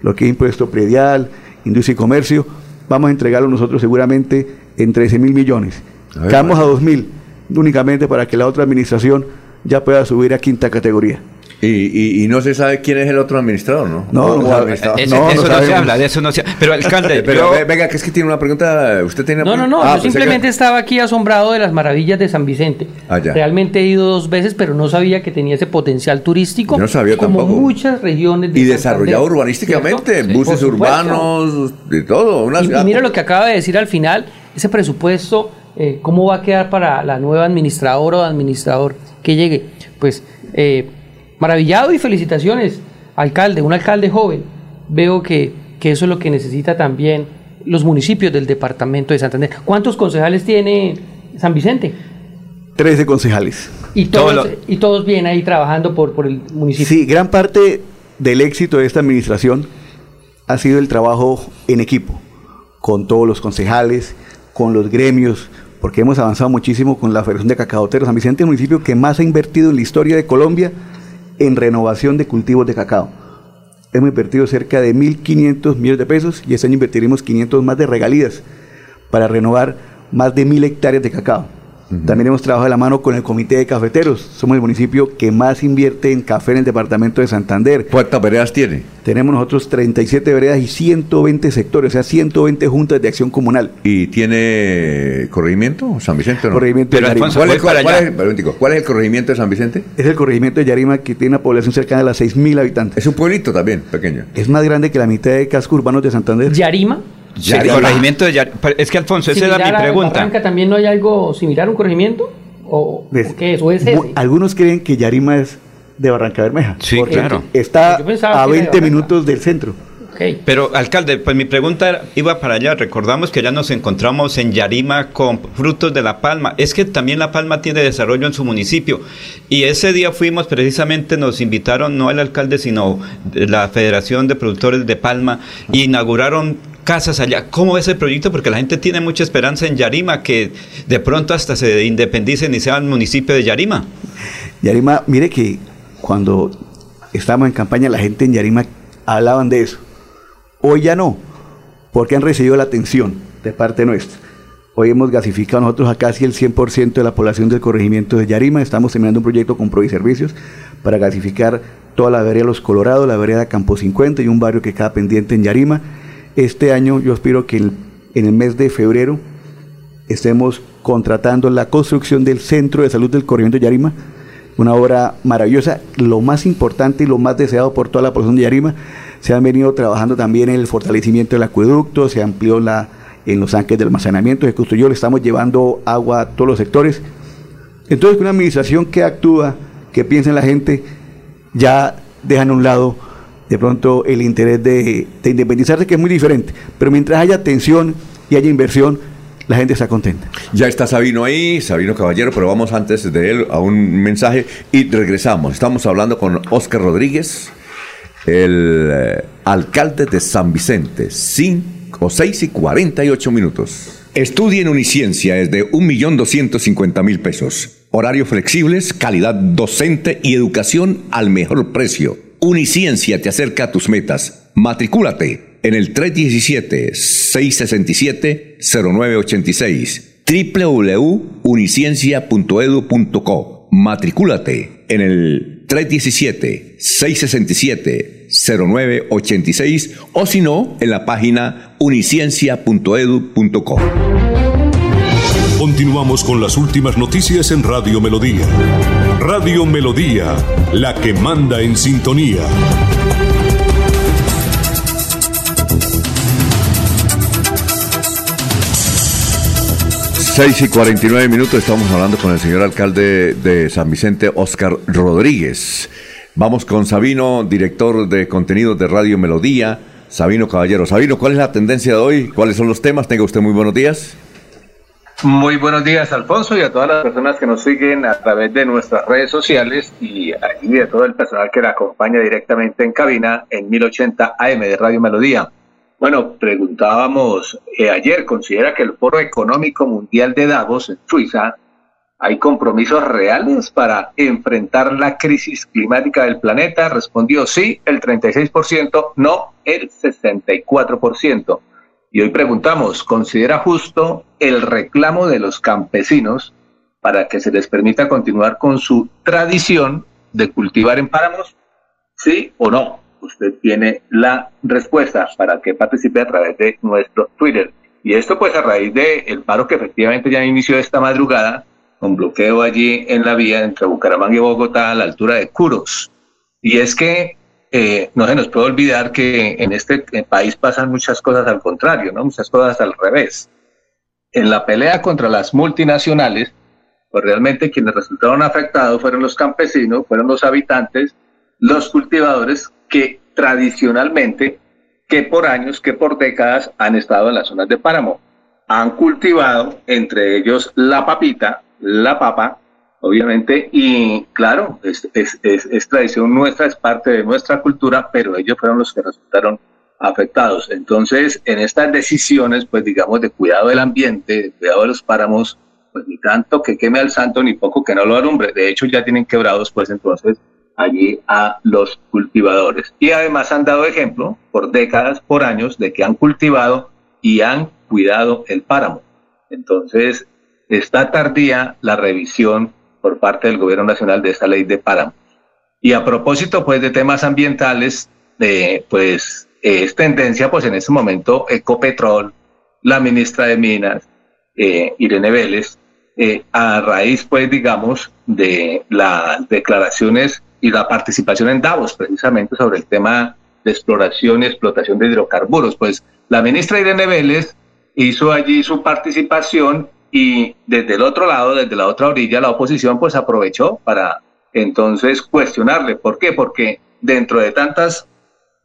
Lo que es impuesto predial, industria y comercio, vamos a entregarlo nosotros seguramente en 13 mil millones. Quedamos a bueno. 2 mil, únicamente para que la otra administración ya pueda subir a quinta categoría. Y, y- y no se sabe quién es el otro administrador, ¿no? No, no. Ese- no, eso no se habla, de eso no se habla. Pero alcalde, Pero yo- venga, que es que tiene una pregunta. ¿Usted tiene No, no, no, Ah, yo que- simplemente estaba aquí asombrado de las maravillas de San Vicente. Ah, ya. Realmente he ido dos veces, pero no sabía que tenía ese potencial turístico. Yo no sabía como tampoco. muchas regiones de Y Santander, desarrollado urbanísticamente, ¿cierto? buses urbanos, de todo. Una Y, mira lo que acaba de decir al final, ese presupuesto, eh, ¿cómo va a quedar para la nueva administradora o administrador que llegue? Pues eh, maravillado y felicitaciones, alcalde, un alcalde joven. Veo que, que eso es lo que necesita también los municipios del departamento de Santander. ¿Cuántos concejales tiene San Vicente? 13 concejales. Y Todo todos, lo- y todos bien ahí trabajando por, por el municipio. Sí, gran parte del éxito de esta administración ha sido el trabajo en equipo, con todos los concejales, con los gremios, porque hemos avanzado muchísimo con la Federación de Cacaoteros. San Vicente es el municipio que más ha invertido en la historia de Colombia en renovación de cultivos de cacao. Hemos invertido cerca de 1.500 millones de pesos y este año invertiremos 500 más de regalías para renovar más de 1.000 hectáreas de cacao. También hemos trabajado de la mano con el Comité de Cafeteros. Somos el municipio que más invierte en café en el departamento de Santander. ¿Cuántas veredas tiene? Tenemos nosotros 37 veredas y 120 sectores, o sea, 120 juntas de acción comunal. ¿Y tiene corregimiento San Vicente o no? Corregimiento Pero, de Yarima. ¿cuál, es, cuál es- pero un momentico, ¿cuál es el corregimiento de San Vicente? Es el corregimiento de Yarima que tiene una población cercana a las 6.000 habitantes. Es un pueblito también, pequeño. Es más grande que la mitad de cascos urbanos de Santander. ¿Yarima? Sí, corregimiento de Yar- Es que Alfonso, esa era mi pregunta. Barranca, ¿También no hay algo similar un corregimiento? ¿O, ¿Ves? o qué es? ¿O es ese? Algunos creen que Yarima es de Barranca Bermeja. Sí, porque claro. Está pensaba a que era de 20 Barranca. minutos del centro. Pero, alcalde, pues mi pregunta era- iba para allá. Recordamos que ya nos encontramos en Yarima con frutos de La Palma. Es que también La Palma tiene desarrollo en su municipio. Y ese día fuimos, precisamente nos invitaron, no el alcalde, sino la Federación de Productores de Palma, y inauguraron casas allá. ¿Cómo es el proyecto? Porque la gente tiene mucha esperanza en Yarima, que de pronto hasta se independicen y sean municipio de Yarima. Yarima, mire que cuando estábamos en campaña la gente en Yarima hablaban de eso. Hoy ya no, porque han recibido la atención de parte nuestra. Hoy hemos gasificado nosotros a casi el 100% de la población del corregimiento de Yarima. Estamos terminando un proyecto con Proviservicios para gasificar toda la vereda Los Colorados, la vereda Campo 50 y un barrio que queda pendiente en Yarima. Este año yo espero que en el mes de febrero estemos contratando la construcción del Centro de Salud del Corregimiento de Yarima, una obra maravillosa, lo más importante y lo más deseado por toda la población de Yarima. Se han venido trabajando también en el fortalecimiento del acueducto, se amplió la, en los tanques de almacenamiento, se construyó, le estamos llevando agua a todos los sectores. Entonces, una administración que actúa, que piensa en la gente, ya dejan a un lado de pronto el interés de, de independizarse, que es muy diferente. Pero mientras haya atención y haya inversión, la gente está contenta. Ya está Sabino ahí, Sabino Caballero, pero vamos antes de él a un mensaje y regresamos. Estamos hablando con Oscar Rodríguez, el eh, alcalde de San Vicente, 5 o 6 y 48 minutos. Estudia en Uniciencia es de 1.250.000 pesos. Horarios flexibles, calidad docente y educación al mejor precio. Uniciencia te acerca a tus metas. Matricúlate en el 317-667-0986 www.uniciencia.edu.co Matricúlate en el 317-667-0986 o si no, en la página uniciencia.edu.co. Continuamos con las últimas noticias en Radio Melodía. Radio Melodía, la que manda en sintonía. Seis y 49 minutos, estamos hablando con el señor alcalde de San Vicente, Oscar Rodríguez. Vamos con Sabino, director de contenidos de Radio Melodía. Sabino Caballero. Sabino, ¿cuál es la tendencia de hoy? ¿Cuáles son los temas? Tenga usted muy buenos días. Muy buenos días, Alfonso, y a todas las personas que nos siguen a través de nuestras redes sociales y allí de todo el personal que la acompaña directamente en cabina en 1080 AM de Radio Melodía. Bueno, preguntábamos eh, ayer, ¿considera que el Foro Económico Mundial de Davos en Suiza hay compromisos reales para enfrentar la crisis climática del planeta? Respondió sí, el 36%, no, el 64%. Y hoy preguntamos, ¿considera justo el reclamo de los campesinos para que se les permita continuar con su tradición de cultivar en páramos? ¿Sí o no? Usted tiene la respuesta para que participe a través de nuestro Twitter. Y esto pues a raíz del paro que efectivamente ya inició esta madrugada, con bloqueo allí en la vía entre Bucaramanga y Bogotá a la altura de Curos. Y es que eh, no se nos puede olvidar que en este país pasan muchas cosas al contrario, ¿no? Muchas cosas al revés. En la pelea contra las multinacionales, pues realmente quienes resultaron afectados fueron los campesinos, fueron los habitantes, los cultivadores que tradicionalmente, que por años, que por décadas han estado en las zonas de páramo. Han cultivado, entre ellos, la papita, la papa, obviamente, y claro, es, es, es, es, tradición nuestra, es parte de nuestra cultura, pero ellos fueron los que resultaron afectados. Entonces, en estas decisiones, pues digamos, de cuidado del ambiente, de cuidado de los páramos, pues ni tanto que queme al santo, ni poco que no lo alumbre. De hecho, ya tienen quebrados, pues entonces, allí a los cultivadores. Y además han dado ejemplo por décadas, por años, de que han cultivado y han cuidado el páramo. Entonces, está tardía la revisión por parte del gobierno nacional de esta ley de páramo. Y a propósito, pues, de temas ambientales, de, pues, es tendencia, pues, en este momento, Ecopetrol, la ministra de Minas, eh, Irene Vélez, eh, a raíz, pues, digamos, de las declaraciones y la participación en Davos, precisamente sobre el tema de exploración y explotación de hidrocarburos. Pues la ministra Irene Vélez hizo allí su participación y desde el otro lado, desde la otra orilla, la oposición pues aprovechó para entonces cuestionarle. ¿Por qué? Porque dentro de tantas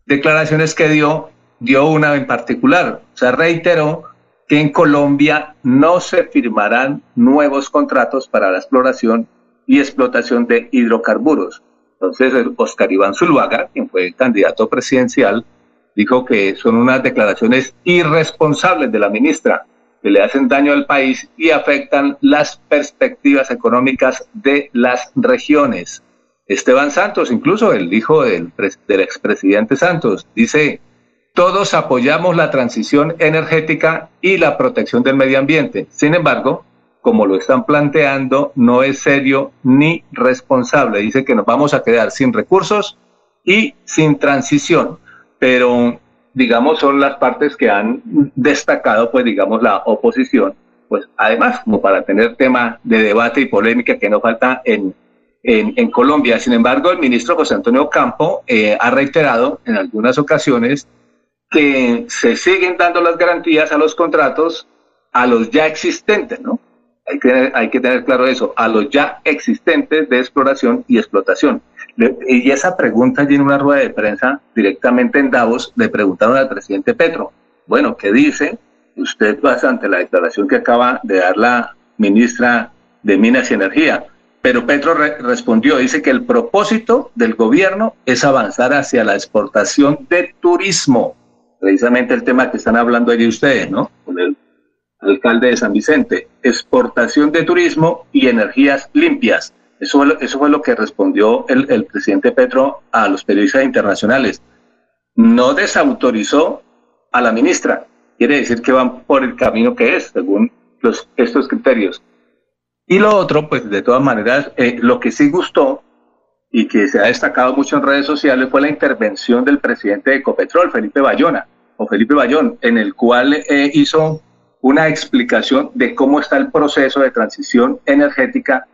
declaraciones que dio, dio una en particular. O sea, reiteró que en Colombia no se firmarán nuevos contratos para la exploración y explotación de hidrocarburos. Entonces, Oscar Iván Zuluaga, quien fue candidato presidencial, dijo que son unas declaraciones irresponsables de la ministra, le hacen daño al país y afectan las perspectivas económicas de las regiones. Esteban Santos, incluso el hijo del, del expresidente Santos, dice, todos apoyamos la transición energética y la protección del medio ambiente. Sin embargo, como lo están planteando, no es serio ni responsable. Dice que nos vamos a quedar sin recursos y sin transición. Pero, digamos, son las partes que han destacado, pues, digamos, la oposición. Pues, además, como para tener tema de debate y polémica que no falta en, en, Colombia. Sin embargo, el ministro José Antonio Campo eh, ha reiterado en algunas ocasiones que se siguen dando las garantías a los contratos a los ya existentes, ¿no? Hay que, hay que tener claro eso, a los ya existentes de exploración y explotación. Y esa pregunta allí en una rueda de prensa directamente en Davos le preguntaron al presidente Petro, bueno, ¿qué dice usted ante la declaración que acaba de dar la ministra de Minas y Energía? Pero Petro respondió, dice que el propósito del gobierno es avanzar hacia la exportación de turismo precisamente el tema que están hablando allí ustedes, ¿no? Con el alcalde de San Vicente, exportación de turismo y energías limpias. Eso, eso fue lo que respondió el, el presidente Petro a los periodistas internacionales. No desautorizó a la ministra. Quiere decir que van por el camino que es, según los, estos criterios. Y lo otro, pues de todas maneras, eh, lo que sí gustó y que se ha destacado mucho en redes sociales fue la intervención del presidente de Ecopetrol, Felipe Bayona, o Felipe Bayón, en el cual eh, hizo una explicación de cómo está el proceso de transición energética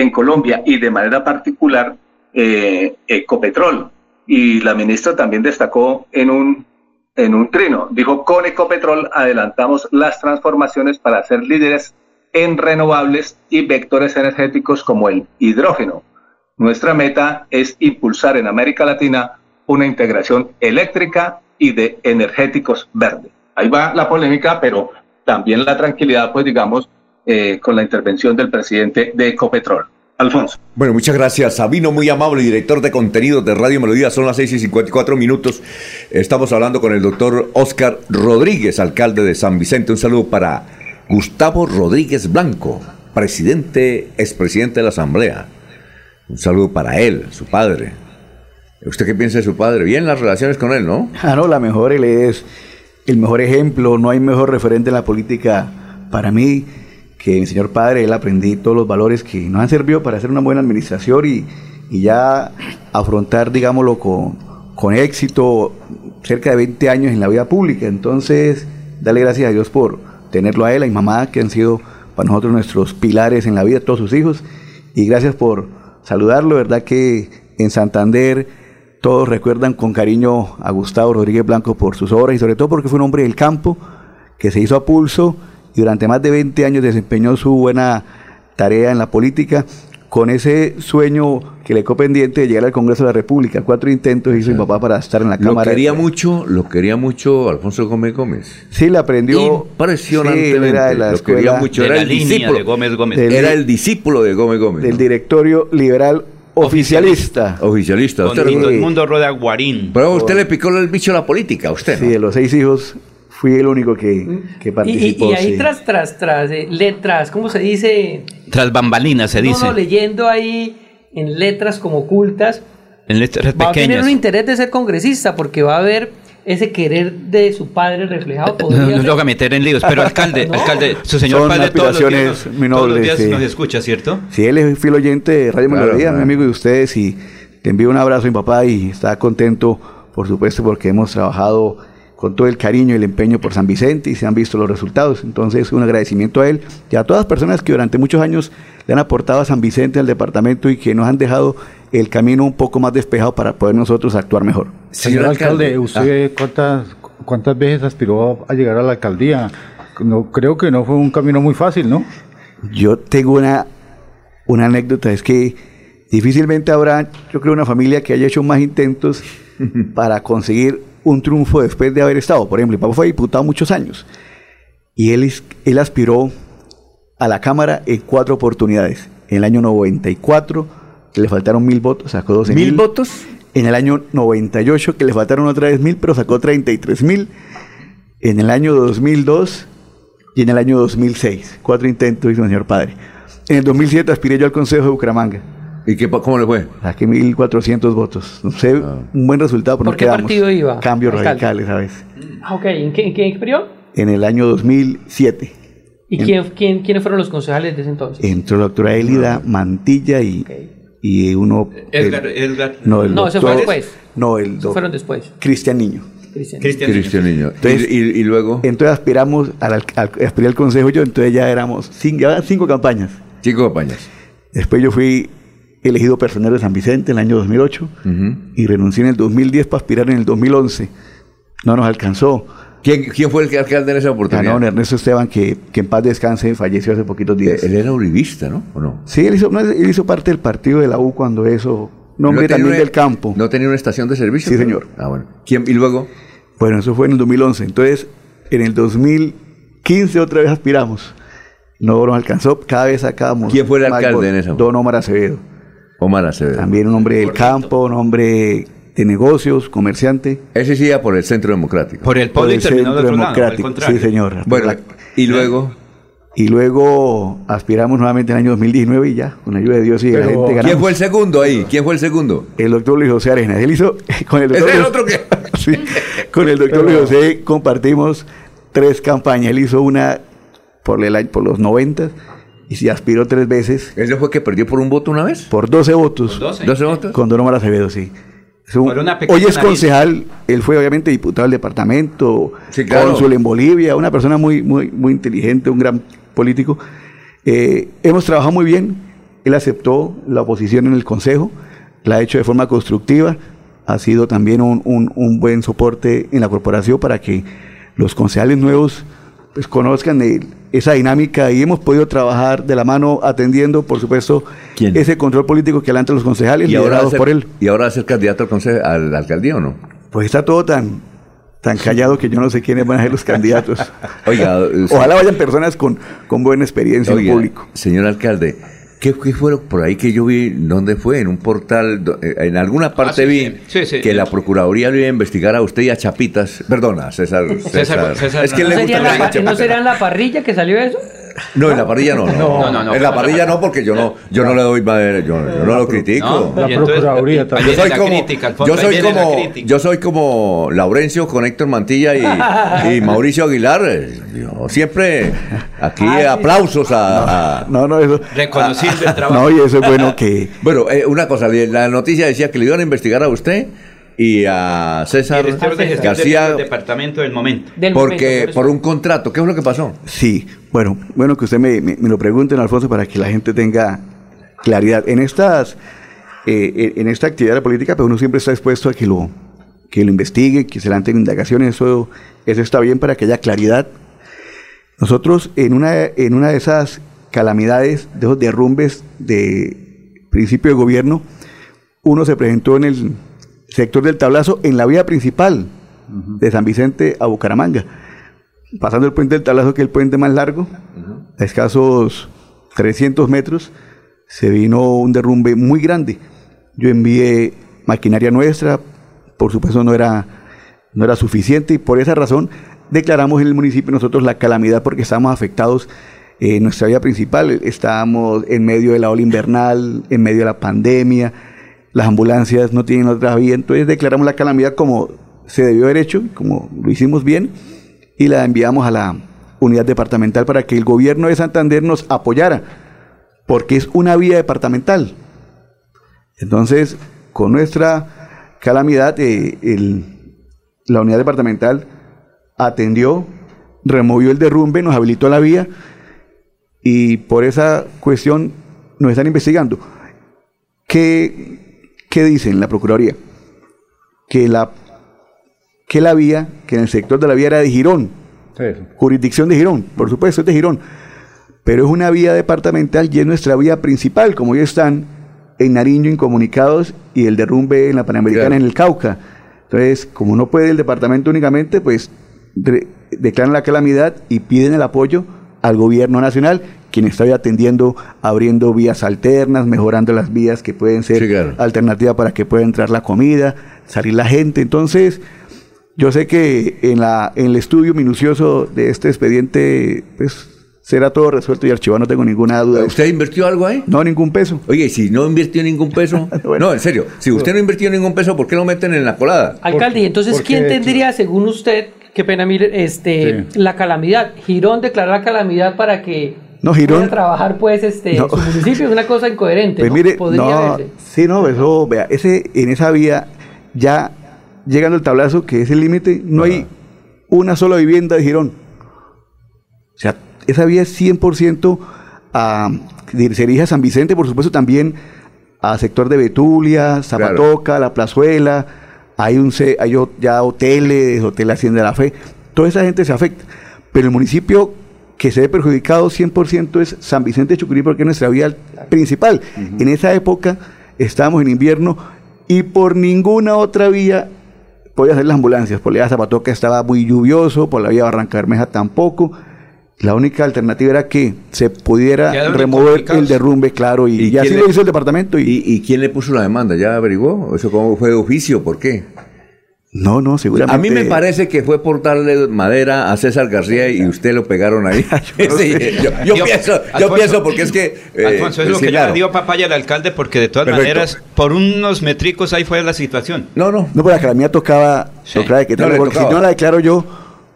en Colombia y de manera particular eh, Ecopetrol. Y la ministra también destacó en un, en un trino, dijo, con Ecopetrol adelantamos las transformaciones para ser líderes en renovables y vectores energéticos como el hidrógeno, nuestra meta es impulsar en América Latina una integración eléctrica y de energéticos verdes. Ahí va la polémica, pero también la tranquilidad, pues digamos, eh, con la intervención del presidente de Ecopetrol. Alfonso. Bueno, muchas gracias. Sabino, muy amable, director de contenidos de Radio Melodía. Son las 6 y 54 minutos. Estamos hablando con el doctor Oscar Rodríguez, alcalde de San Vicente. Un saludo para Gustavo Rodríguez Blanco, presidente, expresidente de la Asamblea. Un saludo para él, su padre. ¿Usted qué piensa de su padre? Bien las relaciones con él, ¿no? Ah, no, la mejor, él es el mejor ejemplo, no hay mejor referente en la política para mí que mi señor padre. Él aprendí todos los valores que nos han servido para hacer una buena administración y, ya afrontar, digámoslo, con, con éxito cerca de 20 años en la vida pública. Entonces, dale gracias a Dios por tenerlo a él, a mi mamá, que han sido para nosotros nuestros pilares en la vida, todos sus hijos. Y gracias por saludarlo, ¿verdad? Que en Santander todos recuerdan con cariño a Gustavo Rodríguez Blanco por sus obras y sobre todo porque fue un hombre del campo que se hizo a pulso y durante más de 20 años desempeñó su buena tarea en la política con ese sueño que le quedó pendiente de llegar al Congreso de la República. Cuatro intentos hizo mi papá para estar en la Cámara. Lo quería mucho, lo quería mucho Alfonso Gómez Gómez. Sí, le aprendió. Impresionantemente. era la lo quería mucho. Era el discípulo de Gómez Gómez. era el discípulo de Gómez Gómez. Del directorio liberal Oficialista. Oficialista. Usted todo el mundo rueda guarín. Pero usted le picó el bicho a la política, usted. Sí, de los seis hijos fui el único que, que participó. Y, ahí tras, tras, tras, eh, letras, ¿cómo se dice? Tras bambalinas se dice. No, leyendo ahí en letras como ocultas, En letras va a tener pequeñas. un interés de ser congresista porque va a ver ese querer de su padre reflejado. No, podría no ser. lo haga meter en líos, pero alcalde, (laughs) alcalde, su señor Son padre todos los días, nos, muy todos los nobles, días sí. nos escucha, ¿cierto? Sí, él es fiel oyente de Radio Claro, Melodía, claro. mi amigo de ustedes, y te envío un abrazo a mi papá y está contento, por supuesto, porque hemos trabajado con todo el cariño y el empeño por San Vicente y se han visto los resultados. Entonces, un agradecimiento a él y a todas las personas que durante muchos años le han aportado a San Vicente, al departamento y que nos han dejado el camino un poco más despejado para poder nosotros actuar mejor. Señor alcalde, Ah. ¿usted cuántas, cuántas veces aspiró a llegar a la alcaldía? No, creo que no fue un camino muy fácil, ¿no? Yo tengo una, una anécdota, es que difícilmente habrá, yo creo, una familia que haya hecho más intentos (laughs) para conseguir un triunfo después de haber estado. Por ejemplo, mi papá fue diputado muchos años y él, él aspiró a la Cámara en cuatro oportunidades. En el año 94, que le faltaron mil votos, sacó 12 ¿Mil votos? En el año 98, que le faltaron otra vez mil, pero sacó 33 mil. En el año 2002 y en el año 2006. Cuatro intentos hizo el señor padre. En el 2007 aspiré yo al Consejo de Bucaramanga. ¿Y qué, cómo le fue? Saqué 1.400 votos. No sé, un buen resultado, pero ¿Por no qué quedamos. partido iba, Cambios alcalde? radicales, ¿sabes? Ah, ok, ¿en qué, en qué periodo? En el año 2007. ¿Y En- quién, quién, quiénes fueron los concejales de ese entonces? Entró la doctora Élida Mantilla y, y uno... Edgar, el- Edgar. no, el No, ese doctor- fue después. No, el doctor fueron después. Cristian Niño. Cristian. Cristian Niño. Entonces- y, y- y luego, Entonces aspiramos al, al- al- aspiré al consejo yo, entonces ya éramos cinco, ya cinco campañas. cinco campañas. Después yo fui elegido personero de San Vicente en el año 2008 y renuncié en el 2010 para aspirar en el 2011. No nos alcanzó. ¿Quién, quién fue el alcalde en esa oportunidad? Ganó don Ernesto Esteban, que, que en paz descanse, falleció hace poquitos días. Él era uribista, ¿no? ¿O no? Sí, él hizo, no, él hizo parte del partido de la U cuando eso, un hombre ¿No también una- del campo. ¿No tenía una estación de servicio? Sí, señor. Ah, bueno. ¿Quién, ¿Y luego? Bueno, eso fue en el 2011. Entonces, en el 2015 otra vez aspiramos. No nos alcanzó, cada vez sacábamos. ¿Quién fue el alcalde votos. en esa? Don Omar Acevedo. Omar Acevedo. También un hombre del campo, un hombre de negocios, comerciante. Ese sí iba por el Centro Democrático. Por el Por el terminó de Centro lado, Democrático. Sí, señor. Bueno, La- y luego, y luego aspiramos nuevamente en el año 2019 y ya, con la ayuda de Dios y de la gente ganamos. ¿quién fue el segundo ahí? ¿Quién fue el segundo? El doctor Luis José Arenas. Él hizo (laughs) con el doctor, ¿Ese es el Luis- otro que? (laughs) Sí, con el doctor Luis José compartimos tres campañas. Él hizo una por, el año- por los 90 y se aspiró tres veces. ¿Ese fue que perdió por un voto una vez? Por 12 votos. Por 12. ¿12 votos? Con Don Omar Acevedo, sí. Hoy es nariz. concejal, él fue obviamente diputado del departamento, Sí, claro. cónsul en Bolivia, una persona muy, muy, muy inteligente, un gran político. Eh, hemos trabajado muy bien, él aceptó la oposición en el consejo, la ha hecho de forma constructiva, ha sido también un, un- un buen soporte en la corporación para que los concejales nuevos pues, conozcan el- esa dinámica y hemos podido trabajar de la mano atendiendo, por supuesto, ¿Quién? ese control político que adelantan los concejales, ¿Y ahora, liderados ser, por él. ¿Y ahora va a ser candidato al conse- a la alcaldía o no? Pues está todo tan, tan callado que yo no sé quiénes van a ser los candidatos. (laughs) Oiga, usted- Ojalá vayan personas con, con buena experiencia en público. Señor alcalde, ¿qué, qué fue por ahí que yo vi? ¿Dónde fue? En un portal, eh, en alguna parte sí, vi sí. Sí, sí. que la Procuraduría lo iba a investigar a usted y a Chapitas. Perdona, César. César. César es que ¿No le gusta la, la ¿No será en la parrilla que salió eso? No, en la parrilla no. No, No, no, no. En la parrilla no, porque yo no, yo no le doy, madre, yo, yo no lo critico. La Procuraduría también. Yo soy la como, crítica, yo soy como, yo soy como Laurencio con Héctor Mantilla y, y (laughs) Mauricio Aguilar. Yo siempre aquí Ah, aplausos a, a- No, no, eso. Trabajo. No, y eso es bueno que. (laughs) Bueno, eh, una cosa, la noticia decía que le iban a investigar a usted y a César García del departamento del momento. Del porque momento, por por un contrato. ¿Qué es lo que pasó? Sí, bueno, bueno que usted me, me- me lo pregunte, Alfonso, para que la gente tenga claridad. En estas, eh, en esta actividad de la política, pues uno siempre está expuesto a que lo, que lo investigue, que se le levanten indagaciones, eso, eso está bien para que haya claridad. Nosotros en una, en una de esas calamidades, de esos derrumbes de principio de gobierno, uno se presentó en el sector del tablazo en la vía principal de San Vicente a Bucaramanga pasando el puente del Tablazo, que es el puente más largo, a escasos 300 metros, se vino un derrumbe muy grande. Yo envié maquinaria nuestra, por supuesto no era, no era suficiente y por esa razón declaramos en el municipio nosotros la calamidad porque estábamos afectados en nuestra vía principal, estábamos en medio de la ola invernal, en medio de la pandemia, las ambulancias no tienen otra vía, entonces declaramos la calamidad como se debió haber hecho, como lo hicimos bien, y la enviamos a la unidad departamental para que el gobierno de Santander nos apoyara, porque es una vía departamental. Entonces, con nuestra calamidad, eh, la unidad departamental atendió, removió el derrumbe, nos habilitó la vía y por esa cuestión nos están investigando. ¿Qué, qué dicen la Procuraduría? Que la, que la vía, que en el sector de la vía era de Girón, jurisdicción de Girón, por supuesto es de Girón, pero es una vía departamental y es nuestra vía principal, como ya están en Nariño incomunicados y el derrumbe en la Panamericana en el Cauca. Entonces, como no puede el departamento únicamente, pues declaran la calamidad y piden el apoyo al gobierno nacional, quien está atendiendo, abriendo vías alternas, mejorando las vías que pueden ser alternativas para que pueda entrar la comida, salir la gente. Entonces, yo sé que en, la, en el estudio minucioso de este expediente, pues será todo resuelto y archivado, no tengo ninguna duda. ¿Usted invirtió algo ahí? No, ningún peso. Oye, si no invirtió ningún peso, (laughs) no, en serio, si usted no invirtió ningún peso, ¿por qué lo meten en la colada? Alcalde, entonces quién tendría, según usted, qué pena, mire, este, la calamidad? Girón declarar la calamidad para que no, Girón, pueda trabajar, pues, este, su municipio es una cosa incoherente. Pues mire, no, sí, no, eso, vea, ese, en esa vía, ya llegando al tablazo, que es el límite, no hay una sola vivienda de Girón. O sea, esa vía es 100% a, se dirige a San Vicente, por supuesto también a sector de Betulia, Zapatoca, La Plazuela, hay, un, hay ya hoteles, Hotel Hacienda de la Fe, toda esa gente se afecta. Pero el municipio que se ve perjudicado 100% es San Vicente de Chucurí porque es nuestra vía principal. En esa época estábamos en invierno y por ninguna otra vía podía hacer las ambulancias. Por la vía Zapatoca estaba muy lluvioso, por la vía Barranca Bermeja tampoco. La única alternativa era que se pudiera remover el derrumbe, claro, y, así lo hizo el departamento. Y, ¿Y, quién le puso la demanda? ¿Ya averiguó? ¿Eso cómo fue de oficio? ¿Por qué? No, no, seguramente. A mí me parece que fue por darle madera a César García y usted lo pegaron ahí. (laughs) (laughs) yo, pienso, yo pienso porque es que... Eh, Alfonso, es lo que yo le digo papaya al alcalde porque de todas maneras, por unos metricos ahí fue la situación. No, no. No, pero la calamidad tocaba, tocaba que no, porque si no la declaro yo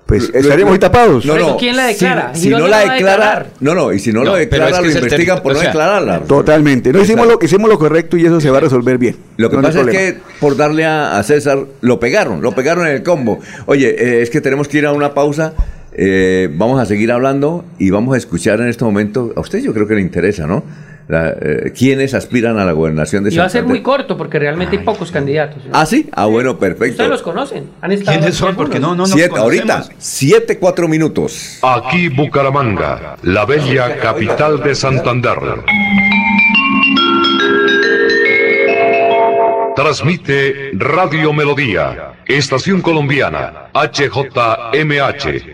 pues estaríamos ahí tapados. No, no. ¿Quién la declara? Si, no, la declara, no, no, y si no, lo declara, lo investigan por no declararla. Totalmente. No hicimos lo, hicimos lo correcto y eso se va a resolver bien. Lo que pasa es que por darle a, César, lo pegaron, lo pegaron en el combo. Oye, eh, es que tenemos que ir a una pausa. Eh, vamos a seguir hablando y vamos a escuchar en este momento. A usted yo creo que le interesa, ¿no? La, eh, quiénes aspiran a la gobernación de Santander. Y va a ser muy corto porque realmente hay pocos candidatos. Ah, sí, ah, bueno, perfecto. Ustedes los conocen. ¿Han estado ¿Quiénes son? Porque no, no, no. Siete, ahorita, siete, cuatro minutos. Aquí Bucaramanga, la bella capital de Santander. Transmite Radio Melodía, Estación Colombiana, HJMH.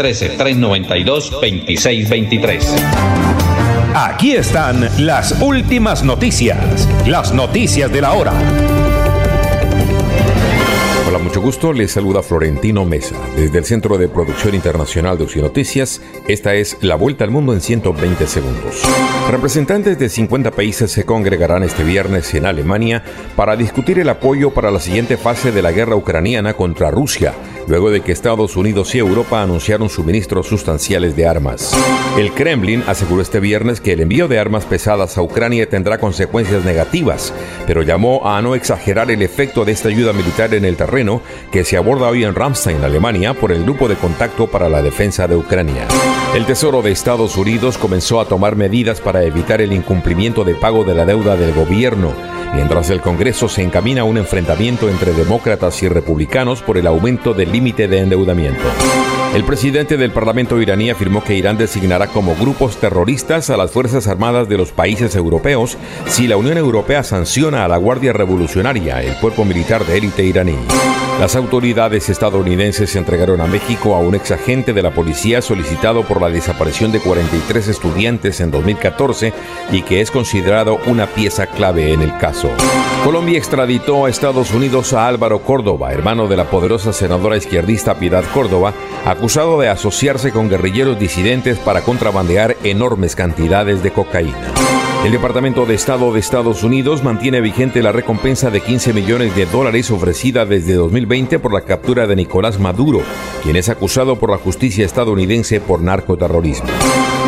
313-392-2623. Aquí están las últimas noticias, las noticias de la hora. Hola, mucho gusto. Les saluda Florentino Mesa. Desde el Centro de Producción Internacional de Noticias, esta es La Vuelta al Mundo en 120 segundos. Representantes de 50 países se congregarán este viernes en Alemania para discutir el apoyo para la siguiente fase de la guerra ucraniana contra Rusia luego de que Estados Unidos y Europa anunciaron suministros sustanciales de armas. El Kremlin aseguró este viernes que el envío de armas pesadas a Ucrania tendrá consecuencias negativas, pero llamó a no exagerar el efecto de esta ayuda militar en el terreno que se aborda hoy en Ramstein, Alemania, por el Grupo de Contacto para la Defensa de Ucrania. El Tesoro de Estados Unidos comenzó a tomar medidas para evitar el incumplimiento de pago de la deuda del gobierno, mientras el Congreso se encamina a un enfrentamiento entre demócratas y republicanos por el aumento del límite de endeudamiento. El presidente del Parlamento iraní afirmó que Irán designará como grupos terroristas a las Fuerzas Armadas de los países europeos si la Unión Europea sanciona a la Guardia Revolucionaria, el cuerpo militar de élite iraní. Las autoridades estadounidenses entregaron a México a un ex agente de la policía solicitado por la desaparición de 43 estudiantes en 2014 y que es considerado una pieza clave en el caso. Colombia extraditó a Estados Unidos a Álvaro Córdoba, hermano de la poderosa senadora izquierdista Piedad Córdoba, acusado de asociarse con guerrilleros disidentes para contrabandear enormes cantidades de cocaína. El Departamento de Estado de Estados Unidos mantiene vigente la recompensa de 15 millones de dólares ofrecida desde 2020 por la captura de Nicolás Maduro, quien es acusado por la justicia estadounidense por narcoterrorismo.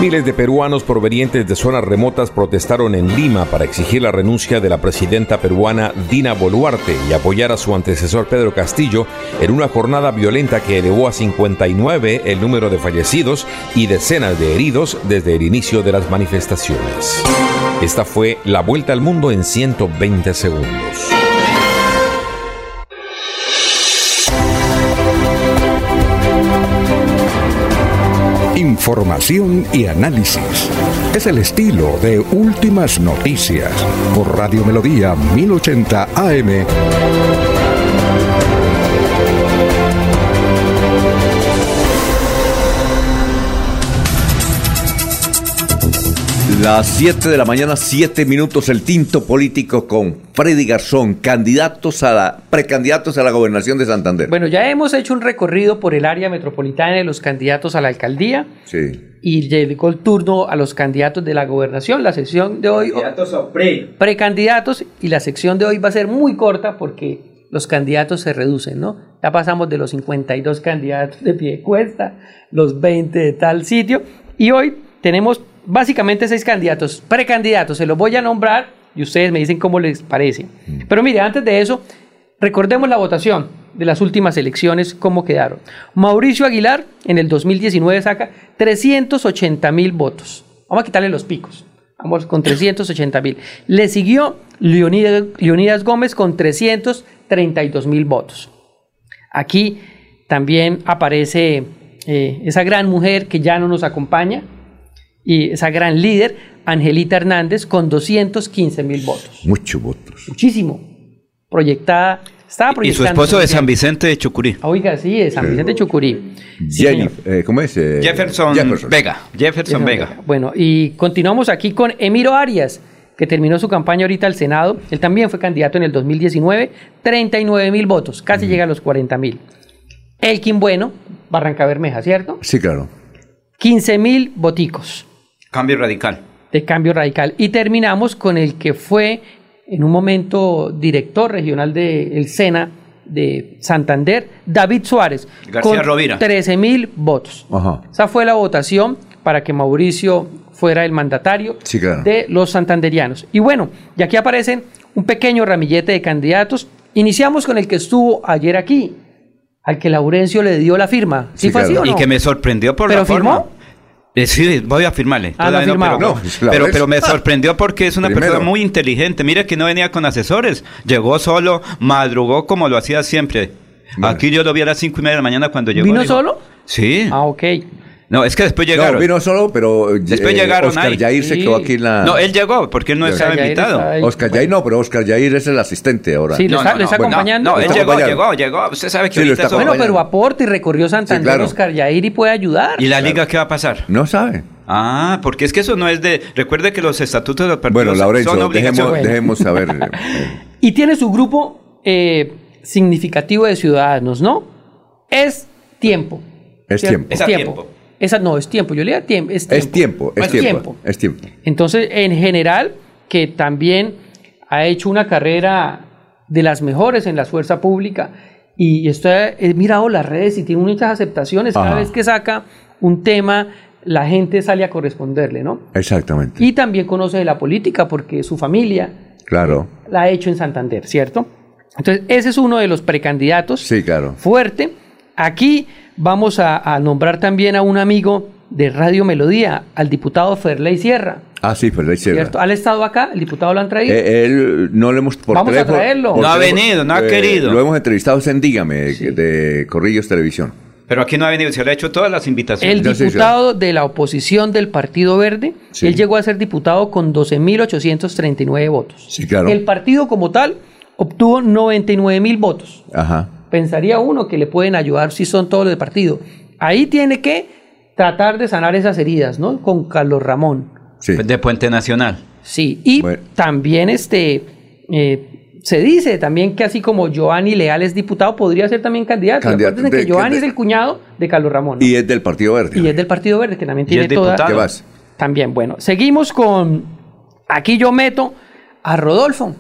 Miles de peruanos provenientes de zonas remotas protestaron en Lima para exigir la renuncia de la presidenta peruana Dina Boluarte y apoyar a su antecesor Pedro Castillo en una jornada violenta que elevó a 59 el número de fallecidos y decenas de heridos desde el inicio de las manifestaciones. Esta fue la vuelta al mundo en 120 segundos. Información y análisis. Es el estilo de Últimas Noticias por Radio Melodía 1080 AM. Las 7 de la mañana, 7 minutos, el tinto político con Freddy Garzón, candidatos a la, precandidatos a la gobernación de Santander. Bueno, ya hemos hecho un recorrido por el área metropolitana de los candidatos a la alcaldía. Sí. Y llegó el turno a los candidatos de la gobernación. La sección de hoy. Candidatos a pre. Precandidatos. Y la sección de hoy va a ser muy corta porque los candidatos se reducen, ¿no? Ya pasamos de los 52 candidatos de pie cuesta, los 20 de tal sitio. Y hoy tenemos básicamente seis candidatos, precandidatos, se los voy a nombrar y ustedes me dicen cómo les parece. Pero mire, antes de eso, recordemos la votación de las últimas elecciones, cómo quedaron. Mauricio Aguilar en el 2019 saca 380 mil votos. Vamos a quitarle los picos. Vamos con 380 mil. Le siguió Leonidas, Leonidas Gómez con 332 mil votos. Aquí también aparece eh, esa gran mujer que ya no nos acompaña, y esa gran líder, Angelita Hernández, con 215 mil votos. Muchos votos. Muchísimo. Proyectada. Estaba Y su proyectando esposo de San Vicente de Chucurí. Oiga, sí, de San Vicente de Chucurí. Sí, Jenny, señor. eh, ¿cómo es? Eh, Jefferson, Vega. Jefferson Vega. Bueno, y continuamos aquí con Emiro Arias, que terminó su campaña ahorita al Senado. Él también fue candidato en el 2019, 39 mil votos, casi llega a los 40 mil. Elkin Bueno, Barranca Bermeja, ¿cierto? Sí, claro. 15 mil voticos Cambio radical. de cambio radical. Y terminamos con el que fue en un momento director regional del SENA de Santander, David Suárez, García con Rovira. 13 mil votos. Ajá. Esa fue la votación para que Mauricio fuera el mandatario Sí, claro. de los santanderianos. Y bueno, y aquí aparecen un pequeño ramillete de candidatos. Iniciamos con el que estuvo ayer aquí, al que Laurencio le dio la firma. ¿Sí, fue así o no? Y que me sorprendió por ¿Pero la forma. firmó? Sí, voy a firmarle. Ah, firmado. pero, No, pero, me sorprendió porque es una Primero. persona muy inteligente. Mire que no venía con asesores. Llegó solo, madrugó como lo hacía siempre. Aquí yo lo vi a las cinco y media de la mañana cuando llegó. ¿Vino dijo- solo? Sí. Ah, ok. No, es que después llegaron. No, vino solo, pero Después eh, llegaron Oscar ahí. Yair se Sí. quedó aquí en la... No, él llegó porque él no estaba Yair invitado. Oscar Yair no, pero Oscar Yair es el asistente ahora. Sí, ¿le está- le está bueno, acompañando? No, él Está llegó, llegó, llegó. Usted sabe que Sí, lo ahorita está Bueno, acompañando. pero aporte y recorrió Santander, claro. Oscar Yair y puede ayudar. ¿Y la liga qué va a pasar? No sabe. Ah, porque es que eso no es de... Recuerde que los estatutos de los partidos Bueno, son obligación. dejemos, Bueno. dejemos saber. (laughs) eh, Y tiene su grupo eh, significativo de ciudadanos, ¿no? Es tiempo. Es tiempo. Es Es a tiempo. Esa, no, es tiempo. Yo le diría tiempo. Es tiempo. es tiempo, es tiempo, es tiempo. Entonces, en general, que también ha hecho una carrera de las mejores en la fuerza pública y está, he mirado las redes y tiene muchas aceptaciones. Cada Ajá. vez que saca un tema, la gente sale a corresponderle, ¿no? Exactamente. Y también conoce de la política porque su familia Claro. la ha hecho en Santander, ¿cierto? Entonces, ese es uno de los precandidatos Sí, claro. fuerte. Aquí vamos a, a nombrar también a un amigo de Radio Melodía, al diputado Ferley Sierra. Ah, sí, pero Sierra. ¿Cierto? ¿Al estado acá? ¿El diputado lo han traído? Eh, él no le hemos por Vamos a traerlo. por No ha venido, no ha eh, querido. Lo hemos entrevistado en Dígame, de, de Corrillos Televisión. Pero aquí no ha venido, se le ha hecho todas las invitaciones. El diputado de la oposición del Partido Verde, Sí. él llegó a ser diputado con 12.839 votos. Sí, claro. El partido como tal obtuvo 99.000 votos. Ajá. Pensaría uno que le pueden ayudar si son todos los del partido. Ahí tiene que tratar de sanar esas heridas, ¿no? Con Carlos Ramón. De Puente Nacional. Sí, y también este eh, se dice también que así como Giovanni Leal es diputado, podría ser también candidato. Candidato Acuérdense de- que Giovanni de- es el cuñado de Carlos Ramón. ¿no? Y es del Partido Verde. Y es del Partido Verde, que también tiene toda... ¿Qué más? También, bueno, seguimos con... Aquí yo meto a Rodolfo.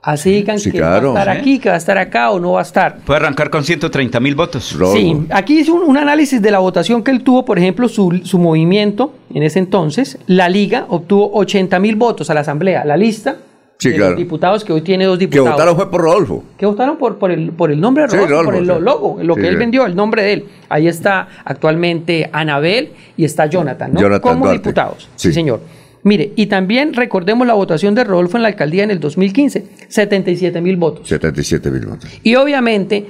Así digan Sí, que claro. va a estar aquí, que va a estar acá o no va a estar. Puede arrancar con 130 mil votos. Sí, aquí hice un, un análisis de la votación que él tuvo, por ejemplo, su, su movimiento en ese entonces. La Liga obtuvo 80 mil votos a la Asamblea. La lista Sí, de claro. los diputados que hoy tiene dos Que diputados. votaron fue por Rodolfo. que votaron por, por, el, por el nombre de Sí, Rodolfo, por Rodolfo, el sí. logo, lo Sí, que él sí. vendió, el nombre de él. Ahí está actualmente Anabel y está Jonathan, ¿no? Jonathan Como Duarte. diputados. Sí. Sí. señor. Mire, y también recordemos la votación de Rodolfo en la alcaldía en el 2015, 77 mil votos. 77 mil votos. Y obviamente,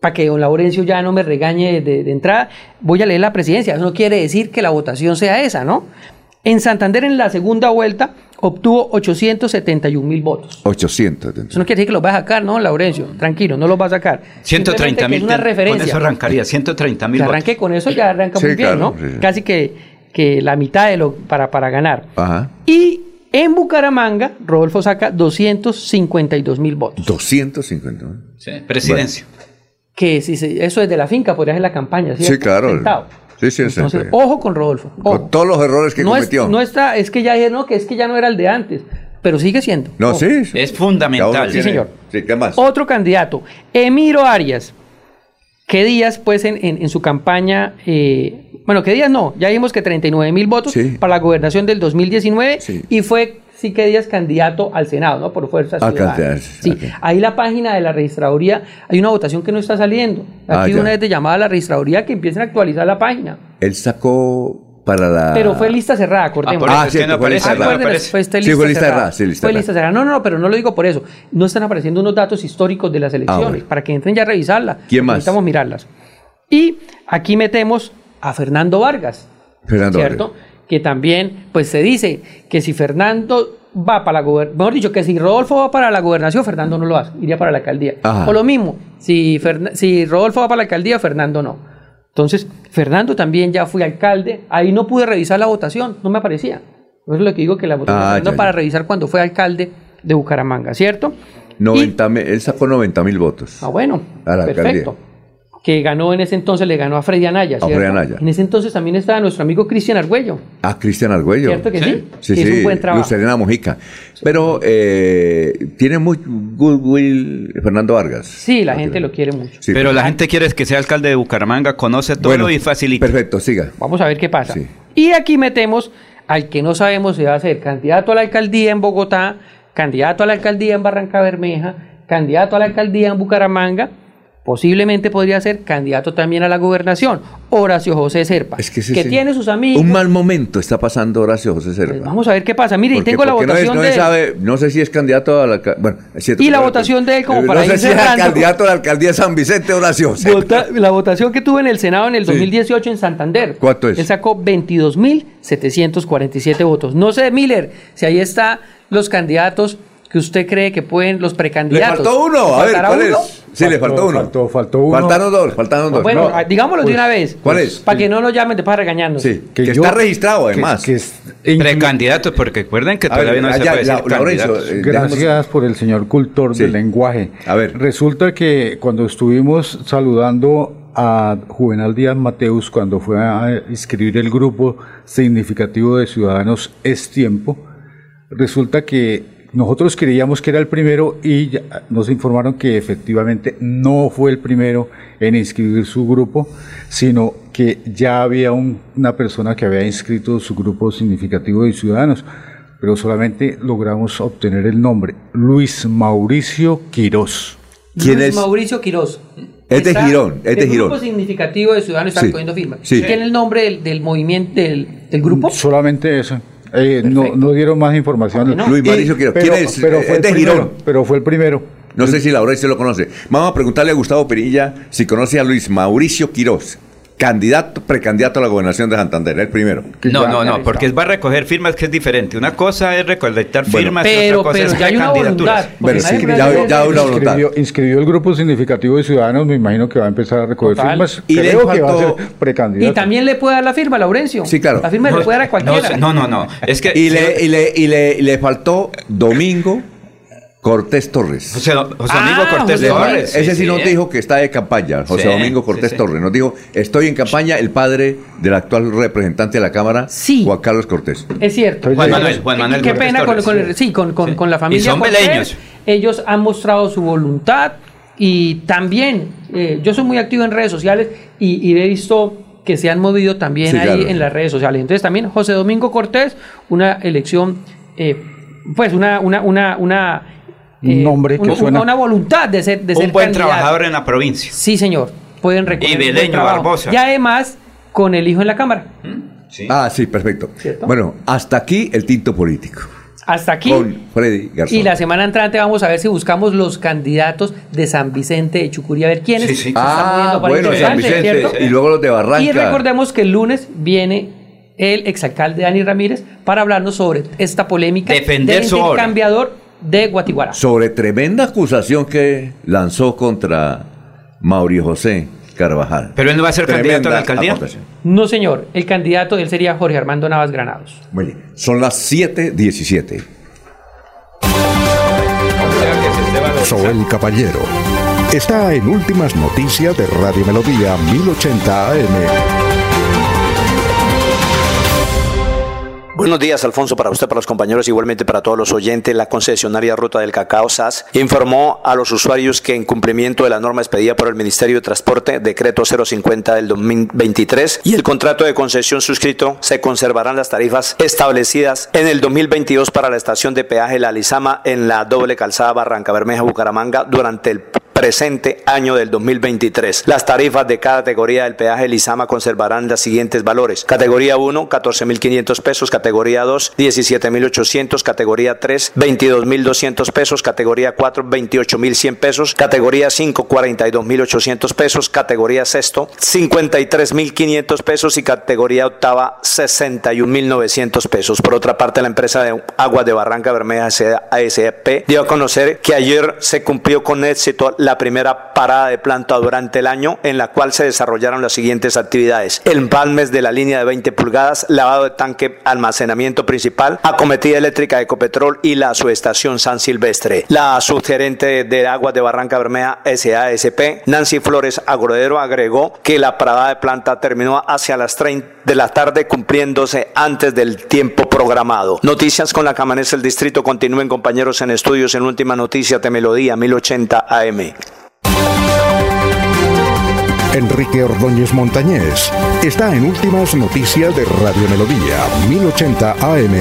para que don Laurencio ya no me regañe de, de entrada, voy a leer la presidencia. Eso no quiere decir que la votación sea esa, ¿no? En Santander, en la segunda vuelta, obtuvo 871 mil votos. 800. Eso no quiere decir que los va a sacar, ¿no, Laurencio? Tranquilo, no los va a sacar. 130 Simplemente que mil. Es una referencia. Con eso arrancaría, 130 mil arranque con eso ya arranca Sí, muy bien, claro, ¿no? sí. Casi que, que la mitad de lo para, para ganar. Ajá. Y en Bucaramanga, Rodolfo saca 252 mil votos. 250. Sí, presidencia. Que si se- eso es de la finca, podría ser la campaña. Sí, claro. Sentado. Sí, sí, sí. Entonces, ojo con Rodolfo. ojo. Con todos los errores que no, es- cometió. no está, es que ya dije, no, que es que ya no era el de antes, pero sigue siendo. No, Ojo. sí. Es fundamental. Sí, señor. Sí, ¿qué más? Otro candidato, Emiro Arias. ¿Qué días, pues, en, en- en su campaña? eh, bueno, ¿qué días no? Ya vimos que 39 mil votos para la gobernación del 2019 y fue, sí, ¿qué días candidato al Senado, ¿no? Por Fuerza Ah, Ciudadana. Sí, ahí la página de la registraduría, hay una votación que no está saliendo. Ah, Aquí una vez de llamada a la registraduría que empiecen a actualizar la página. Él sacó para la. Pero fue lista cerrada, es que no aparece, no Acuérdense, aparece. fue esta Sí, fue lista cerrada, sí, lista Fue cerrada. lista cerrada. No, no, no, pero no lo digo por eso. No están apareciendo unos datos históricos de las elecciones Ah, bueno. para que entren ya a revisarla. ¿Quién más? Necesitamos mirarlas. Y aquí metemos a Fernando Vargas, Fernando ¿cierto? Que también, pues se dice que si Fernando va para la gobernación, mejor dicho, que si Rodolfo va para la gobernación, Fernando no lo hace, iría para la alcaldía. Ajá. O lo mismo, si, si Rodolfo va para la alcaldía, Fernando no. Entonces, Fernando también ya fue alcalde, ahí no pude revisar la votación, no me aparecía. Eso es lo que digo que la votación Ah, ya, para revisar cuando fue alcalde de Bucaramanga, ¿cierto? 90 mil- él sacó 90 mil votos. Ah, bueno, A la perfecto. alcaldía. Que ganó en ese entonces, le ganó a Freddy Anaya, A. Freddy Anaya. En ese entonces también estaba nuestro amigo Cristian Argüello. Ah, Cristian Argüello. ¿Cierto que sí? Sí, sí. hizo un buen trabajo. Lucerena Mojica. Pero eh, tiene muy goodwill Fernando Vargas. Sí, la gente lo quiere mucho. Sí, Pero la gente quiere que sea alcalde de Bucaramanga, conoce todo Bueno, y facilita. Perfecto, siga. Vamos a ver qué pasa. Y aquí metemos al que no sabemos si va a ser candidato a la alcaldía en Bogotá, candidato a la alcaldía en Barranca Bermeja, candidato a la alcaldía en Bucaramanga, posiblemente podría ser candidato también a la gobernación, Horacio José Serpa, Es que que sí. tiene sus amigos. Un mal momento está pasando Horacio José Serpa. Vamos a ver qué pasa. Mire, y tengo la porque no es- votación no, de él. sabe, no sé si es candidato a la bueno, es Y la votación de él como para no sé si es candidato a la alcaldía de San Vicente Horacio José. Vota- la votación que tuvo en el Senado en el 2018 en Santander. ¿Cuánto es? Él sacó 22.747 votos. No sé, Miller, si ahí está los candidatos que usted cree que pueden, los Le precandidatos. faltó uno, a ver, ¿Faltará ¿cuál uno? es? Sí, le faltó uno. Faltó, faltó uno. Faltaron dos, faltaron dos. Bueno, No, ah, digámoslo pues, de una vez. ¿Cuál es? Para que no nos llamen de para regañarnos. Sí, que, está registrado además. Precandidatos, porque recuerden que A ver, todavía no se allá, puede la- decir eh, Gracias por el señor cultor Sí. del lenguaje. A ver. Resulta que cuando estuvimos saludando a Juvenal Díaz Mateus cuando fue a inscribir el grupo significativo de ciudadanos Es Tiempo, resulta que nosotros creíamos que era el primero y ya nos informaron que efectivamente no fue el primero en inscribir su grupo, sino que ya había un- una persona que había inscrito su grupo significativo de ciudadanos, pero solamente logramos obtener el nombre, Luis Mauricio Quirós. Luis Mauricio Quirós. Es de Girón, es de el Girón. grupo significativo de Ciudadanos está Sí, recogiendo firmas. sí. ¿Tiene el nombre del, del movimiento del, del grupo? Solamente eso. Eh, no, no dieron más información. Luis Mauricio Quirós. Pero, ¿Quién es? pero Es fue de primero, Girón. Pero fue el primero. No sé si Laurencio lo conoce. Vamos a preguntarle a Gustavo Perilla si conoce a Luis Mauricio Quirós, candidato, precandidato a la gobernación de Santander, el primero. No, no, no, porque es va a recoger firmas que es diferente. Una cosa es recolectar firmas y pero- otra cosa pero es ya hay una candidaturas. voluntad, porque nadie puede hacer- inscribió, inscribió el grupo significativo de ciudadanos, me imagino que va a empezar a recoger Total. firmas. Y le Creo que va a faltó- ser precandidato. Y también le puede dar la firma, Laurencio. Sí, claro. La firma le puede dar a cualquiera. No, no, no. Es que y, le, y, le, y, le, y le faltó Domingo Cortés Torres. José, José Domingo Ah, Cortés Le- Torres. Ese sí, sí, nos sí. dijo que está de campaña, José Sí, Domingo Cortés sí, sí. Torres. Nos dijo, estoy en campaña, el padre del actual representante de la Cámara, Juan Carlos Cortés. Es cierto. Juan Manuel, Juan Manuel Qué Cortés pena con, Torres. con el- con, con- con la familia. Y son Cortés. beleños. Ellos han mostrado su voluntad y también, eh, yo soy muy activo en redes sociales y, y he visto que se han movido también Sí, ahí claro. en las redes sociales. Entonces también José Domingo Cortés, una elección, eh, pues una, una, una, una Un nombre que un- suena- una voluntad de ser, de Un ser buen candidato. trabajador en la provincia. Sí, señor. Pueden recoger Y un buen beleño. Barbosa. Y además, con el hijo en la Cámara. Ah, sí, perfecto. Bueno, hasta aquí el tinto político. Hasta aquí. Con Freddy Garzón. Y la semana entrante vamos a ver si buscamos los candidatos de San Vicente de Chucurí, a ver quiénes Sí, sí. se están Ah, moviendo para bueno, San Vicente, ¿cierto? y luego los de Barranca. Y recordemos que el lunes viene el exalcalde Dani Ramírez para hablarnos sobre esta polémica Defender del su obra. intercambiador de Guatiguara. Sobre tremenda acusación que lanzó contra Mauricio José Carvajal. Pero él no va a ser candidato a la alcaldía. aportación. No, señor, el candidato él sería Jorge Armando Navas Granados. Muy bien. Son las 7:17. Soel Caballero está en Últimas Noticias de Radio Melodía 1080 AM. Buenos días, Alfonso, para usted, para los compañeros, igualmente para todos los oyentes. La concesionaria Ruta del Cacao SAS informó a los usuarios que en cumplimiento de la norma expedida por el Ministerio de Transporte, decreto 050 del 2023 y el contrato de concesión suscrito, se conservarán las tarifas establecidas en el 2022 para la estación de peaje La Lizama en la doble calzada Barranca Bermeja Bucaramanga durante el presente año del 2023. Las tarifas de cada categoría del peaje Lizama conservarán los siguientes valores. Categoría 1, 14.500 pesos. Categoría 2, 17.800. Categoría 3, 22.200 pesos. Categoría 4, 28.100 pesos. Categoría 5, 42.800 pesos. Categoría sexto, 53.500 pesos. Y categoría octava, 61.900 pesos. Por otra parte, la empresa de aguas de Barranca Bermeja ASP dio a conocer que ayer se cumplió con éxito la primera parada de planta durante el año en la cual se desarrollaron las siguientes actividades. Empalmes de la línea de 20 pulgadas, lavado de tanque, almacenamiento principal, acometida eléctrica de Ecopetrol y la subestación San Silvestre. La subgerente de aguas de Barranca Bermeja SASP, Nancy Flores Agrodero, agregó que la parada de planta terminó hacia las 30 de la tarde cumpliéndose antes del tiempo programado. Noticias con la que amanece el distrito. Continúen compañeros en estudios en Última Noticia de Melodía 1080 AM. Enrique Ordóñez Montañés está en Últimas Noticias de Radio Melodía 1080 AM.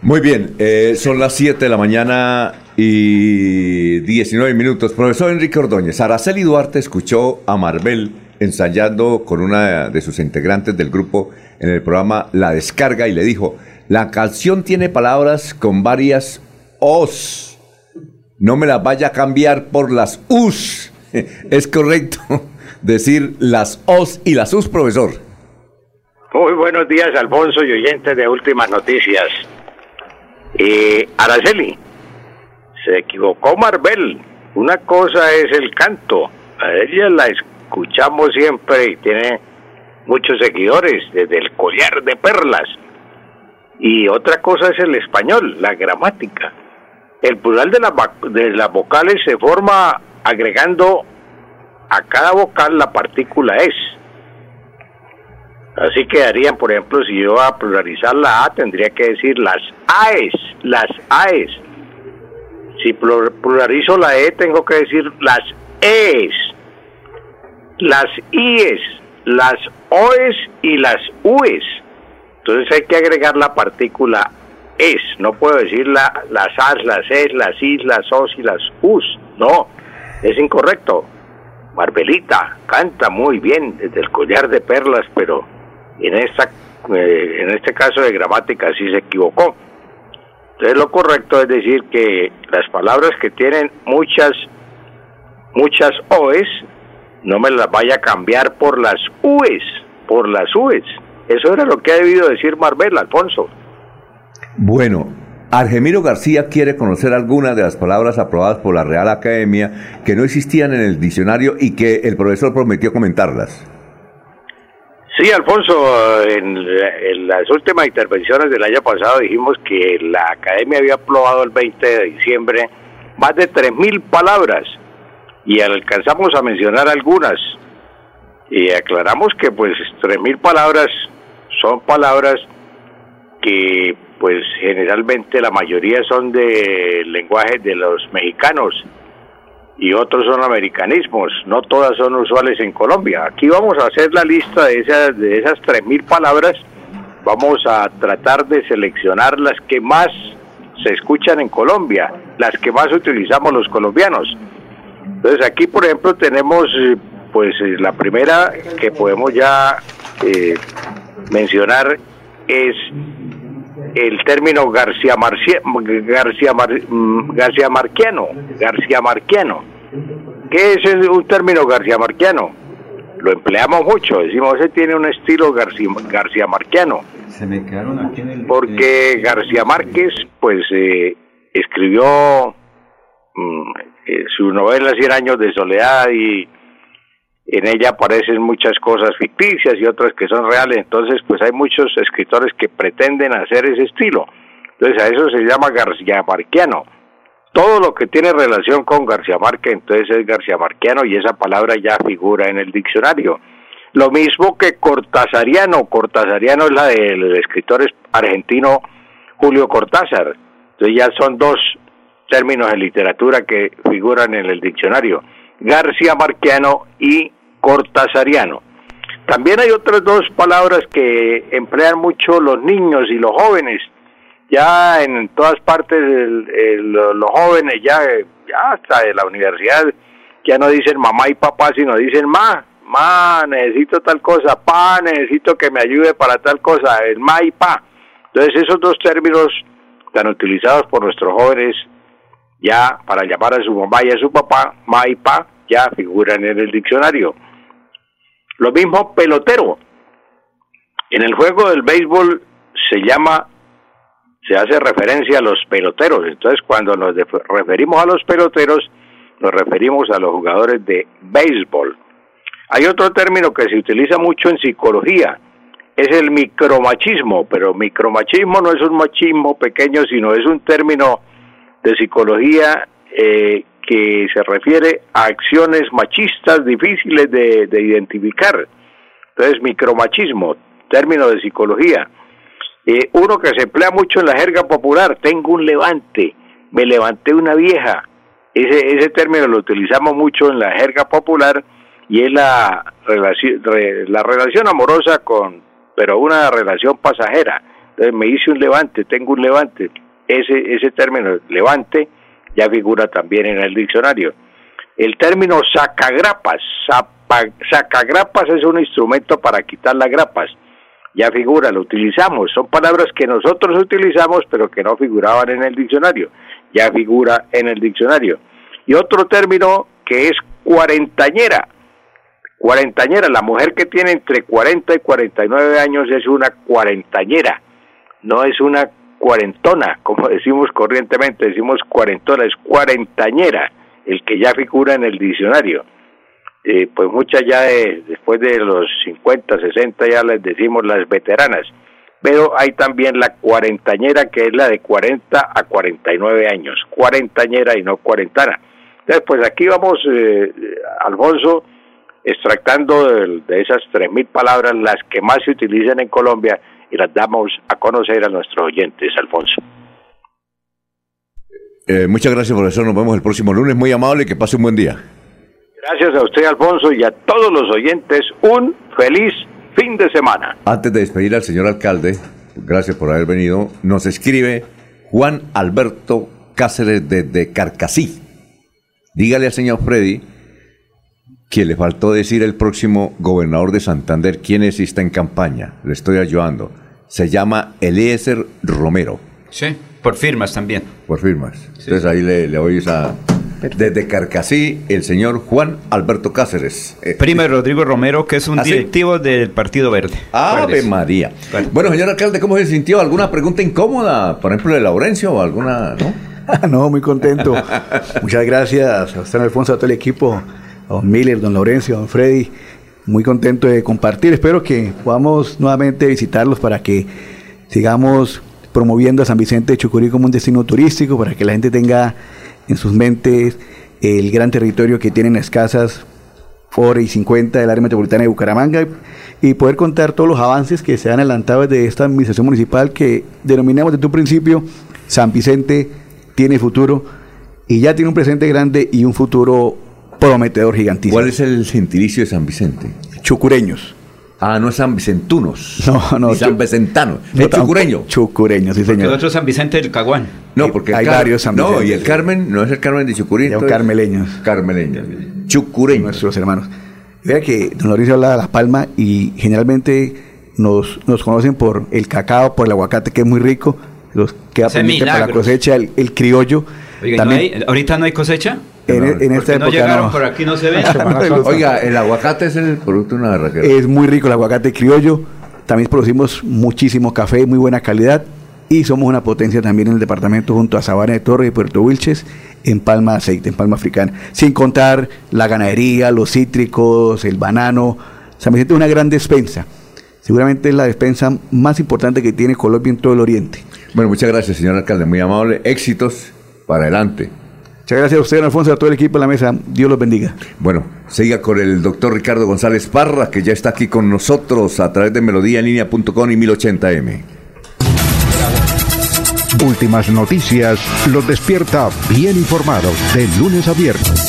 Muy bien, eh, son las 7 de la mañana y 19 minutos. Profesor Enrique Ordóñez, Araceli Duarte escuchó a Marvel ensayando con una de sus integrantes del grupo en el programa La Descarga y le dijo, la canción tiene palabras con varias os. No me las vaya a cambiar por las us. (laughs) Es correcto (laughs) decir las os y las us, profesor. Muy buenos días, Alfonso y oyentes de Últimas Noticias. Eh, Araceli, se equivocó Marvel. Una cosa es el canto. A ella la escuchamos siempre y tiene muchos seguidores, desde el collar de perlas. Y otra cosa es el español, la gramática. El plural de, de las vocales se forma agregando a cada vocal la partícula es. Así quedarían, por ejemplo, si yo a pluralizar la A, tendría que decir las AES, las AES. Si pluralizo la E, tengo que decir las ES, las IES, las OES y las UES. Entonces hay que agregar la partícula ES. No puedo decir la, las AS, las ES, las IS, las OS y las US. No, es incorrecto. Marbelita canta muy bien desde el collar de perlas, pero en esta eh, en este caso de gramática sí se equivocó. Entonces lo correcto es decir que las palabras que tienen muchas muchas oes no me las vaya a cambiar por las ues, por las ues. Eso era lo que ha debido decir Marbel, Alfonso. Bueno, Argemiro García quiere conocer algunas de las palabras aprobadas por la Real Academia que no existían en el diccionario y que el profesor prometió comentarlas. Sí, Alfonso, en, las últimas intervenciones del año pasado dijimos que la Academia había aprobado el 20 de diciembre más de 3.000 palabras y alcanzamos a mencionar algunas y aclaramos que pues 3.000 palabras son palabras que pues generalmente la mayoría son de lenguaje de los mexicanos y otros son americanismos, no todas son usuales en Colombia. Aquí vamos a hacer la lista de esas, de esas 3.000 palabras, vamos a tratar de seleccionar las que más se escuchan en Colombia, las que más utilizamos los colombianos. Entonces aquí, por ejemplo, tenemos pues la primera que podemos ya eh, mencionar es el término García, Marcia, García, mm, García Marquiano. García Marquiano. ¿Qué es un término García Marquiano? Lo empleamos mucho, decimos, ese tiene un estilo García, García Marquiano. Se me quedaron aquí en el... Porque García Márquez, pues, eh, escribió mm, eh, su novela Cien años de soledad y en ella aparecen muchas cosas ficticias y otras que son reales, entonces pues hay muchos escritores que pretenden hacer ese estilo. Entonces a eso se llama García Marquiano. Todo lo que tiene relación con García Márquez entonces es García Marquiano y esa palabra ya figura en el diccionario. Lo mismo que Cortázariano, Cortázariano es la del escritor argentino Julio Cortázar. Entonces ya son dos términos en literatura que figuran en el diccionario. García Marquiano y cortasariano. También hay otras dos palabras que emplean mucho los niños y los jóvenes. Ya en todas partes los jóvenes, ya, ya hasta de la universidad, ya no dicen mamá y papá, sino dicen ma, ma, necesito tal cosa, pa, necesito que me ayude para tal cosa, el ma y pa. Entonces esos dos términos tan utilizados por nuestros jóvenes ya para llamar a su mamá y a su papá, ma y pa, ya figuran en el diccionario. Lo mismo pelotero. En el juego del béisbol se llama, se hace referencia a los peloteros. Entonces, cuando nos referimos a los peloteros, nos referimos a los jugadores de béisbol. Hay otro término que se utiliza mucho en psicología, es el micromachismo, pero micromachismo no es un machismo pequeño, sino es un término de psicología eh, que se refiere a acciones machistas difíciles de, identificar. Entonces, micromachismo, término de psicología. Eh, uno que se emplea mucho en la jerga popular, tengo un levante, me levanté una vieja. Ese, ese término lo utilizamos mucho en la jerga popular y es la relación, la relación amorosa con, pero una relación pasajera. Entonces me hice un levante, tengo un levante. Ese, ese término, levante, ya figura también en el diccionario. El término sacagrapas, sacagrapas es un instrumento para quitar las grapas, ya figura, lo utilizamos, son palabras que nosotros utilizamos pero que no figuraban en el diccionario, ya figura en el diccionario. Y otro término que es cuarentañera, cuarentañera, la mujer que tiene entre 40 y 49 años es una cuarentañera, no es una cuarentona, como (laughs) decimos corrientemente, decimos cuarentona, es cuarentañera, el que ya figura en el diccionario. Eh, pues muchas ya después de los 50, 60 ya les decimos las veteranas, pero hay también la cuarentañera que es la de 40 a 49 años, cuarentañera y no cuarentana. Entonces, pues aquí vamos, eh, Alfonso, extractando de, de esas 3.000 palabras las que más se utilizan en Colombia y las damos a conocer a nuestros oyentes, Alfonso. Eh, muchas gracias, profesor. Nos vemos el próximo lunes. Muy amable. Que pase un buen día. Gracias a usted, Alfonso, y a todos los oyentes. Un feliz fin de semana. Antes de despedir al señor alcalde, gracias por haber venido, nos escribe Juan Alberto Cáceres desde Carcasí. Dígale al señor Freddy que le faltó decir el próximo gobernador de Santander quién es y está en campaña. Le estoy ayudando. Se llama Eliezer Romero. Sí, por firmas también. Por firmas. Entonces ahí le, le oís a... Desde Carcasí, el señor Juan Alberto Cáceres. Eh, Primo de Rodrigo Romero, que es un ¿Ah, sí? directivo del Partido Verde. Ave Acuérdese. María. Bueno, señor alcalde, ¿cómo se sintió? ¿Alguna pregunta incómoda? Por ejemplo, de Laurencio o alguna, no? (laughs) no, muy contento. (laughs) Muchas gracias usted, Alfonso, a todo el equipo, don Miller, don Laurencio, don Freddy. Muy contento de compartir. Espero que podamos nuevamente visitarlos para que sigamos promoviendo a San Vicente de Chucurí como un destino turístico, para que la gente tenga en sus mentes el gran territorio que tienen las casas hora y 50 del área metropolitana de Bucaramanga y poder contar todos los avances que se han adelantado desde esta administración municipal que denominamos desde un principio San Vicente tiene futuro y ya tiene un presente grande y un futuro prometedor gigantísimo. ¿Cuál es el gentilicio de San Vicente? Chucureños. Ah, no es San Vicentunos. (laughs) No, no. Ni San Vicentanos. No, es chucureño. Chucureño, sí, Porque el señor. otro San Vicente del Caguán. No, porque Hay varios San No, Vicentes, y el. Carmen no es el Carmen de Chucurí. Son entonces- carmeleños. Carmeleños. Chucureños. Nuestros hermanos. Vea que don Mauricio habla de La Palma y generalmente nos, nos conocen por el cacao, por el aguacate que es muy rico, los queda pendiente para la cosecha, el, el criollo. Oiga, ¿y no También- hay- ¿ahorita no hay cosecha? En, en esta Porque no época llegaron no. por aquí, no se ven. (laughs) Oiga, el aguacate es el producto de una barraquera. Es muy rico el aguacate criollo. También producimos muchísimo café, muy buena calidad. Y somos una potencia también en el departamento junto a Sabana de Torres y Puerto Wilches en palma de aceite, en palma africana. Sin contar la ganadería, los cítricos, el banano. San Vicente es una gran despensa. Seguramente es la despensa más importante que tiene Colombia en todo el oriente. Bueno, muchas gracias, señor alcalde. Muy amable. Éxitos para adelante. Muchas gracias a usted, don Alfonso, y a todo el equipo de la mesa. Dios los bendiga. Bueno, siga con el doctor Ricardo González Parra, que ya está aquí con nosotros a través de melodíaenlínea.com y 1080m. Últimas noticias los despierta bien informados de lunes a viernes.